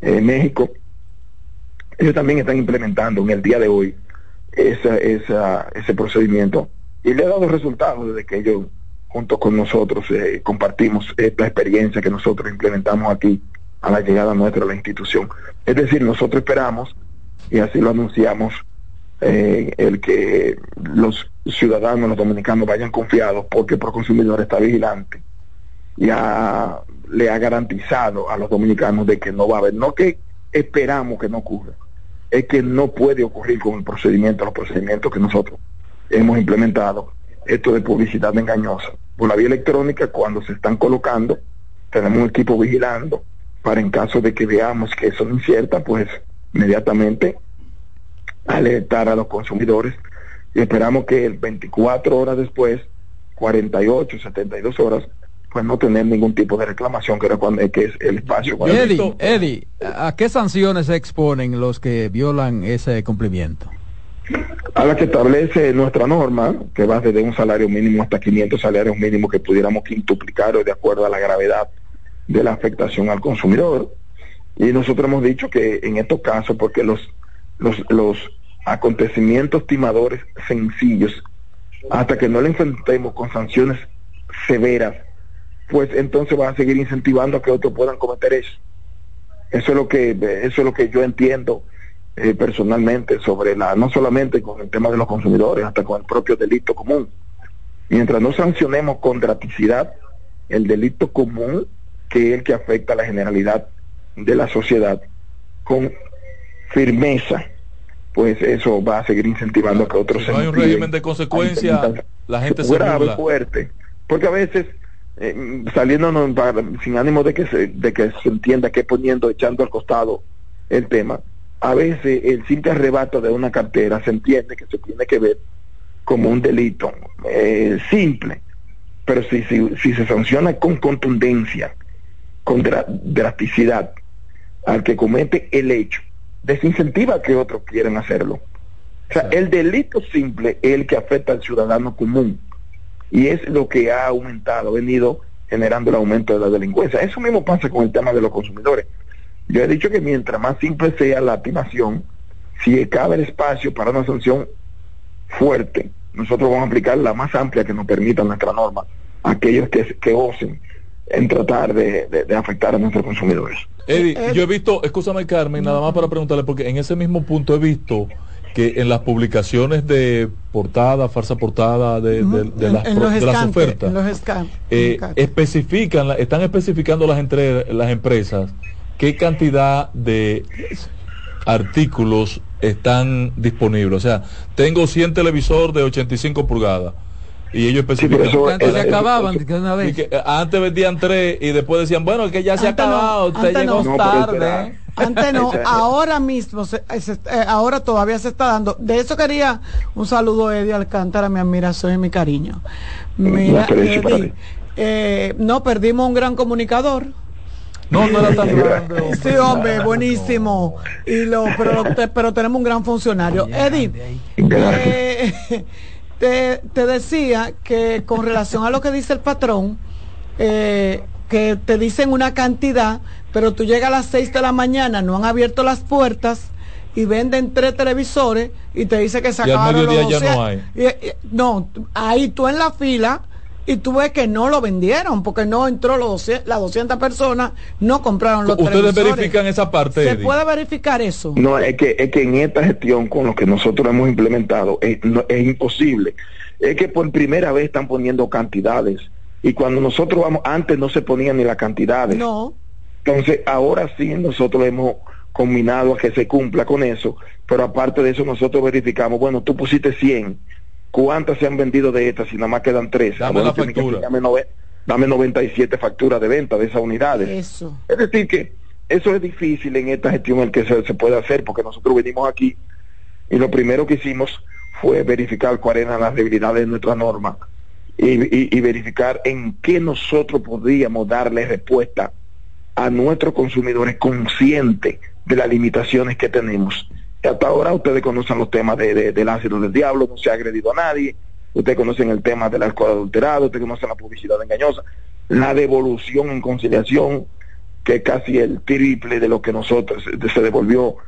S18: en México, ellos también están implementando en el día de hoy esa, esa, ese procedimiento y le ha dado resultados desde que ellos junto con nosotros eh, compartimos esta experiencia que nosotros implementamos aquí a la llegada nuestra a la institución. Es decir, nosotros esperamos, y así lo anunciamos, eh, el que los ciudadanos, los dominicanos vayan confiados porque Proconsumidor está vigilante y le ha garantizado a los dominicanos de que no va a haber, no que esperamos que no ocurra, es que no puede ocurrir con el procedimiento, los procedimientos que nosotros hemos implementado, esto de publicidad engañosa. Por la vía electrónica, cuando se están colocando, tenemos un equipo vigilando para en caso de que veamos que son inciertas, pues inmediatamente alertar a los consumidores y esperamos que el 24 horas después, 48, 72 horas, pues no tener ningún tipo de reclamación, que era cuando que es el espacio.
S1: Eddie, Eddie, ¿a qué sanciones se exponen los que violan ese cumplimiento?
S18: A la que establece nuestra norma, que va desde un salario mínimo hasta 500 salarios mínimos que pudiéramos quintuplicar de acuerdo a la gravedad de la afectación al consumidor. Y nosotros hemos dicho que en estos casos, porque los, los, los acontecimientos timadores sencillos hasta que no le enfrentemos con sanciones severas, pues entonces va a seguir incentivando a que otros puedan cometer eso. Eso es lo que, eso es lo que yo entiendo eh, personalmente sobre la, no solamente con el tema de los consumidores, hasta con el propio delito común. Mientras no sancionemos con graticidad el delito común, que es el que afecta a la generalidad de la sociedad, con firmeza, pues eso va a seguir incentivando a que otros
S3: si no hay un régimen de consecuencia, la gente se
S18: grave, fuerte, porque a veces eh, saliéndonos sin ánimo de que se, de que se entienda que poniendo, echando al costado el tema, a veces el simple arrebato de una cartera se entiende que se tiene que ver como un delito eh, simple, pero si, si, si, se sanciona con contundencia, con drasticidad al que comete el hecho, desincentiva que otros quieran hacerlo. O sea, el delito simple es el que afecta al ciudadano común y es lo que ha aumentado, ha venido generando el aumento de la delincuencia. Eso mismo pasa con el tema de los consumidores. Yo he dicho que mientras más simple sea la activación, si cabe el espacio para una sanción fuerte, nosotros vamos a aplicar la más amplia que nos permita nuestra norma a aquellos que, que osen en tratar de, afectar a nuestros consumidores.
S3: Eddie, eh, yo he visto, escúchame Carmen, nada más para preguntarle, porque en ese mismo punto he visto que en las publicaciones de portada, farsa portada de, las, de las ofertas, eh, especifican, están especificando las, entre, las empresas qué cantidad de artículos están disponibles. O sea, tengo 100 televisores de 85 pulgadas. Y ellos especifican.
S2: antes se acababan una vez.
S3: Eh, antes vendían tres y después decían, bueno, que ya se ha acabado, usted llegó tarde.
S2: Antes no, ahora mismo, eh, ahora todavía se está dando. De eso quería un saludo a Eddie Alcántara, mi admiración y mi cariño. Mira, Eddie, eh, no, perdimos un gran comunicador.
S3: No, no era tan grande.
S2: Sí, hombre, buenísimo. Y lo, pero, pero tenemos un gran funcionario. Eddie, eh, te, te, decía que con relación a lo que dice el patrón, eh, que te dicen una cantidad, pero tú llegas a las 6 de la mañana, no han abierto las puertas y venden tres televisores y te dice que se acabaron los
S3: ya no hay.
S2: no, ahí tú en la fila y tú ves que no lo vendieron porque no entró los las 200 personas, no compraron los
S3: ¿Ustedes verifican esa parte?
S2: ¿Se puede verificar eso?
S18: No, es que, es que en esta gestión con lo que nosotros hemos implementado es, es imposible. Es que por primera vez están poniendo cantidades y cuando nosotros vamos, antes no se ponían ni las cantidades.
S2: No.
S18: Entonces, ahora sí nosotros hemos combinado a que se cumpla con eso, pero aparte de eso nosotros verificamos, bueno, tú pusiste 100 ¿Cuántas se han vendido de estas? Si nada más quedan tres.
S3: Dame la factura.
S18: dame, 97 facturas de venta de esas unidades.
S2: Eso.
S18: Es decir, que eso es difícil en esta gestión el que se, puede hacer, porque nosotros venimos aquí y lo primero que hicimos fue verificar cuáles eran las debilidades de nuestra norma y, y verificar en qué nosotros podríamos darle respuesta a nuestros consumidores conscientes de las limitaciones que tenemos. Hasta ahora ustedes conocen los temas de, del ácido del diablo, no se ha agredido a nadie, ustedes conocen el tema del alcohol adulterado, ustedes conocen la publicidad engañosa, la devolución en conciliación, que es casi el triple de lo que nosotros se devolvió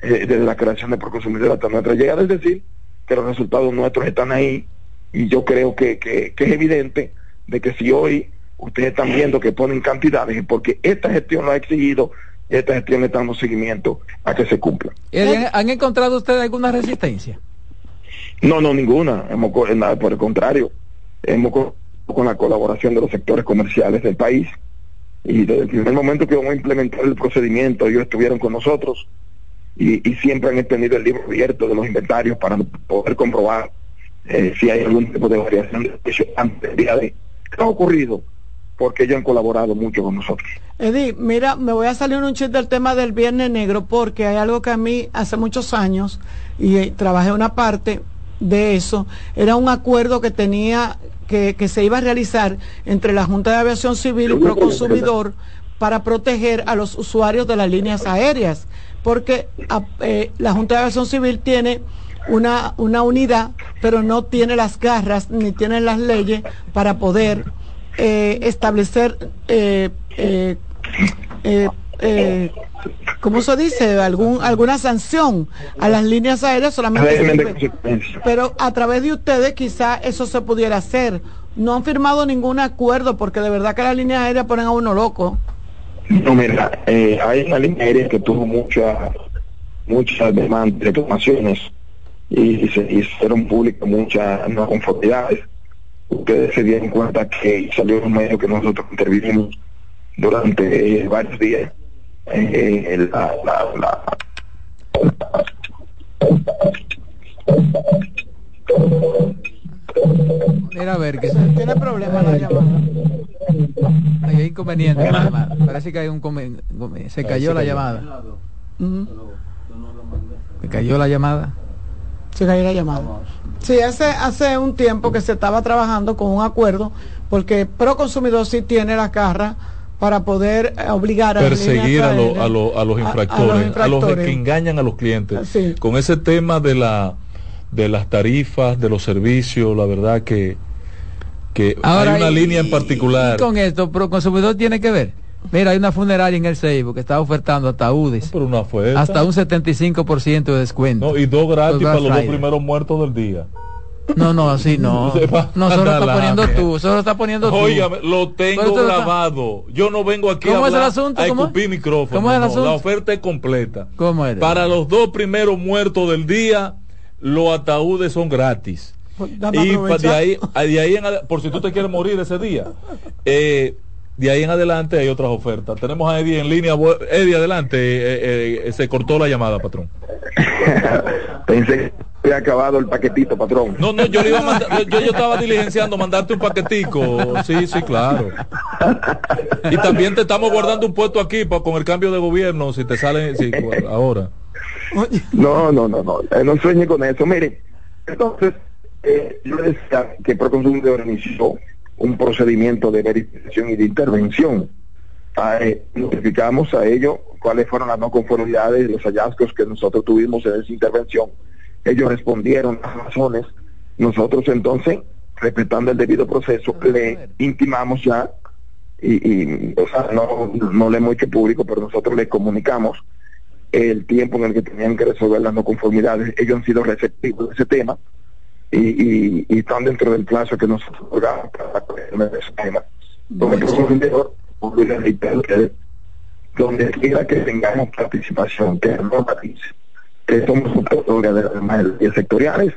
S18: eh, desde la creación de Proconsumidor hasta nuestra llegada, es decir, que los resultados nuestros están ahí y yo creo que, que, que es evidente de que si hoy ustedes están viendo que ponen cantidades, porque esta gestión lo ha exigido esta gestión está dando seguimiento a que se cumpla.
S2: ¿Han encontrado ustedes alguna resistencia?
S18: No, no, ninguna. Hemos, por el contrario, hemos con la colaboración de los sectores comerciales del país y desde el primer momento que vamos a implementar el procedimiento, ellos estuvieron con nosotros y, siempre han tenido el libro abierto de los inventarios para poder comprobar eh, si hay algún tipo de variación de precio antes del día de... ¿Qué ha ocurrido? Porque ellos han colaborado mucho con nosotros.
S2: Eddie, mira, me voy a salir un chiste del tema del Viernes Negro porque hay algo que a mí hace muchos años y eh, trabajé una parte de eso, era un acuerdo que tenía que, que se iba a realizar entre la Junta de Aviación Civil y Proconsumidor para proteger a los usuarios de las líneas aéreas, porque eh, la Junta de Aviación Civil tiene una, una unidad, pero no tiene las garras ni tiene las leyes para poder eh, establecer eh, eh, ¿cómo se dice? Algún, alguna sanción a las líneas aéreas solamente. pero a través de ustedes quizá eso se pudiera hacer. No han firmado ningún acuerdo porque de verdad que las líneas aéreas ponen a uno loco.
S18: No, mira, eh, hay una línea aérea que tuvo mucha, muchas demandas, reclamaciones y se hicieron públicas muchas no conformidades. Ustedes se dieron cuenta que salió un medio que nosotros intervinimos durante eh, varios días. Eh, la, la, la,
S1: Mira a ver, que tiene problemas la llamada. Hay inconveniente la llamada. Parece que hay un se cayó la llamada. Se cayó la llamada.
S2: Se cayó la llamada. Sí, hace, hace un tiempo que se estaba trabajando con un acuerdo, porque Proconsumidor sí tiene la carra para poder eh, obligar
S3: a perseguir a, a, a, los infractores, a, los que engañan a los clientes. Con ese tema de la de las tarifas, de los servicios, la verdad que que hay una línea en particular.
S1: con esto, Proconsumidor tiene que ver. Mira, hay una funeraria en el Seibo que está ofertando ataúdes.
S3: Pero una
S1: hasta un 75% de descuento.
S3: y dos gratis para los dos primeros muertos del día.
S1: No, no, así no. No, solo está poniendo tú, solo está poniendo tú.
S3: Oiga, lo tengo grabado. Yo no vengo aquí
S1: a, hablar, a
S3: escupir micrófono. ¿Cómo es el asunto? La oferta es completa.
S1: ¿Cómo es?
S3: Para los dos primeros muertos del día, los ataúdes son gratis. Pues, y de ahí, de ahí en, por si tú te quieres morir ese día. Eh, de ahí en adelante hay otras ofertas. Tenemos a Eddie en línea. Eddie, adelante. Eh, eh, se cortó la llamada, patrón.
S18: Pensé que había acabado el paquetito, patrón.
S3: No, no, yo, le iba a mandar, yo, yo, estaba diligenciando mandarte un paquetico. Sí, sí, claro. Y también te estamos guardando un puesto aquí pa, con el cambio de gobierno, si te sale sí, ahora.
S18: No, no, no, no. Eh, no sueñe con eso. Mire, entonces, yo decía que Proconsumidor inició un procedimiento de verificación y de intervención. Ah, eh, notificamos a ellos cuáles fueron las no conformidades, los hallazgos que nosotros tuvimos en esa intervención. Ellos respondieron las razones. Nosotros entonces, respetando el debido proceso, le intimamos ya, y, o sea, no, no le hemos hecho público, pero nosotros le comunicamos el tiempo en el que tenían que resolver las no conformidades. Ellos han sido receptivos de ese tema y, y, están dentro del plazo que nosotros para de ese tema. Donde que donde quiera que tengamos participación, que no que somos un de las sectoriales,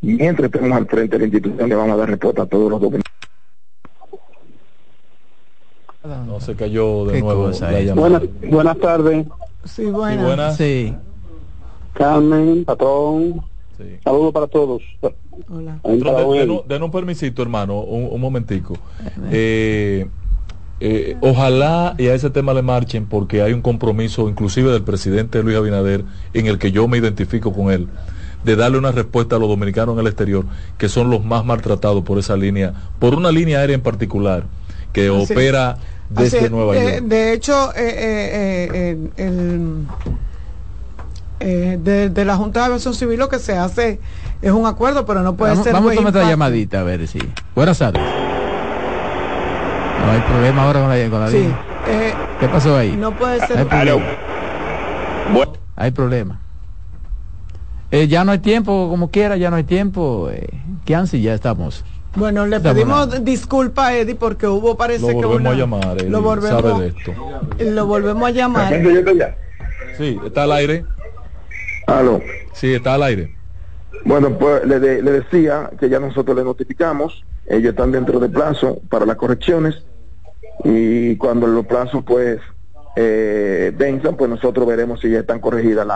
S18: y mientras estemos al frente de la institución le vamos a dar respuesta a todos los documentos.
S3: No se cayó de nuevo
S13: Buenas, buenas tardes.
S2: Sí, buenas.
S1: Sí.
S13: Carmen, patrón, Saludos para todos.
S3: Hola. Den, un permisito, hermano, un, momentico. Eh, eh, ojalá y a ese tema le marchen porque hay un compromiso inclusive del presidente Luis Abinader en el que yo me identifico con él de darle una respuesta a los dominicanos en el exterior que son los más maltratados por esa línea, por una línea aérea en particular que opera desde Nueva York.
S2: De hecho, eh, el eh, de, la Junta de Aviación Civil lo que se hace es un acuerdo, pero no puede ser.
S1: Vamos a tomar otra llamadita, a ver si. Buenas tardes. No hay problema ahora con la, con sí, eh, ¿Qué pasó ahí?
S2: No puede ser.
S1: Hay problema. Eh, ya no hay tiempo, como quiera, ya no hay tiempo. Eh, ¿Qué ansi? Ya estamos.
S2: Bueno, le pedimos disculpa a Eddie porque hubo parece
S3: lo
S2: que
S3: volvemos a llamar,
S2: lo volvemos, sabe de esto. Lo volvemos a llamar.
S3: Sí, está al aire.
S18: Aló.
S3: Sí, está al aire.
S18: Bueno, pues le, le, decía que ya nosotros le notificamos, ellos están dentro del plazo para las correcciones y cuando los plazos pues eh, venzan, pues nosotros veremos si ya están corregidas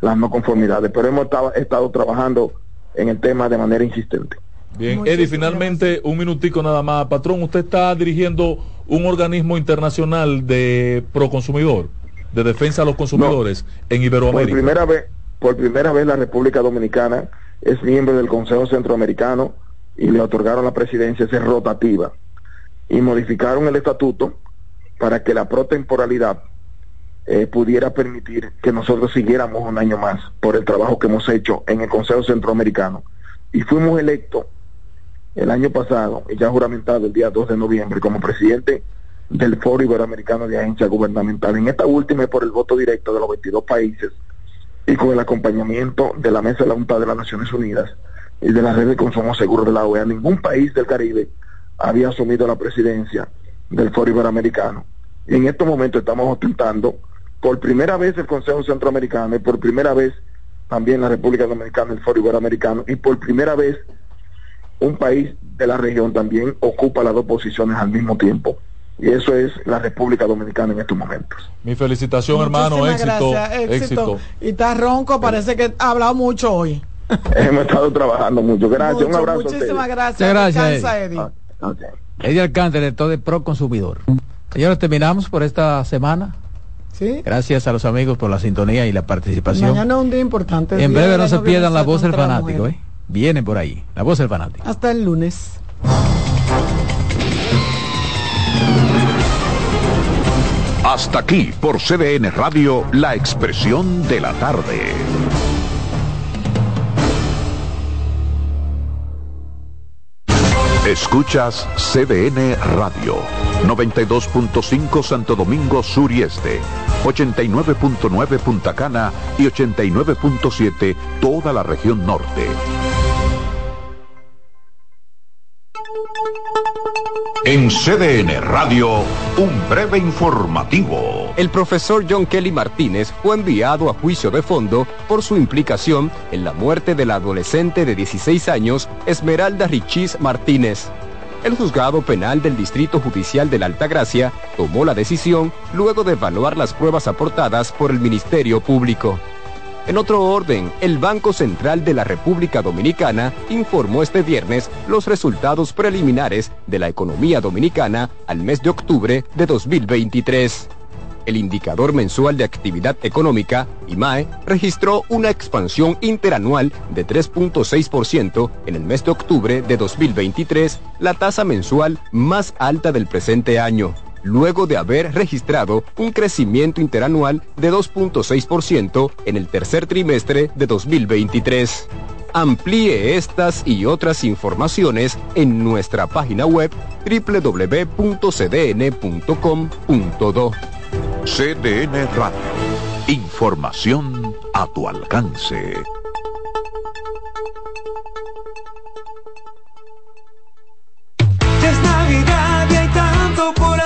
S18: las no conformidades. Pero hemos estado, trabajando en el tema de manera insistente.
S3: Bien, Eddie, finalmente un minutico nada más. Patrón, usted está dirigiendo un organismo internacional de proconsumidor, de defensa a los consumidores en Iberoamérica.
S18: Por primera vez, por primera vez la República Dominicana es miembro del Consejo Centroamericano y le otorgaron la presidencia, es rotativa. Y modificaron el estatuto para que la protemporalidad eh, pudiera permitir que nosotros siguiéramos un año más por el trabajo que hemos hecho en el Consejo Centroamericano. Y fuimos electos el año pasado, y ya juramentado el día 2 de noviembre, como presidente del Foro Iberoamericano de Agencia Gubernamental. En esta última es por el voto directo de los 22 países y con el acompañamiento de la Mesa de la Junta de las Naciones Unidas y de la Red de Consumo Seguro de la OEA. Ningún país del Caribe había asumido la presidencia del Foro Iberoamericano. Y en estos momentos estamos ostentando por primera vez el Consejo Centroamericano y por primera vez también la República Dominicana, el Foro Iberoamericano, y por primera vez un país de la región también ocupa las dos posiciones al mismo tiempo. Y eso es la República Dominicana en estos momentos.
S3: Mi felicitación, hermano. Éxito, éxito,
S2: Y está ronco, parece que ha hablado mucho hoy.
S18: Hemos estado trabajando mucho. Gracias, un abrazo.
S2: Muchísimas gracias. gracias,
S1: Eddie. Ah, Eddie Alcántara, todo de Pro Consumidor. Señores, terminamos por esta semana.
S2: ¿Sí?
S1: Gracias a los amigos por la sintonía y la participación.
S2: Mañana es un día importante.
S1: En breve no se pierdan la voz del fanático. ¿eh? Viene por ahí, la voz del fanático.
S2: Hasta el lunes.
S8: Hasta aquí por CDN Radio, la expresión de la tarde. Escuchas CDN Radio, 92.5 Santo Domingo Sur y Este, 89.9 Punta Cana y 89.7 toda la región norte. En CDN Radio, un breve informativo.
S19: El profesor John Kelly Martínez fue enviado a juicio de fondo por su implicación en la muerte de la adolescente de 16 años, Esmeralda Richis Martínez. El juzgado penal del Distrito Judicial de la Altagracia tomó la decisión luego de evaluar las pruebas aportadas por el Ministerio Público. En otro orden, el Banco Central de la República Dominicana informó este viernes los resultados preliminares de la economía dominicana al mes de octubre de 2023. El indicador mensual de actividad económica, IMAE, registró una expansión interanual de 3.6% en el mes de octubre de 2023, la tasa mensual más alta del presente año luego de haber registrado un crecimiento interanual de 2.6% en el tercer trimestre de 2023. Amplíe estas y otras informaciones en nuestra página web www.cdn.com.do.
S8: CDN Radio. Información a tu alcance.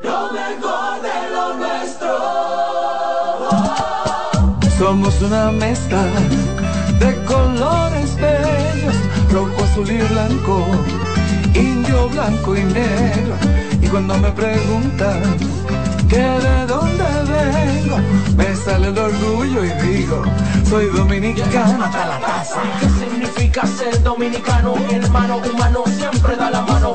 S20: lo mejor de lo nuestro. Somos una mezcla de colores bellos, rojo, azul y blanco, indio, blanco y negro. Y cuando me preguntan que de dónde vengo, me sale el orgullo y digo, soy dominicano hasta la casa. ¿Qué significa ser dominicano? Mi hermano humano siempre da la mano.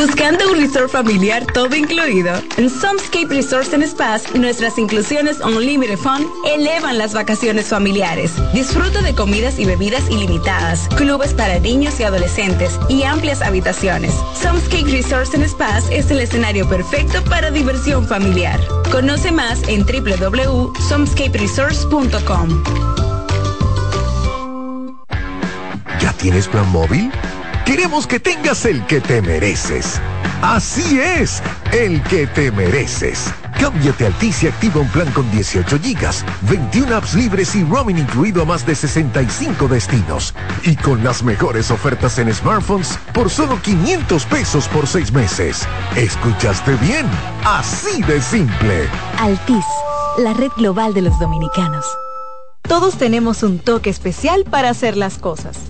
S21: Buscando un resort familiar todo incluido. En Somescape Resorts and Spas, nuestras inclusiones Unlimited Fun elevan las vacaciones familiares. Disfruta de comidas y bebidas ilimitadas, clubes para niños y adolescentes y amplias habitaciones. Somescape Resorts and Spas es el escenario perfecto para diversión familiar. Conoce más en www.somescaperesorts.com.
S14: ¿Ya tienes plan móvil? Queremos que tengas el que te mereces. Así es, el que te mereces. Cámbiate Altis y activa un plan con 18 gigas, 21 apps libres y roaming incluido a más de 65 destinos. Y con las mejores ofertas en smartphones por solo 500 pesos por 6 meses. ¿Escuchaste bien? Así de simple.
S22: Altis, la red global de los dominicanos.
S23: Todos tenemos un toque especial para hacer las cosas.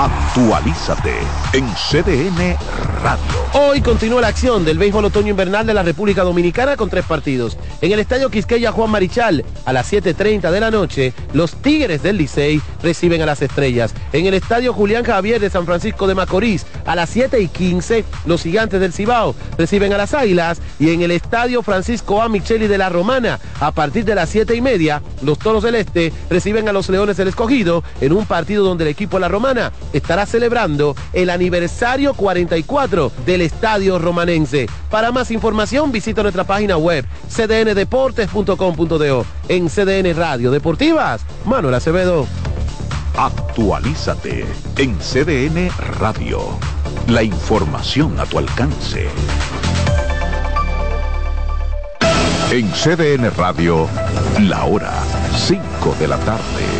S8: Actualízate en CDN Radio.
S24: Hoy continúa la acción del béisbol otoño invernal de la República Dominicana con tres partidos. En el Estadio Quisqueya Juan Marichal, a las 7.30 de la noche, los Tigres del Licey reciben a las Estrellas. En el Estadio Julián Javier de San Francisco de Macorís, a las 7.15, los Gigantes del Cibao reciben a las Águilas. Y en el Estadio Francisco A. Micheli de la Romana, a partir de las 7.30, los Toros del Este reciben a los Leones del Escogido en un partido donde el equipo de la Romana estará celebrando el aniversario 44 del Estadio Romanense. Para más información visita nuestra página web cdndeportes.com.do. En CDN Radio Deportivas, Manuel Acevedo.
S8: Actualízate en CDN Radio. La información a tu alcance. En CDN Radio, la hora 5 de la tarde.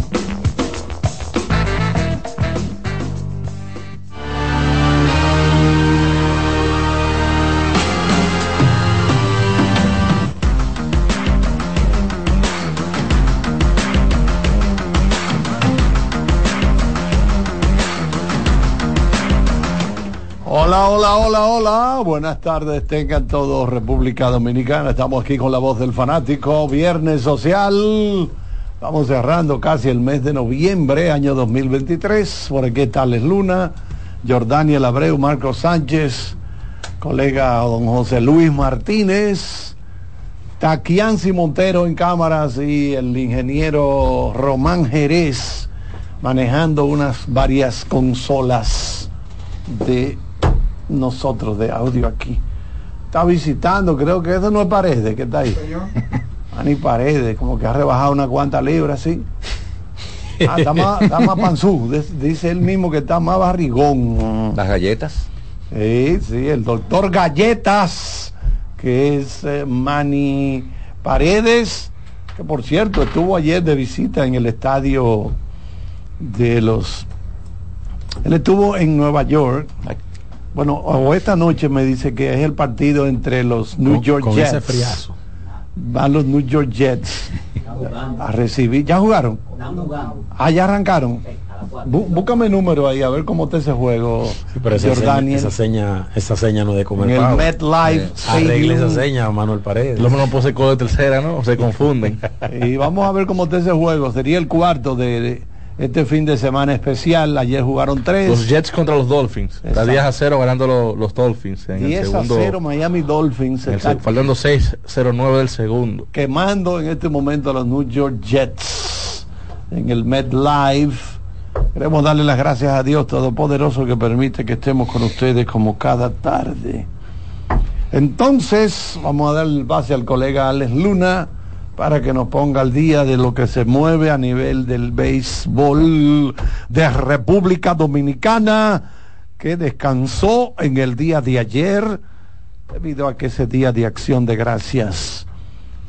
S25: Hola, hola, hola, hola. Buenas tardes, tengan todos República Dominicana. Estamos aquí con la voz del fanático, Viernes Social. Estamos cerrando casi el mes de noviembre, año 2023. Por aquí está Les Luna, Jordania Abreu, Marcos Sánchez, colega don José Luis Martínez, Taquianci Montero en cámaras y el ingeniero Román Jerez manejando unas varias consolas de nosotros de audio aquí. Está visitando, creo que eso no es Paredes que está ahí. Ani Paredes, como que ha rebajado una cuanta libra sí. Ah, está más, está más panzú, dice él mismo que está más barrigón.
S26: Las galletas.
S25: Sí, sí, el doctor Galletas, que es eh, Mani Paredes, que por cierto estuvo ayer de visita en el estadio de los... Él estuvo en Nueva York bueno, o esta noche me dice que es el partido entre los New York Jets. Van los New York Jets a recibir. ¿Ya jugaron? Ah, ya arrancaron. búscame el número ahí a ver cómo está ese juego.
S26: esa, seña, esa, seña, esa seña no de comer.
S25: En el MetLife.
S26: Eh, arregle esa seña, Manuel Paredes.
S25: Lo menos pose de tercera, ¿no? Se confunden. y vamos a ver cómo está ese juego. Sería el cuarto de este fin de semana especial. Ayer jugaron tres.
S3: Los Jets contra los Dolphins. Está 10 a 0 ganando los, Dolphins.
S25: En 10 a 0 Miami Dolphins.
S3: faltando 6-0-9 del segundo.
S25: Quemando en este momento a los New York Jets en el MetLife. Queremos darle las gracias a Dios Todopoderoso que permite que estemos con ustedes como cada tarde. Entonces, vamos a dar el pase al colega Alex Luna para que nos ponga al día de lo que se mueve a nivel del béisbol de República Dominicana, que descansó en el día de ayer, debido a que ese día de acción de gracias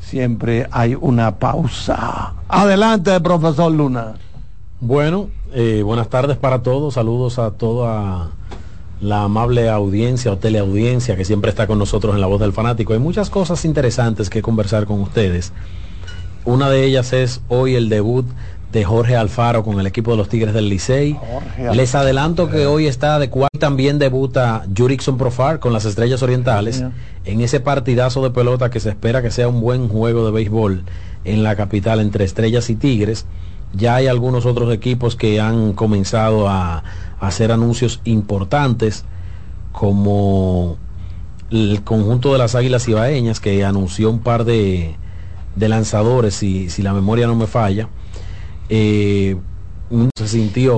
S25: siempre hay una pausa. Adelante, profesor Luna.
S26: Bueno, eh, buenas tardes para todos, saludos a toda la amable audiencia o teleaudiencia que siempre está con nosotros en la voz del fanático. Hay muchas cosas interesantes que conversar con ustedes. Una de ellas es hoy el debut de Jorge Alfaro con el equipo de los Tigres del Licey. Les adelanto que hoy está de cual también debuta Jurickson Profar con las Estrellas Orientales en ese partidazo de pelota que se espera que sea un buen juego de béisbol en la capital entre Estrellas y Tigres. Ya hay algunos otros equipos que han comenzado a, hacer anuncios importantes, como el conjunto de las Águilas Ibaeñas, que anunció un par de, lanzadores, si, si, la memoria no me falla. Eh, se sintió